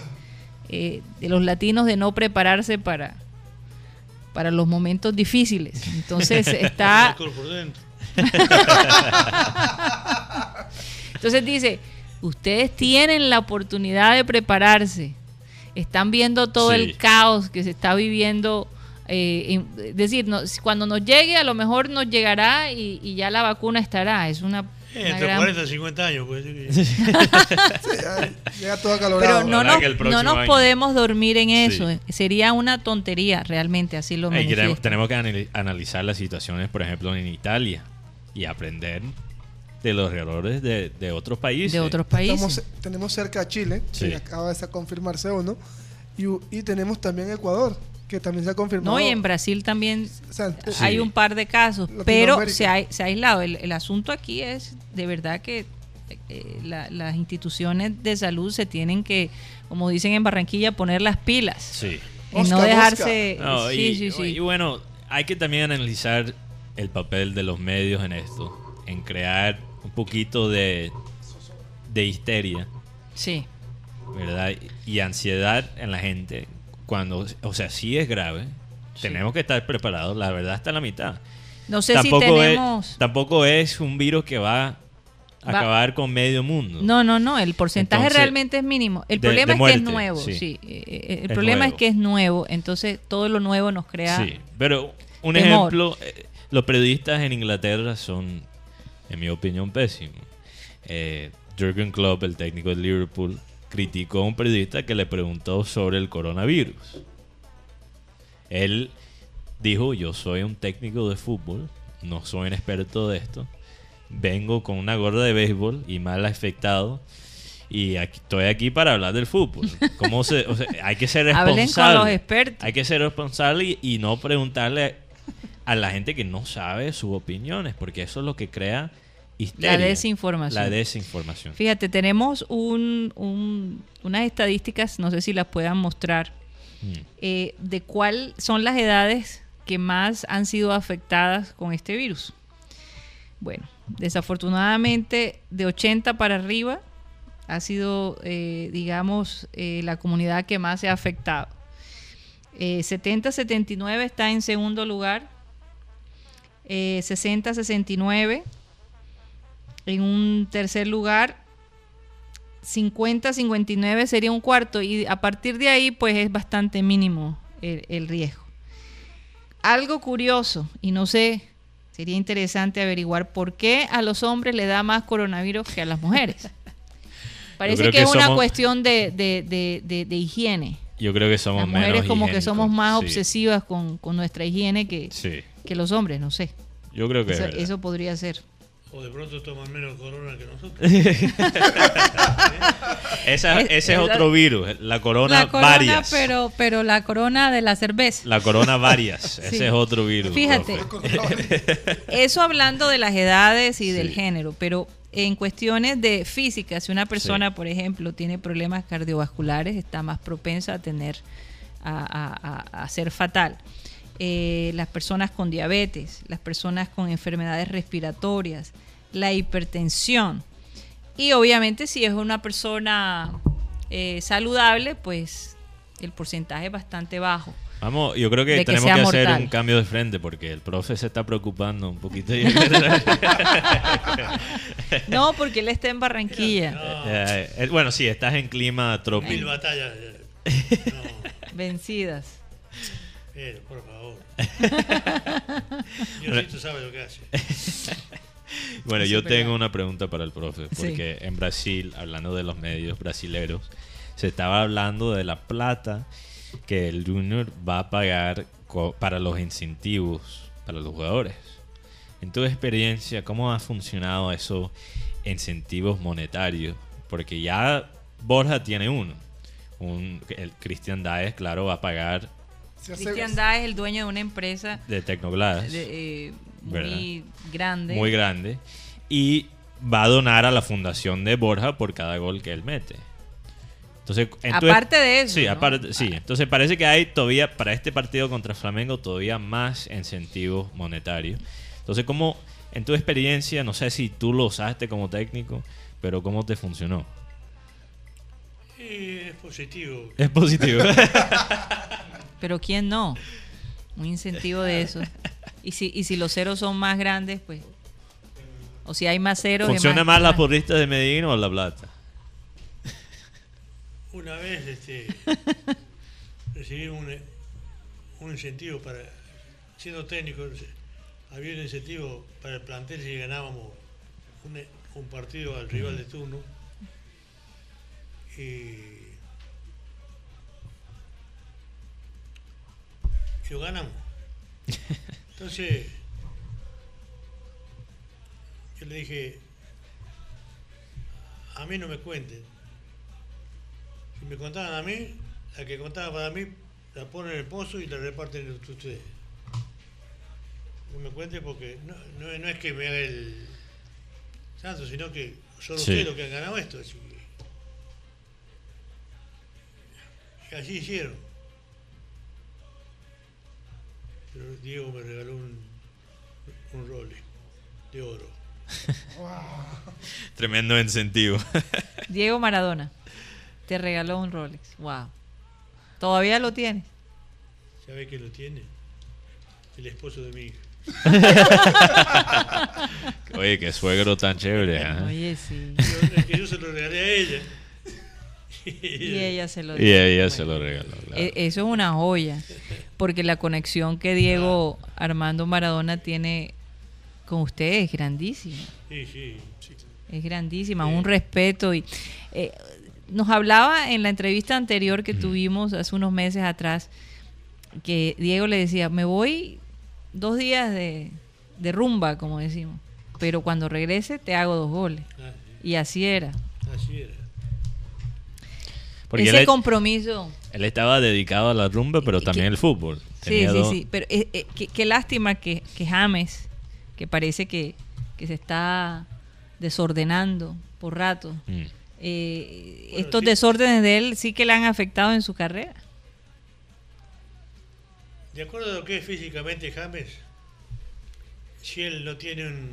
eh, de los latinos de no prepararse para, para los momentos difíciles. Entonces está... Entonces dice, ustedes tienen la oportunidad de prepararse. Están viendo todo Sí. el caos que se está viviendo. eh, en- es decir, no- cuando nos llegue, a lo mejor nos llegará y, y ya la vacuna estará. Es una entre gran 40 y 50 años, pues. sí llega todo acalorado. Pero no nos, que el no próximo nos año. podemos dormir en eso. Sí. Sería una tontería realmente, así lo Y queremos- manifiesto. tenemos que anali- analizar las situaciones, por ejemplo, en Italia y aprender de los errores de, de otros países. de otros países. Estamos- tenemos cerca a Chile, Sí. que acaba de confirmarse uno, y, y tenemos también Ecuador, que también se ha confirmado. No, y en Brasil también O sea, eh, hay un par de casos, pero se ha, se ha aislado. El, el asunto aquí es de verdad que eh, la- las instituciones de salud se tienen que, como dicen en Barranquilla, poner las pilas Sí. y no dejarse. No, sí, y, sí, sí. y bueno, hay que también analizar el papel de los medios en esto, en crear un poquito de, de histeria, Sí. ¿verdad? Y ansiedad en la gente. Cuando, o sea, sí es grave. Tenemos que estar preparados. La verdad está a la mitad. No sé tampoco, si tenemos. es, tampoco es un virus que va a Va- acabar con medio mundo. No, no, no, el porcentaje Entonces, realmente es mínimo. El de- problema de es que es nuevo, sí. sí. Eh, eh, El Es problema es que es nuevo, entonces todo lo nuevo nos crea Sí, pero un temor. ejemplo, eh, los periodistas en Inglaterra son, en mi opinión, pésimos. Eh, Jürgen Klopp, el técnico de Liverpool, criticó a un periodista que le preguntó sobre el coronavirus. Él dijo, yo soy un técnico de fútbol, no soy un experto de esto, vengo con una gorra de béisbol y mal afectado. Y aquí- estoy aquí para hablar del fútbol. ¿Cómo se, o sea, hay que ser responsable. Hablen con los expertos. Hay que ser responsable y, y no preguntarle a la gente que no sabe sus opiniones, porque eso es lo que crea histeria. La desinformación. La desinformación. Fíjate, tenemos un, un- unas estadísticas, no sé si las puedan mostrar, Mm. eh, de cuáles son las edades que más han sido afectadas con este virus. Bueno, desafortunadamente de 80 para arriba ha sido, eh, digamos, eh, la comunidad que más se ha afectado. Eh, 70-79 está en segundo lugar. Eh, 60-69 en un tercer lugar. 50-59 sería un cuarto y a partir de ahí pues es bastante mínimo el, el riesgo. Algo curioso y no sé, sería interesante averiguar por qué a los hombres le da más coronavirus que a las mujeres. Parece que, que es una cuestión de, de- de- de- de higiene. Yo creo que somos Las mujeres menos como que somos más sí. obsesivas con, con nuestra higiene que, Sí, que los hombres, no sé. yo creo que eso podría ser. O de pronto toman menos corona que nosotros. Esa- Es- ese es es la- otro virus, la corona, la corona, varias. pero, pero la corona de la cerveza. La corona varias, Sí. ese es otro virus. Fíjate. Eso hablando de las edades y del género, pero en cuestiones de física, si una persona, Sí. por ejemplo, tiene problemas cardiovasculares, está más propensa a tener, a, a- a- a ser fatal. Eh, las personas con diabetes, las personas con enfermedades respiratorias, la hipertensión. Y obviamente si es una persona eh, saludable, pues el porcentaje es bastante bajo. Vamos, yo creo que tenemos que hacer un cambio de frente porque el profe se está preocupando un poquito. No, porque él está en Barranquilla. Eh, eh, bueno, sí, estás en clima Mil tropical. batallas. eh. Vencidas. Pero, por favor. Diosito sabe lo que hace. Bueno, Sí, yo tengo una pregunta para el profe, Sí. porque en Brasil, hablando de los medios brasileros, se estaba hablando de la plata que el Junior va a pagar para los incentivos para los jugadores. En tu experiencia, ¿cómo ha funcionado esos incentivos monetarios? Porque ya Borja tiene uno. Un, el Christian Daes, claro, va a pagar Cristian Da es el dueño de una empresa de Tecnoglass. de, eh, ¿Verdad? muy grande. muy grande y va a donar a la fundación de Borja por cada gol que él mete. Entonces, Aparte de eso, Sí, ¿no? aparte, sí. Entonces parece que hay todavía para este partido contra Flamengo todavía más incentivos monetarios. Entonces, ¿cómo en tu experiencia, no sé si tú lo usaste como técnico, pero cómo te funcionó? Es positivo. Es positivo. Pero ¿quién no? Un incentivo de eso. Y si, y si los ceros son más grandes, pues... O si hay más ceros... ¿Funciona más la porrista de Medellín o la plata? Una vez este, recibí un, un incentivo para, siendo técnico, había un incentivo para el plantel si ganábamos un, un partido al rival de turno. Y, y lo ganamos. Entonces, yo le dije, a mí no me cuenten. Si me contaban a mí, la que contaba para mí, la ponen en el pozo y la reparten entre ustedes. No me cuenten porque no, no- no es que me haga el santo, sino que son Sí. ustedes los que han ganado esto. Así que- y así hicieron. Diego me regaló un, un role de oro. Tremendo incentivo. Diego Maradona te regaló un Rolex. Wow. ¿Todavía lo tienes? ¿Sabe quién lo tiene? El esposo de mi hija. Oye, qué suegro tan chévere. ¿ah? Oye, sí. Yo- es que yo se lo regalé a ella. Y ella se lo Y ella se lo regaló. claro. E- Eso es una joya, porque la conexión que Diego Armando Maradona tiene con usted es grandísima. Sí, sí. Es grandísima, un respeto. y eh, Nos hablaba en la entrevista anterior que tuvimos hace unos meses atrás, que Diego le decía, me voy dos días de, de rumba, como decimos, pero cuando regrese te hago dos goles. Ah, Y así era. Así era. Porque Ese él, compromiso. él estaba dedicado a la rumba, pero también el fútbol. Sí, Tenía sí, dos- sí. Pero eh, eh, qué, qué lástima que, que James, que parece que, que se está desordenando por rato, Mm. eh, Bueno, estos sí. desórdenes de él sí que le han afectado en su carrera. De acuerdo a lo que es físicamente James, si él no tiene un,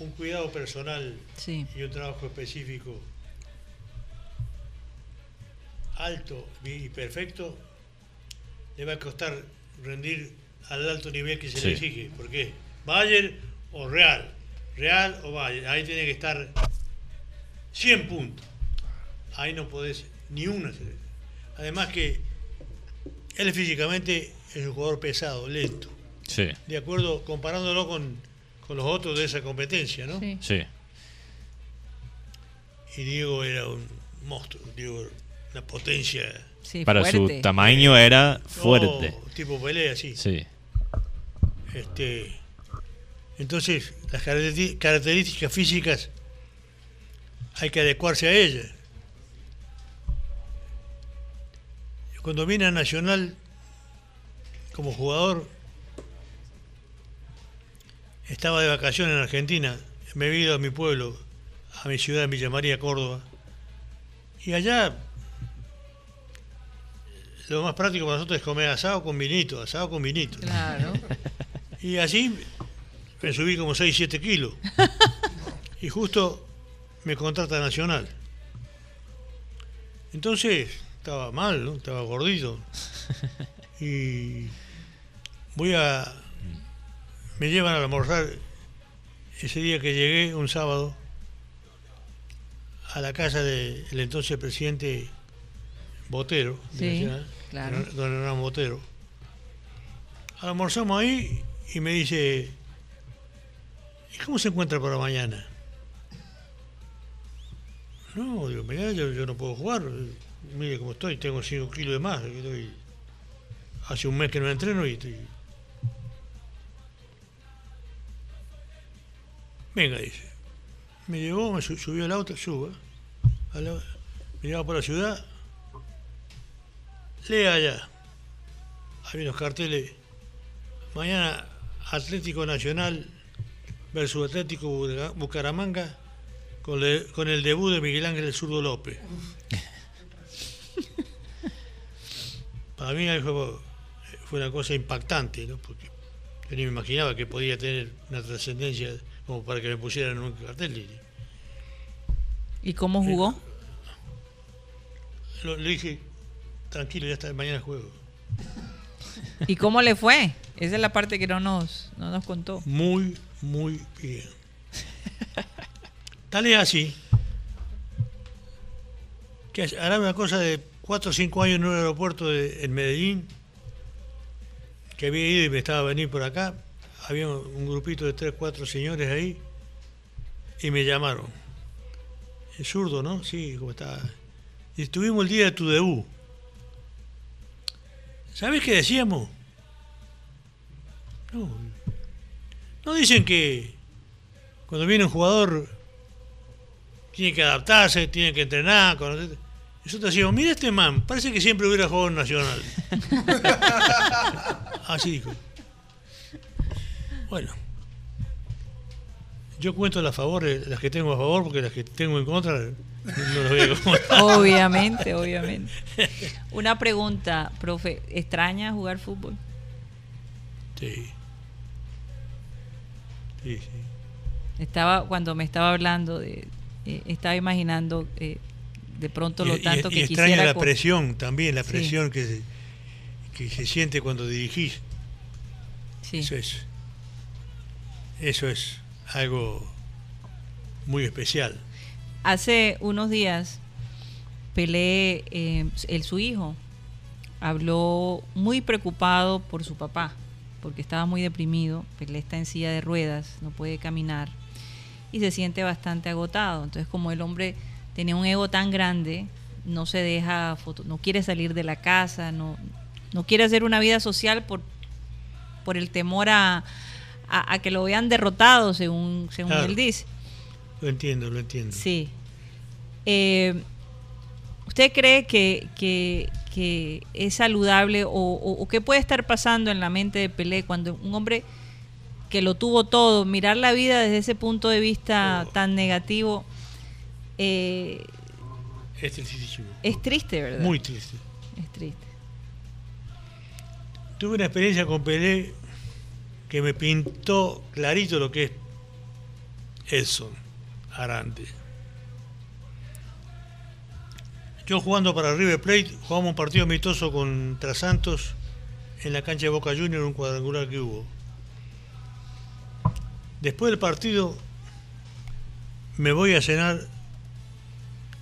un cuidado personal Sí. y un trabajo específico alto y perfecto, le va a costar rendir al alto nivel que se Sí. le exige. ¿Por qué? Bayern o Real. Real o Bayern. Ahí tiene que estar 100 puntos. Ahí no podés ni una. Además que él físicamente es un jugador pesado, lento. Sí, De acuerdo, comparándolo con, con los otros de esa competencia, ¿no? Sí. sí. Y Diego era un monstruo, Diego una potencia. Sí, Para fuerte. su tamaño era fuerte. Oh, tipo pelea, sí. Sí, Este, entonces, las características físicas hay que adecuarse a ellas. Cuando vine a Nacional como jugador, estaba de vacaciones en Argentina, me he ido a mi pueblo, a mi ciudad, Villa María, Córdoba, y allá lo más práctico para nosotros es comer asado con vinito, asado con vinito. Claro. Y así me subí como 6, 7 kilos. Y justo me contrata Nacional. Entonces, estaba mal, ¿no? Estaba gordito. Y voy a... Me llevan a almorzar ese día que llegué, un sábado, a la casa del entonces presidente Botero, de Sí, Nacional, don- Hernán Botero. Almorzamos ahí y me dice, ¿y cómo se encuentra para mañana? No, digo, mirá, yo, no puedo jugar. Mire cómo estoy, tengo 5 kilos de más. hace un mes que no entreno y estoy... Venga, dice. Me llevó, me su- subió al auto, suba. al au- me llevaba por la ciudad. Lea allá. Había unos carteles. Mañana Atlético Nacional versus Atlético Buca- Bucaramanga con, le- con el debut de Miguel Ángel el Zurdo López. Para mí fue, fue una cosa impactante, ¿no? porque yo ni me imaginaba que podía tener una trascendencia como para que me pusieran en un cartel. Y ¿Y cómo jugó? lo- le dije, tranquilo, ya está, mañana juego. ¿Y cómo le fue? Esa es la parte que no nos, no nos contó. Muy, muy bien. Tal es así que hará una cosa de 4 o 5 años en un aeropuerto de- en Medellín, que había ido y me estaba a venir por acá. Había un grupito de 3, 4 señores ahí y me llamaron. Es zurdo, ¿no? Sí, como está. Y estuvimos el día de tu debut. ¿Sabes qué decíamos? No, no dicen que cuando viene un jugador tiene que adaptarse, tiene que entrenar. conocer. Nosotros decíamos, mira este man, parece que siempre hubiera jugado en Nacional. Así dijo. Bueno, yo cuento las favores, las que tengo a favor, porque las que tengo en contra Obviamente, obviamente. Una pregunta, profe, ¿extraña jugar fútbol? Sí. Sí, sí. Estaba, cuando me estaba hablando de, eh, estaba imaginando eh, de pronto lo Y- y- tanto y que extraña quisiera. la presión también, la Sí. presión que, se, que se siente cuando dirigís. Sí. Eso es. Eso es algo muy especial. Hace unos días, Pelé, eh, el, su hijo, habló muy preocupado por su papá, porque estaba muy deprimido. Pelé está en silla de ruedas, no puede caminar y se siente bastante agotado. Entonces, como el hombre tenía un ego tan grande, no se deja, foto, no quiere salir de la casa, no, no quiere hacer una vida social por, por el temor a, a- a que lo vean derrotado, según, según Claro. él dice. Lo entiendo, lo entiendo. Sí. Eh, ¿Usted cree que, que- que es saludable o, o- o qué puede estar pasando en la mente de Pelé cuando un hombre que lo tuvo todo, mirar la vida desde ese punto de vista tan negativo, eh, Es tristísimo. es triste, ¿verdad? Muy triste. Es triste. Tuve una experiencia con Pelé que me pintó clarito lo que es Edson Arante. Yo jugando para River Plate, jugamos un partido amistoso contra Santos en la cancha de Boca Juniors, un cuadrangular que hubo. Después del partido me voy a cenar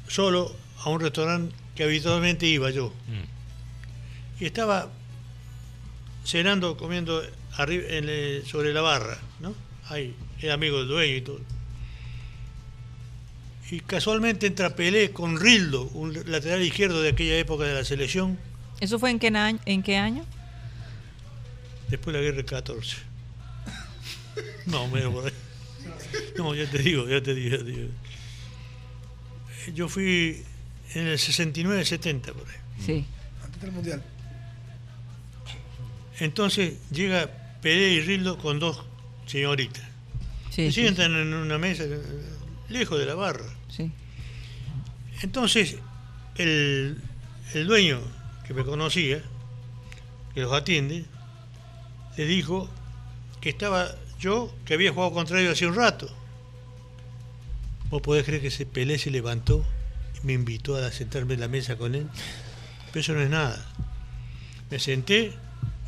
solo a un restaurante que habitualmente iba yo. Mm. Y estaba cenando, comiendo arriba, en el- sobre la barra, ¿no? Ahí, era amigo del dueño y todo. Y casualmente entra Pelé con Rildo, un lateral izquierdo de aquella época de la selección, ¿Eso fue en qué, año, en qué año? después de la guerra del 14. No, menos por ahí. No, ya te digo, ya te digo, ya te digo. Yo fui en el 69-70 por ahí. Sí. Antes del mundial. Entonces llega Pelé y Rildo con dos señoritas. Sí, y sí, sientan en una mesa lejos de la barra. Entonces, el, el dueño que me conocía, que los atiende, le dijo que estaba yo, que había jugado contra ellos hace un rato. ¿Vos podés creer que ese Pelé se levantó y me invitó a sentarme en la mesa con él? Pero eso no es nada. Me senté,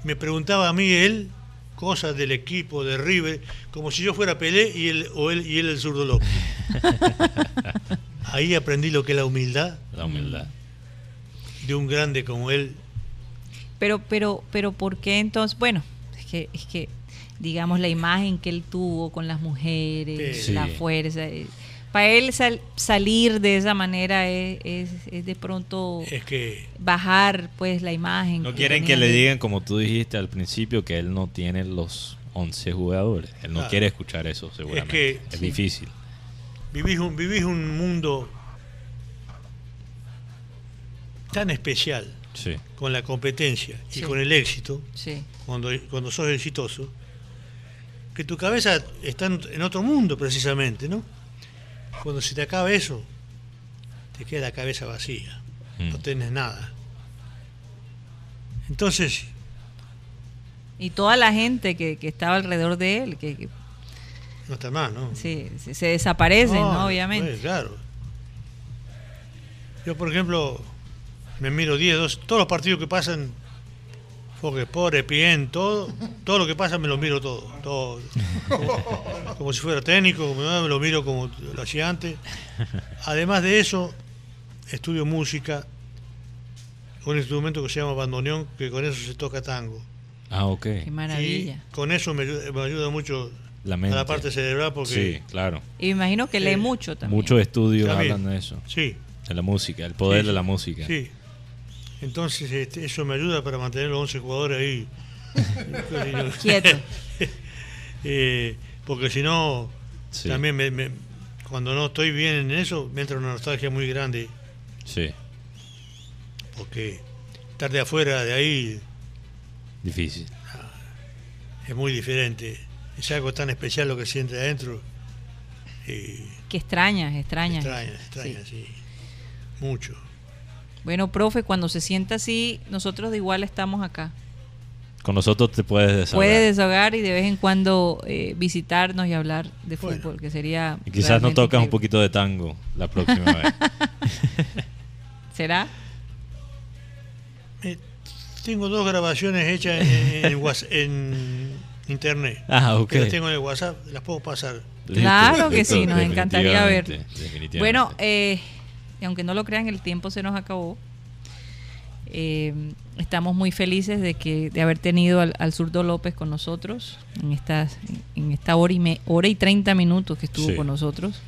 me preguntaba a mí él cosas del equipo, de River, como si yo fuera Pelé y él, o él, y él el zurdo López. Ahí aprendí lo que es la humildad La humildad. de un grande como él. Pero, pero, pero, ¿por qué entonces? Bueno, es que, es que, digamos, la imagen que él tuvo con las mujeres, Sí. la fuerza. eh, Para él sal- salir de esa manera es, es, es de pronto Es que bajar, pues, la imagen. No quieren que le digan, como tú dijiste al principio, que él no tiene los 11 jugadores. Él no Claro. quiere escuchar eso, seguramente. que- es sí. difícil. Vivís un, vivís un mundo tan especial Sí. con la competencia y Sí. con el éxito, Sí, cuando, cuando sos exitoso, que tu cabeza está en, en otro mundo precisamente, ¿no? Cuando se te acaba eso, te queda la cabeza vacía, Mm. no tenés nada. Entonces, y toda la gente que, que estaba alrededor de él, que, que no está más, ¿no? sí, se, se desaparecen, ¿no? No, Obviamente. pues, claro. Yo, por ejemplo, me miro 10, 12, todos los partidos que pasan, Fox Sport, ESPN, todo, todo lo que pasa me lo miro todo. todo como, como si fuera técnico, como me lo miro como lo hacía antes. Además de eso, estudio música, un instrumento que se llama bandoneón, que con eso se toca tango. Ah, ok. Qué maravilla. Y con eso me ayuda mucho La a la parte cerebral porque... Sí, claro. Y me imagino que lee mucho también. Muchos estudios También. hablan de eso. Sí, De la música, el poder Sí, de la música. Sí. Entonces este, eso me ayuda para mantener los 11 jugadores ahí. Quietos. Eh, porque si no, Sí. también me- me- cuando no estoy bien en eso, me entra una nostalgia muy grande. Sí, Porque estar de afuera de ahí difícil. es muy diferente. Es algo tan especial lo que siente adentro. Y Que extrañas, extrañas. extraña, extraña, Sí. sí. Mucho. Bueno, profe, cuando se sienta así, nosotros de igual estamos acá. Con nosotros te puedes desahogar. Puede desahogar y de vez en cuando eh, visitarnos y hablar de Bueno. fútbol, que sería. Y quizás nos tocas un poquito de tango la próxima vez. ¿Será? Eh, tengo dos grabaciones hechas en, en internet. Ah, ok. Que las tengo en el WhatsApp, las puedo pasar. Claro que sí, nos encantaría ver. Bueno, eh, aunque no lo crean, el tiempo se nos acabó. Eh, estamos muy felices de que de haber tenido al, al zurdo López con nosotros en estas en esta hora y me, hora y 30 minutos que estuvo Sí. con nosotros.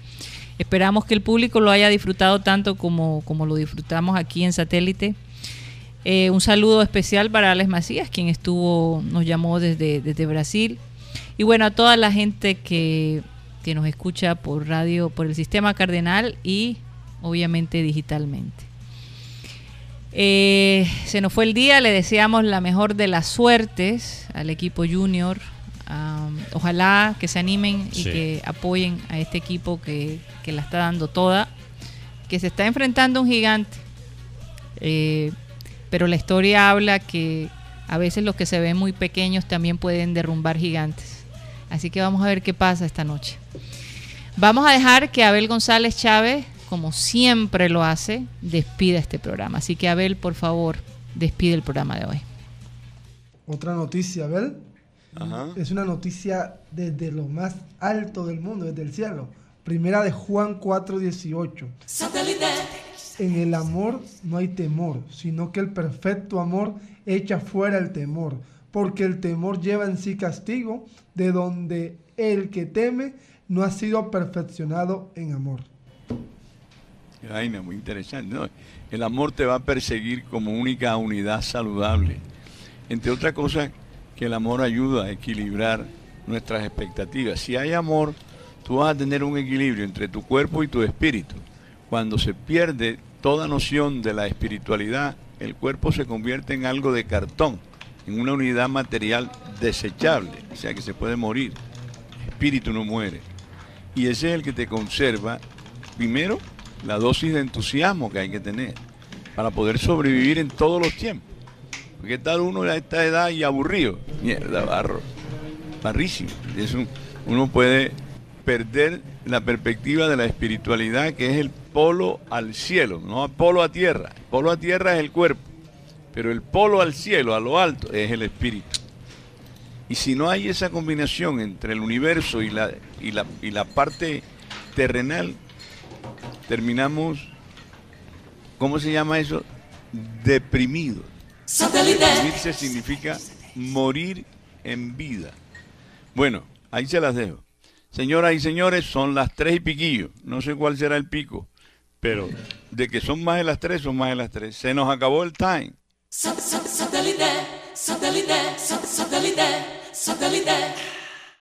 Esperamos que el público lo haya disfrutado tanto como, como lo disfrutamos aquí en satélite. Eh, un saludo especial para Alex Macías, quien estuvo, nos llamó desde, desde Brasil. Y bueno, a toda la gente que, que nos escucha por radio, por el sistema cardenal y obviamente digitalmente. Eh, se nos fue el día, le deseamos la mejor de las suertes al equipo junior. Ojalá que se animen y Sí. que apoyen a este equipo que, que la está dando toda, que se está enfrentando a un gigante. Eh, pero la historia habla que a veces los que se ven muy pequeños también pueden derrumbar gigantes. Así que vamos a ver qué pasa esta noche. Vamos a dejar que Abel González Chávez, como siempre lo hace, despida este programa. Así que Abel, por favor, despide el programa de hoy. Otra noticia, ¿ver? Es una noticia desde lo más alto del mundo, desde el cielo. Primera de Juan 4:18. En el amor no hay temor, sino que el perfecto amor echa fuera el temor, porque el temor lleva en sí castigo, de donde el que teme no ha sido perfeccionado en amor. Vaina, muy interesante. el amor te va a perseguir como única unidad saludable. Entre otras cosas, que el amor ayuda a equilibrar nuestras expectativas. Si hay amor, tú vas a tener un equilibrio entre tu cuerpo y tu espíritu. Cuando se pierde toda noción de la espiritualidad, el cuerpo se convierte en algo de cartón, en una unidad material desechable, o sea que se puede morir. El espíritu no muere. Y ese es el que te conserva, primero, la dosis de entusiasmo que hay que tener para poder sobrevivir en todos los tiempos. Porque tal uno a esta edad y aburrido. Mierda, barro. Barrísimo. uno puede perder la perspectiva de la espiritualidad que es el polo al cielo, no polo a tierra. El polo a tierra es el cuerpo, pero el polo al cielo, a lo alto, es el espíritu. Y si no hay esa combinación entre el universo y la, y la, y la parte terrenal, terminamos, ¿cómo se llama eso? Deprimidos. Deprimirse significa morir en vida. Bueno, ahí se las dejo. Señoras y señores, son las tres y piquillo. No sé cuál será el pico, pero de que son más de las tres, son más de las tres. Se nos acabó el time.